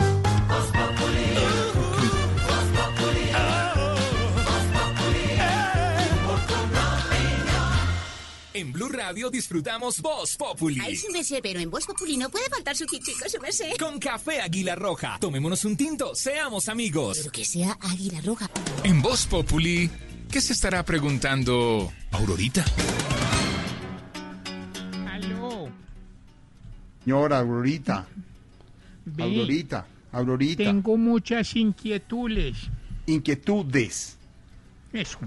En Blue Radio disfrutamos Voz Populi. Ay, su merced, pero en Voz Populi no puede faltar su tintico, su merced. Con café Águila Roja. Tomémonos un tinto, seamos amigos. Pero que sea Águila Roja. En Voz Populi, ¿qué se estará preguntando Aurorita? Aló. Señora Aurorita. Ve, Aurorita. Aurorita. Tengo muchas inquietudes. Inquietudes. Eso.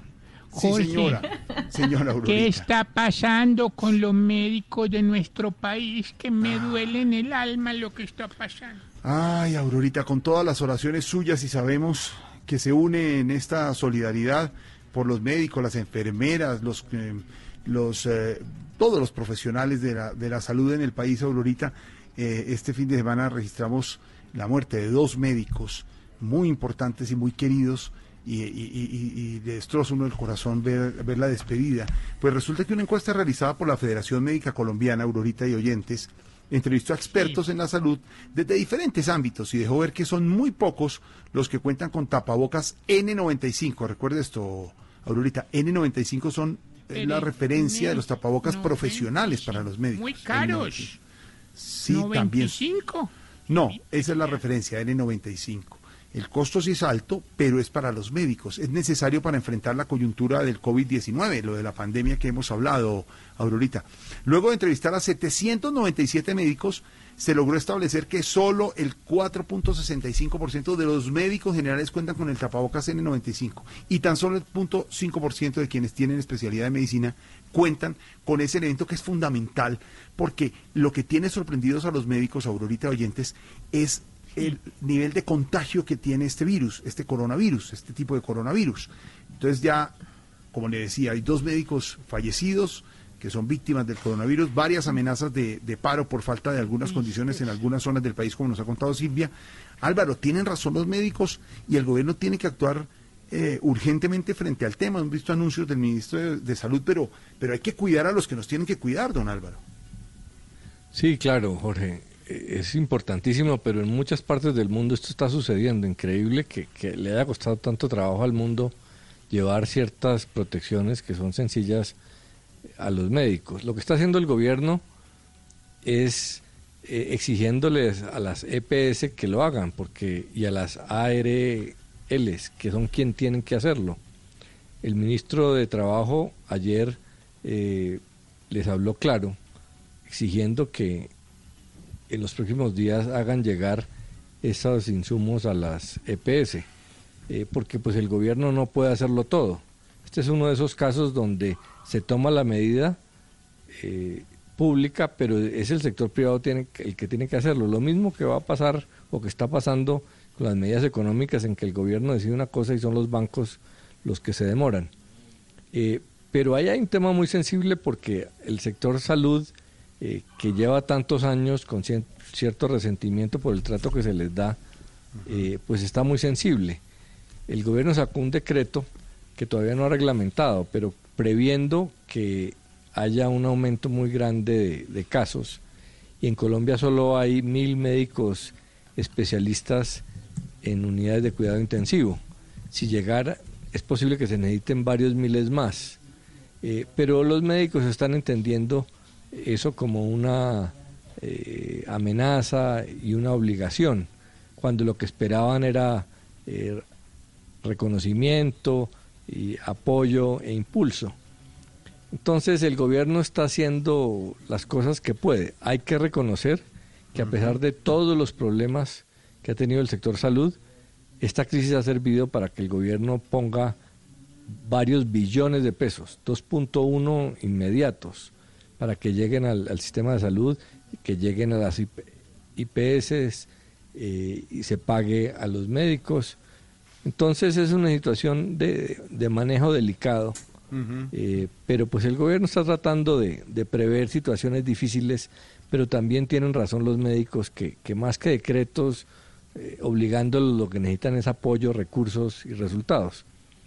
Sí, señora. Señora Aurorita. ¿Qué está pasando con los médicos de nuestro país? Que me Ah. duele en el alma lo que está pasando. Ay, Aurorita, con todas las oraciones suyas y sabemos que se une en esta solidaridad por los médicos, las enfermeras, los, eh, los eh, todos los profesionales de la, de la salud en el país, Aurorita. eh, este fin de semana registramos la muerte de dos médicos muy importantes y muy queridos. Y, y, destroza uno el corazón ver, ver la despedida. Pues resulta que una encuesta realizada por la Federación Médica Colombiana, Aurorita y Oyentes, entrevistó a expertos en la salud desde diferentes ámbitos y dejó ver que son muy pocos los que cuentan con tapabocas N95. Recuerde esto, Aurorita, N95 son la referencia de los tapabocas profesionales para los médicos. Muy caros. Sí, también. 95. No, esa es la referencia, N95. El costo sí es alto, pero es para los médicos. Es necesario para enfrentar la coyuntura del COVID-19, lo de la pandemia que hemos hablado, Aurorita. Luego de entrevistar a 797 médicos, se logró establecer que solo el 4.65% de los médicos generales cuentan con el tapabocas N95 y tan solo el 0.5% de quienes tienen especialidad de medicina cuentan con ese elemento que es fundamental porque lo que tiene sorprendidos a los médicos, Aurorita oyentes, es el nivel de contagio que tiene este virus, este coronavirus, este tipo de coronavirus. Entonces ya, como le decía, hay dos médicos fallecidos que son víctimas del coronavirus, varias amenazas de, de paro por falta de algunas condiciones en algunas zonas del país, como nos ha contado Silvia. Álvaro, tienen razón los médicos y el gobierno tiene que actuar eh, urgentemente frente al tema. Hemos visto anuncios del ministro de, Salud, pero, pero hay que cuidar a los que nos tienen que cuidar, don Álvaro. Sí, claro, Jorge. Eh, Es importantísimo, pero en muchas partes del mundo esto está sucediendo. Increíble que, le haya costado tanto trabajo al mundo llevar ciertas protecciones que son sencillas a los médicos. Lo que está haciendo el gobierno es eh, exigiéndoles a las EPS que lo hagan, porque y a las ARLs, que son quien tienen que hacerlo. El ministro de Trabajo ayer eh, les habló claro, exigiendo que en los próximos días hagan llegar esos insumos a las EPS, eh, porque pues el gobierno no puede hacerlo todo. Este es uno de esos casos donde se toma la medida eh, pública, pero es el sector privado tiene, el que tiene que hacerlo. Lo mismo que va a pasar o que está pasando con las medidas económicas en que el gobierno decide una cosa y son los bancos los que se demoran. Eh, pero ahí hay un tema muy sensible porque el sector salud, eh, que lleva tantos años con cien- cierto resentimiento por el trato que se les da, eh, pues está muy sensible. El gobierno sacó un decreto que todavía no ha reglamentado, pero previendo que haya un aumento muy grande de, de casos. Y en Colombia solo hay mil médicos especialistas en unidades de cuidado intensivo. Si llegara, es posible que se necesiten varios miles más. Eh, pero los médicos están entendiendo eso como una eh, amenaza y una obligación, cuando lo que esperaban era eh, reconocimiento y apoyo e impulso. Entonces el gobierno está haciendo las cosas que puede. Hay que reconocer que a pesar de todos los problemas que ha tenido el sector salud, esta crisis ha servido para que el gobierno ponga varios billones de pesos, 2.1 inmediatos, para que lleguen al, al sistema de salud, que lleguen a las IP IPS eh, y se pague a los médicos. Entonces es una situación de, de manejo delicado, eh, pero pues el gobierno está tratando de, de prever situaciones difíciles, pero también tienen razón los médicos que, que más que decretos eh, obligándolos lo que necesitan es apoyo, recursos y resultados.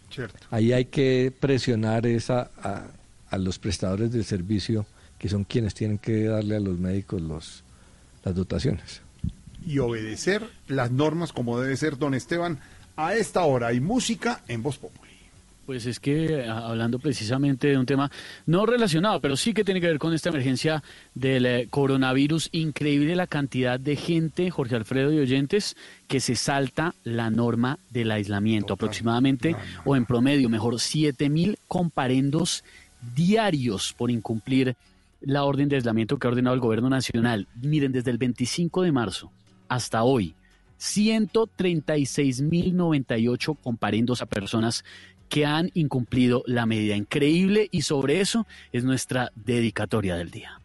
Cierto. Ahí hay que presionar esa, a, a los prestadores del servicio, que son quienes tienen que darle a los médicos los, las dotaciones. y obedecer las normas como debe ser, don Esteban. A esta hora hay música en Voz Populi. Pues es que hablando precisamente de un tema no relacionado, pero sí que tiene que ver con esta emergencia del eh, coronavirus, increíble la cantidad de gente, Jorge Alfredo y oyentes, que se salta la norma del aislamiento, aproximadamente, o en promedio, mejor, 7 mil comparendos diarios por incumplir la orden de aislamiento que ha ordenado el gobierno nacional. Miren, desde el 25 de marzo hasta hoy, 136.098 comparendos a personas que han incumplido la medida. Increíble y sobre eso es nuestra dedicatoria del día.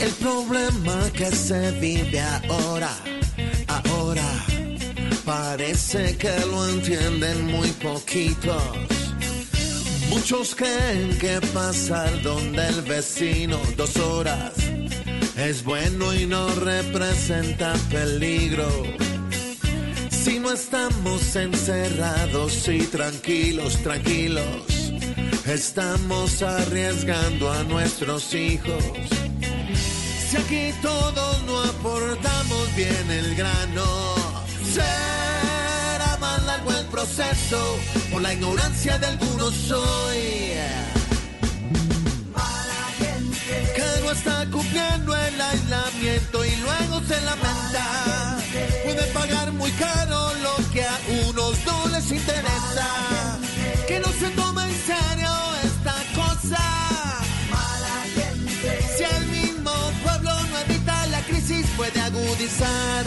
El problema que se vive ahora, ahora, parece que lo entienden muy poquitos. Muchos creen que pasar donde el vecino dos horas es bueno y no representa peligro. Si no estamos encerrados y tranquilos, tranquilos, estamos arriesgando a nuestros hijos. Si aquí todos no aportamos bien el grano, será más largo el proceso por la ignorancia de algunos hoy. Está cumpliendo el aislamiento y luego se lamenta. Puede pagar muy caro lo que a unos no les interesa. Que no se toma en serio esta cosa. Si el mismo pueblo no evita la crisis, puede agudizar.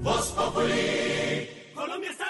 Voz Populi. Colombia está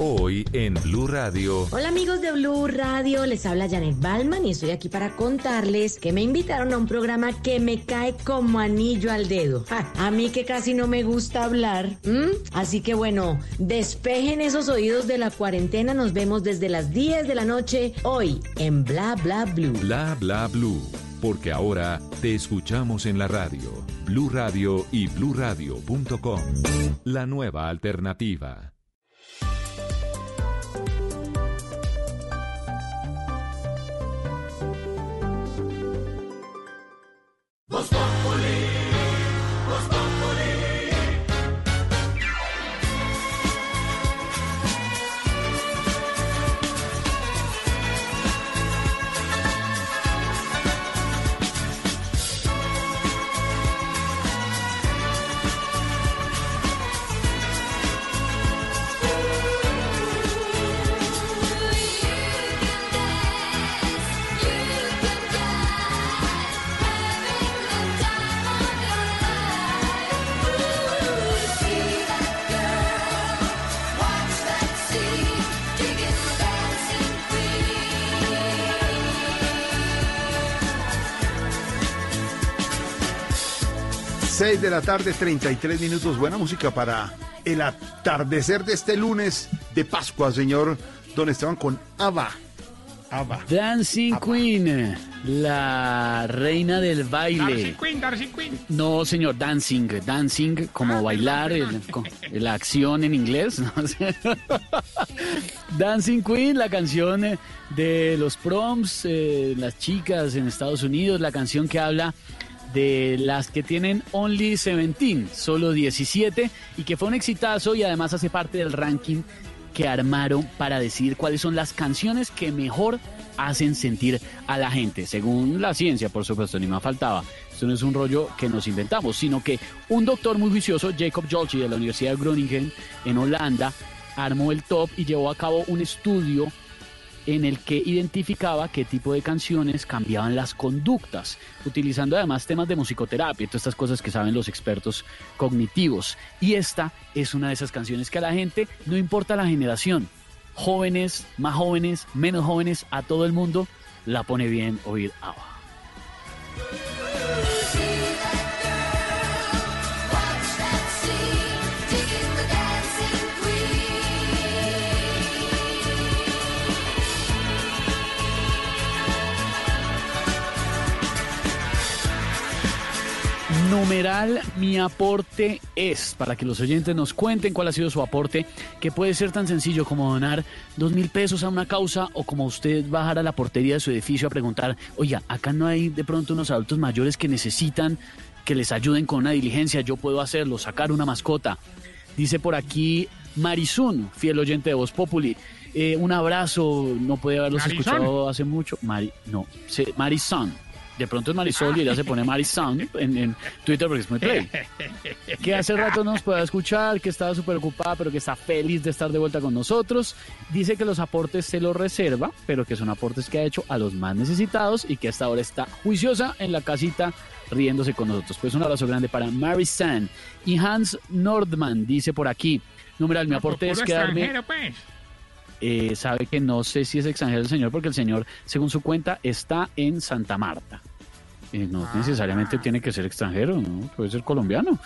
Hoy en Blue Radio. Hola amigos de Blue Radio, les habla Janet Balman y estoy aquí para contarles que me invitaron a un programa que me cae como anillo al dedo. Ja, a mí que casi no me gusta hablar. ¿m? Así que bueno, despejen esos oídos de la cuarentena, nos vemos desde las 10 de la noche hoy en Bla Bla Blue. Bla bla blue, porque ahora te escuchamos en la radio, Blue Radio y bluradio.com. La nueva alternativa. Voz Populi. De la tarde, 33 minutos. Buena música para el atardecer de este lunes de Pascua, señor Don Esteban, con Ava. Ava. Dancing Queen, la reina del baile. Darcy Queen, Darcy Queen. No, señor, dancing, dancing, como bailar, el- co- la acción en inglés. sé. [laughs] dancing Queen, la canción de los proms, eh, las chicas en Estados Unidos, la canción que habla de las que tienen Only 17, solo 17, y que fue un exitazo y además hace parte del ranking que armaron para decidir cuáles son las canciones que mejor hacen sentir a la gente, según la ciencia, por supuesto, ni más faltaba. Esto no es un rollo que nos inventamos, sino que un doctor muy juicioso, Jacob Jolchi de la Universidad de Groningen en Holanda, armó el top y llevó a cabo un estudio en el que identificaba qué tipo de canciones cambiaban las conductas, utilizando además temas de musicoterapia, todas estas cosas que saben los expertos cognitivos. Y esta es una de esas canciones que a la gente, no importa la generación, jóvenes, más jóvenes, menos jóvenes, a todo el mundo la pone bien oír ABBA. Numeral, mi aporte es, para que los oyentes nos cuenten cuál ha sido su aporte, que puede ser tan sencillo como donar dos mil pesos a una causa o como usted bajar a la portería de su edificio a preguntar, oiga, acá no hay de pronto unos adultos mayores que necesitan que les ayuden con una diligencia, yo puedo hacerlo, sacar una mascota. Dice por aquí Marizun, fiel oyente de Voz Populi. Eh, un abrazo, no puede haberlos ¿Marizón? escuchado hace mucho. Mari, no, Marizón. De pronto es Marisol y ella se pone Marizón en, en Twitter porque es muy play. Que hace rato no nos pueda escuchar, que estaba súper ocupada, pero que está feliz de estar de vuelta con nosotros. Dice que los aportes se los reserva, pero que son aportes que ha hecho a los más necesitados y que hasta ahora está juiciosa en la casita riéndose con nosotros. Pues un abrazo grande para Mary San. Y Hans Nordman dice por aquí, numeral, mi aporte es quedarme... pues. Eh, sabe que no sé si es extranjero el señor, porque el señor, según su cuenta, está en Santa Marta. Eh, no necesariamente tiene que ser extranjero, ¿no? puede ser colombiano.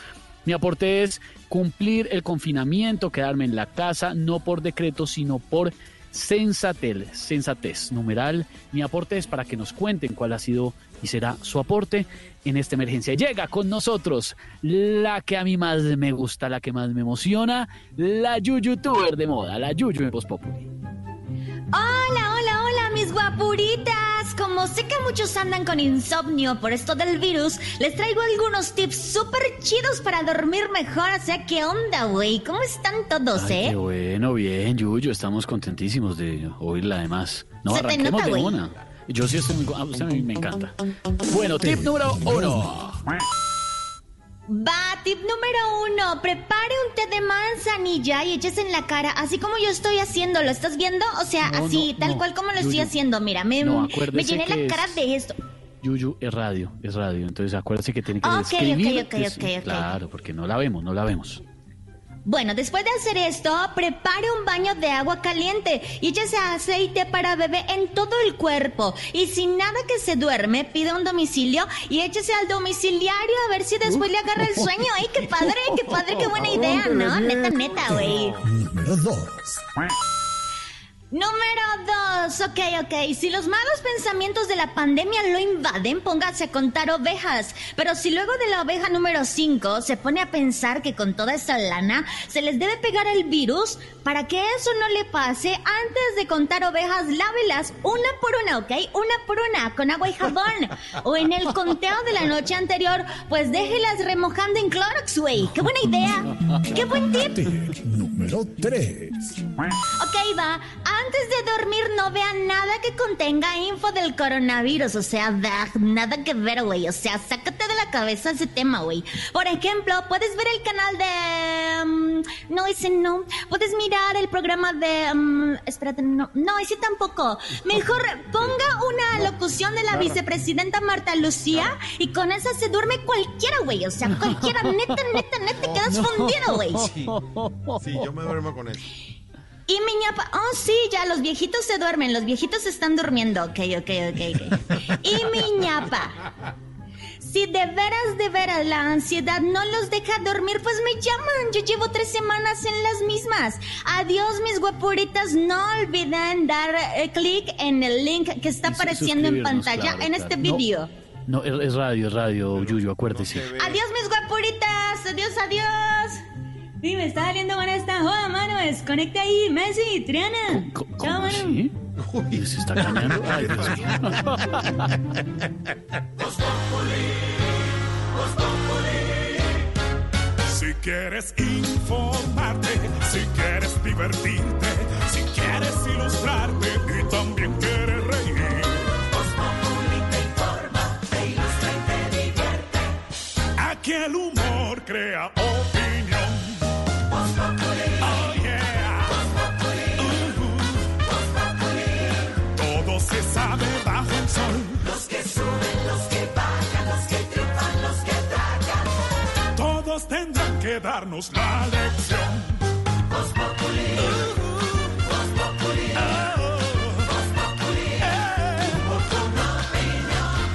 Mi aporte es cumplir el confinamiento, quedarme en la casa, no por decreto, sino por sensatez. sensatez. Numeral, mi aporte es para que nos cuenten cuál ha sido y será su aporte en esta emergencia. Llega con nosotros la que a mí más me gusta, la que más me emociona, la YouTuber de moda, la Yuyu en Voz Populi. Hola, hola, hola, mis guapuritas. Como sé que muchos andan con insomnio por esto del virus, les traigo algunos tips súper chidos para dormir mejor. O sea, ¿qué onda, güey? ¿Cómo están todos, Ay, eh? qué bueno, bien, Yuyu, estamos contentísimos de oírla además. No, Se te arranquemos nota, de güey. una. Yo sí estoy muy... co- A usted me, me encanta. Bueno, tip número uno. Va, tip número uno. Prepare un té de manzanilla y eches en la cara, así como yo estoy haciendo. ¿Lo estás viendo? O sea, No, así, no, tal no. cual como lo estoy haciendo. Mira, me, No, me llené la es- cara de esto. Yuyu es radio, es radio. Entonces acuérdese que tiene que Ok, describir. ok, ok, que sí, ok, ok. Claro, porque no la vemos, no la vemos. Bueno, después de hacer esto, prepare un baño de agua caliente y échese aceite para bebé en todo el cuerpo. Y sin nada que se duerme, pide un domicilio y échese al domiciliario a ver si después le agarra el sueño. ¡Ay, qué padre, qué padre, qué buena [laughs] idea, ¿no? Neta, neta, güey. Número 2. Número dos, ok, ok. Si los malos pensamientos de la pandemia lo invaden, póngase a contar ovejas. Pero si luego de la oveja número 5 se pone a pensar que con toda esa lana se les debe pegar el virus, para que eso no le pase, antes de contar ovejas, lávelas una por una, ok? Una por una, con agua y jabón. O en el conteo de la noche anterior, pues déjelas remojando en Clorox, güey. ¡Qué buena idea! ¡Qué buen tip! Tip número 3. Ok, va. Antes de dormir no vean nada que contenga info del coronavirus. O sea, da- nada que ver, güey. O sea, sácate de la cabeza ese tema, güey. Por ejemplo, puedes ver el canal de... mm, no, ese no. Puedes mirar el programa de... mm, espérate, no. No, ese tampoco. Mejor ponga una locución de la vicepresidenta Marta Lucía y con esa se duerme cualquiera, güey. O sea, cualquiera. [laughs] Neta, neta, neta, quedas fundido, güey. Sí, yo me duermo con eso. Y mi ñapa, oh sí, ya los viejitos se duermen, los viejitos están durmiendo, ok, ok, ok, ok. Y mi ñapa, si de veras, de veras la ansiedad no los deja dormir, pues me llaman, yo llevo tres semanas en las mismas. Adiós mis guapuritas, no olviden dar eh, clic en el link que está apareciendo en pantalla claro, en claro. este No. video. No, es es radio, es radio, Yuyu, acuérdese. Adiós mis guapuritas, adiós, adiós. Sí, me está saliendo con esta joda, mano. Desconecte ahí, Messi, Triana. ¿Cómo, ¿cómo mano. Así? Uy, se está cañando. Ay, Dios. Si quieres informarte, si quieres divertirte, si quieres ilustrarte y también quieres reír. Voz te informa, te ilustra y te divierte. Aquí el humor crea opinión Los que suben, los que bajan, los que triunfan, los que tragan. Todos tendrán que darnos la lección.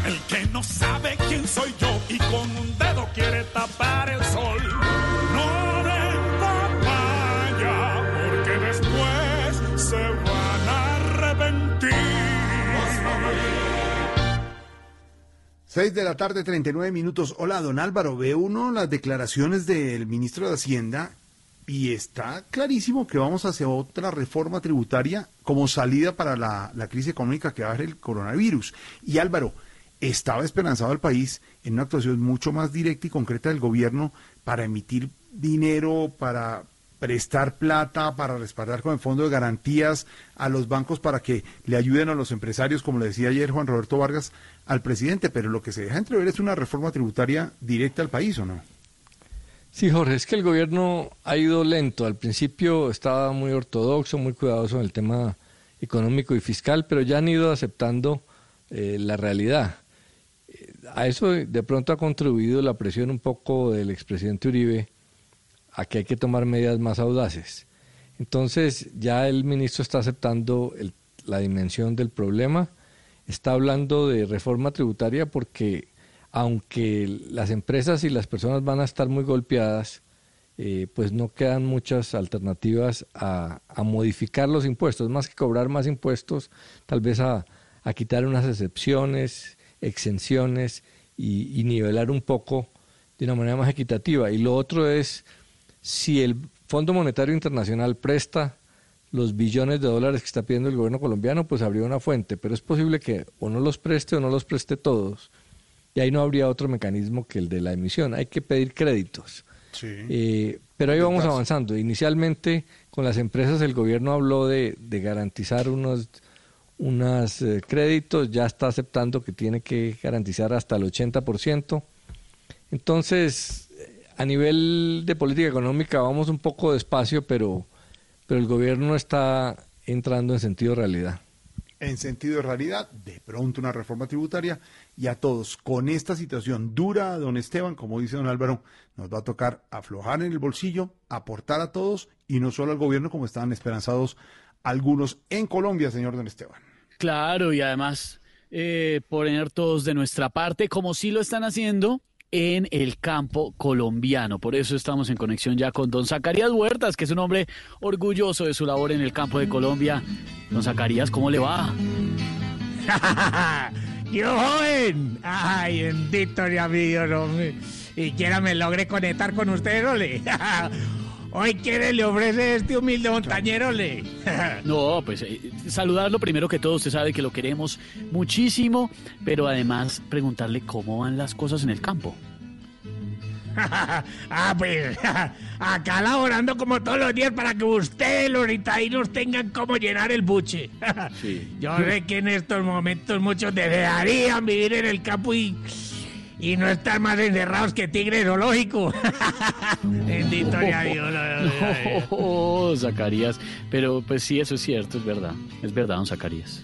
El que no sabe quién soy yo y con un dedo quiere tapar el sol. 6 de la tarde, 39 minutos. Hola, don Álvaro. Ve uno las declaraciones del ministro de Hacienda y está clarísimo que vamos hacia otra reforma tributaria como salida para la, crisis económica que va a haber el coronavirus. Y Álvaro, estaba esperanzado el país en una actuación mucho más directa y concreta del gobierno para emitir dinero, para prestar plata, para respaldar con el fondo de garantías a los bancos para que le ayuden a los empresarios, como le decía ayer Juan Roberto Vargas al presidente, pero lo que se deja entrever es una reforma tributaria directa al país, ¿o no? Sí, Jorge, es que el gobierno ha ido lento. Al principio estaba muy ortodoxo, muy cuidadoso en el tema económico y fiscal, pero ya han ido aceptando eh, la realidad. Eh, A eso de pronto ha contribuido la presión un poco del expresidente Uribe a que hay que tomar medidas más audaces. Entonces ya el ministro está aceptando el- la dimensión del problema, está hablando de reforma tributaria porque aunque las empresas y las personas van a estar muy golpeadas, eh, pues no quedan muchas alternativas a, modificar los impuestos, más que cobrar más impuestos, tal vez a, a quitar unas excepciones, exenciones y, y nivelar un poco de una manera más equitativa. Y lo otro es, si el Fondo Monetario Internacional presta los billones de dólares que está pidiendo el gobierno colombiano, pues habría una fuente, pero es posible que o no los preste o no los preste todos. Y ahí no habría otro mecanismo que el de la emisión. Hay que pedir créditos. Eh, pero ahí vamos avanzando. Inicialmente con las empresas el gobierno habló de, de garantizar unos, unos eh, créditos, ya está aceptando que tiene que garantizar hasta el 80%. Entonces, eh, a nivel de política económica vamos un poco despacio, pero, pero el gobierno está entrando en sentido realidad. en sentido de realidad, de pronto una reforma tributaria y a todos con esta situación dura, don Esteban, como dice don Álvaro, nos va a tocar aflojar en el bolsillo, aportar a todos y no solo al gobierno como estaban esperanzados algunos en Colombia, señor don Esteban. Claro, y además eh, poner todos de nuestra parte, como sí lo están haciendo en el campo colombiano. Por eso estamos en conexión ya con don Zacarías Huertas, que es un hombre orgulloso de su labor en el campo de Colombia. Don Zacarías, ¿cómo le va? [laughs] ¡Yo joven! ¡Ay, bendito mi hombre! Y quiera me logre conectar con usted, ole. [laughs] Hoy quiere le ofrece este humilde montañero, ole. [laughs] No, pues eh, saludarlo primero que todo, usted sabe que lo queremos muchísimo, pero además preguntarle cómo van las cosas en el campo. [laughs] ah, pues [laughs] acá laborando como todos los días para que ustedes, los ritaínos, tengan cómo llenar el buche. Yo sé que en estos momentos muchos desearían vivir en el campo y, y no estar más encerrados que tigre zoológico. [laughs] Bendito sea Dios. [laughs] Oh, Zacarías, pero pues sí, eso es cierto, es verdad, es verdad, don Zacarías.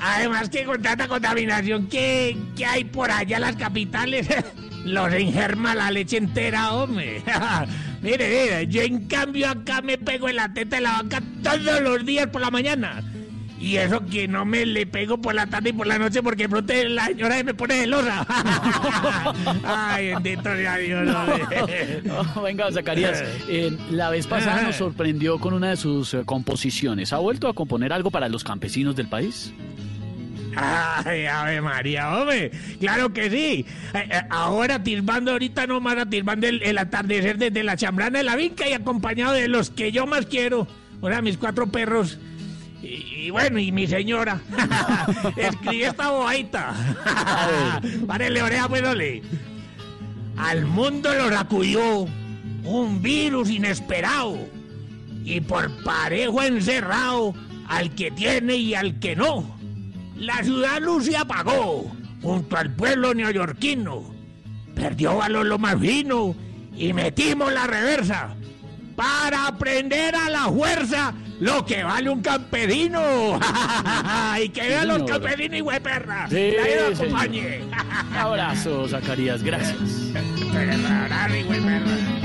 Además que con tanta contaminación que, que hay por allá en las capitales, [laughs] los engerma la leche entera, hombre. mire, mire, yo en cambio acá me pego en la teta de la vaca todos los días por la mañana. Y eso que no me le pego por la tarde y por la noche porque de pronto la señora me pone celosa. [laughs] Ay, bendito sea Dios. No, venga, Zacarías, eh, la vez pasada nos sorprendió con una de sus eh, composiciones. ¿Ha vuelto a componer algo para los campesinos del país? Ay, Ave María, hombre. Claro que sí. Eh, eh, ahora tilbando ahorita nomás tilbando el, el atardecer desde la chambrana de la vinca y acompañado de los que yo más quiero. Ahora mis cuatro perros. Y, y bueno, y mi señora. [laughs] Escribí esta bobaita. Párele oreja, pues, ole. Al mundo lo sacudió un virus inesperado. Y por parejo encerrado al que tiene y al que no. La ciudad luz se apagó junto al pueblo neoyorquino. Perdió valor lo más fino y metimos la reversa para aprender a la fuerza lo que vale un campesino. [laughs] y que vean los señor. campesinos y perra. Sí, señor. acompañe. [laughs] Abrazo, Zacarías, gracias. [laughs]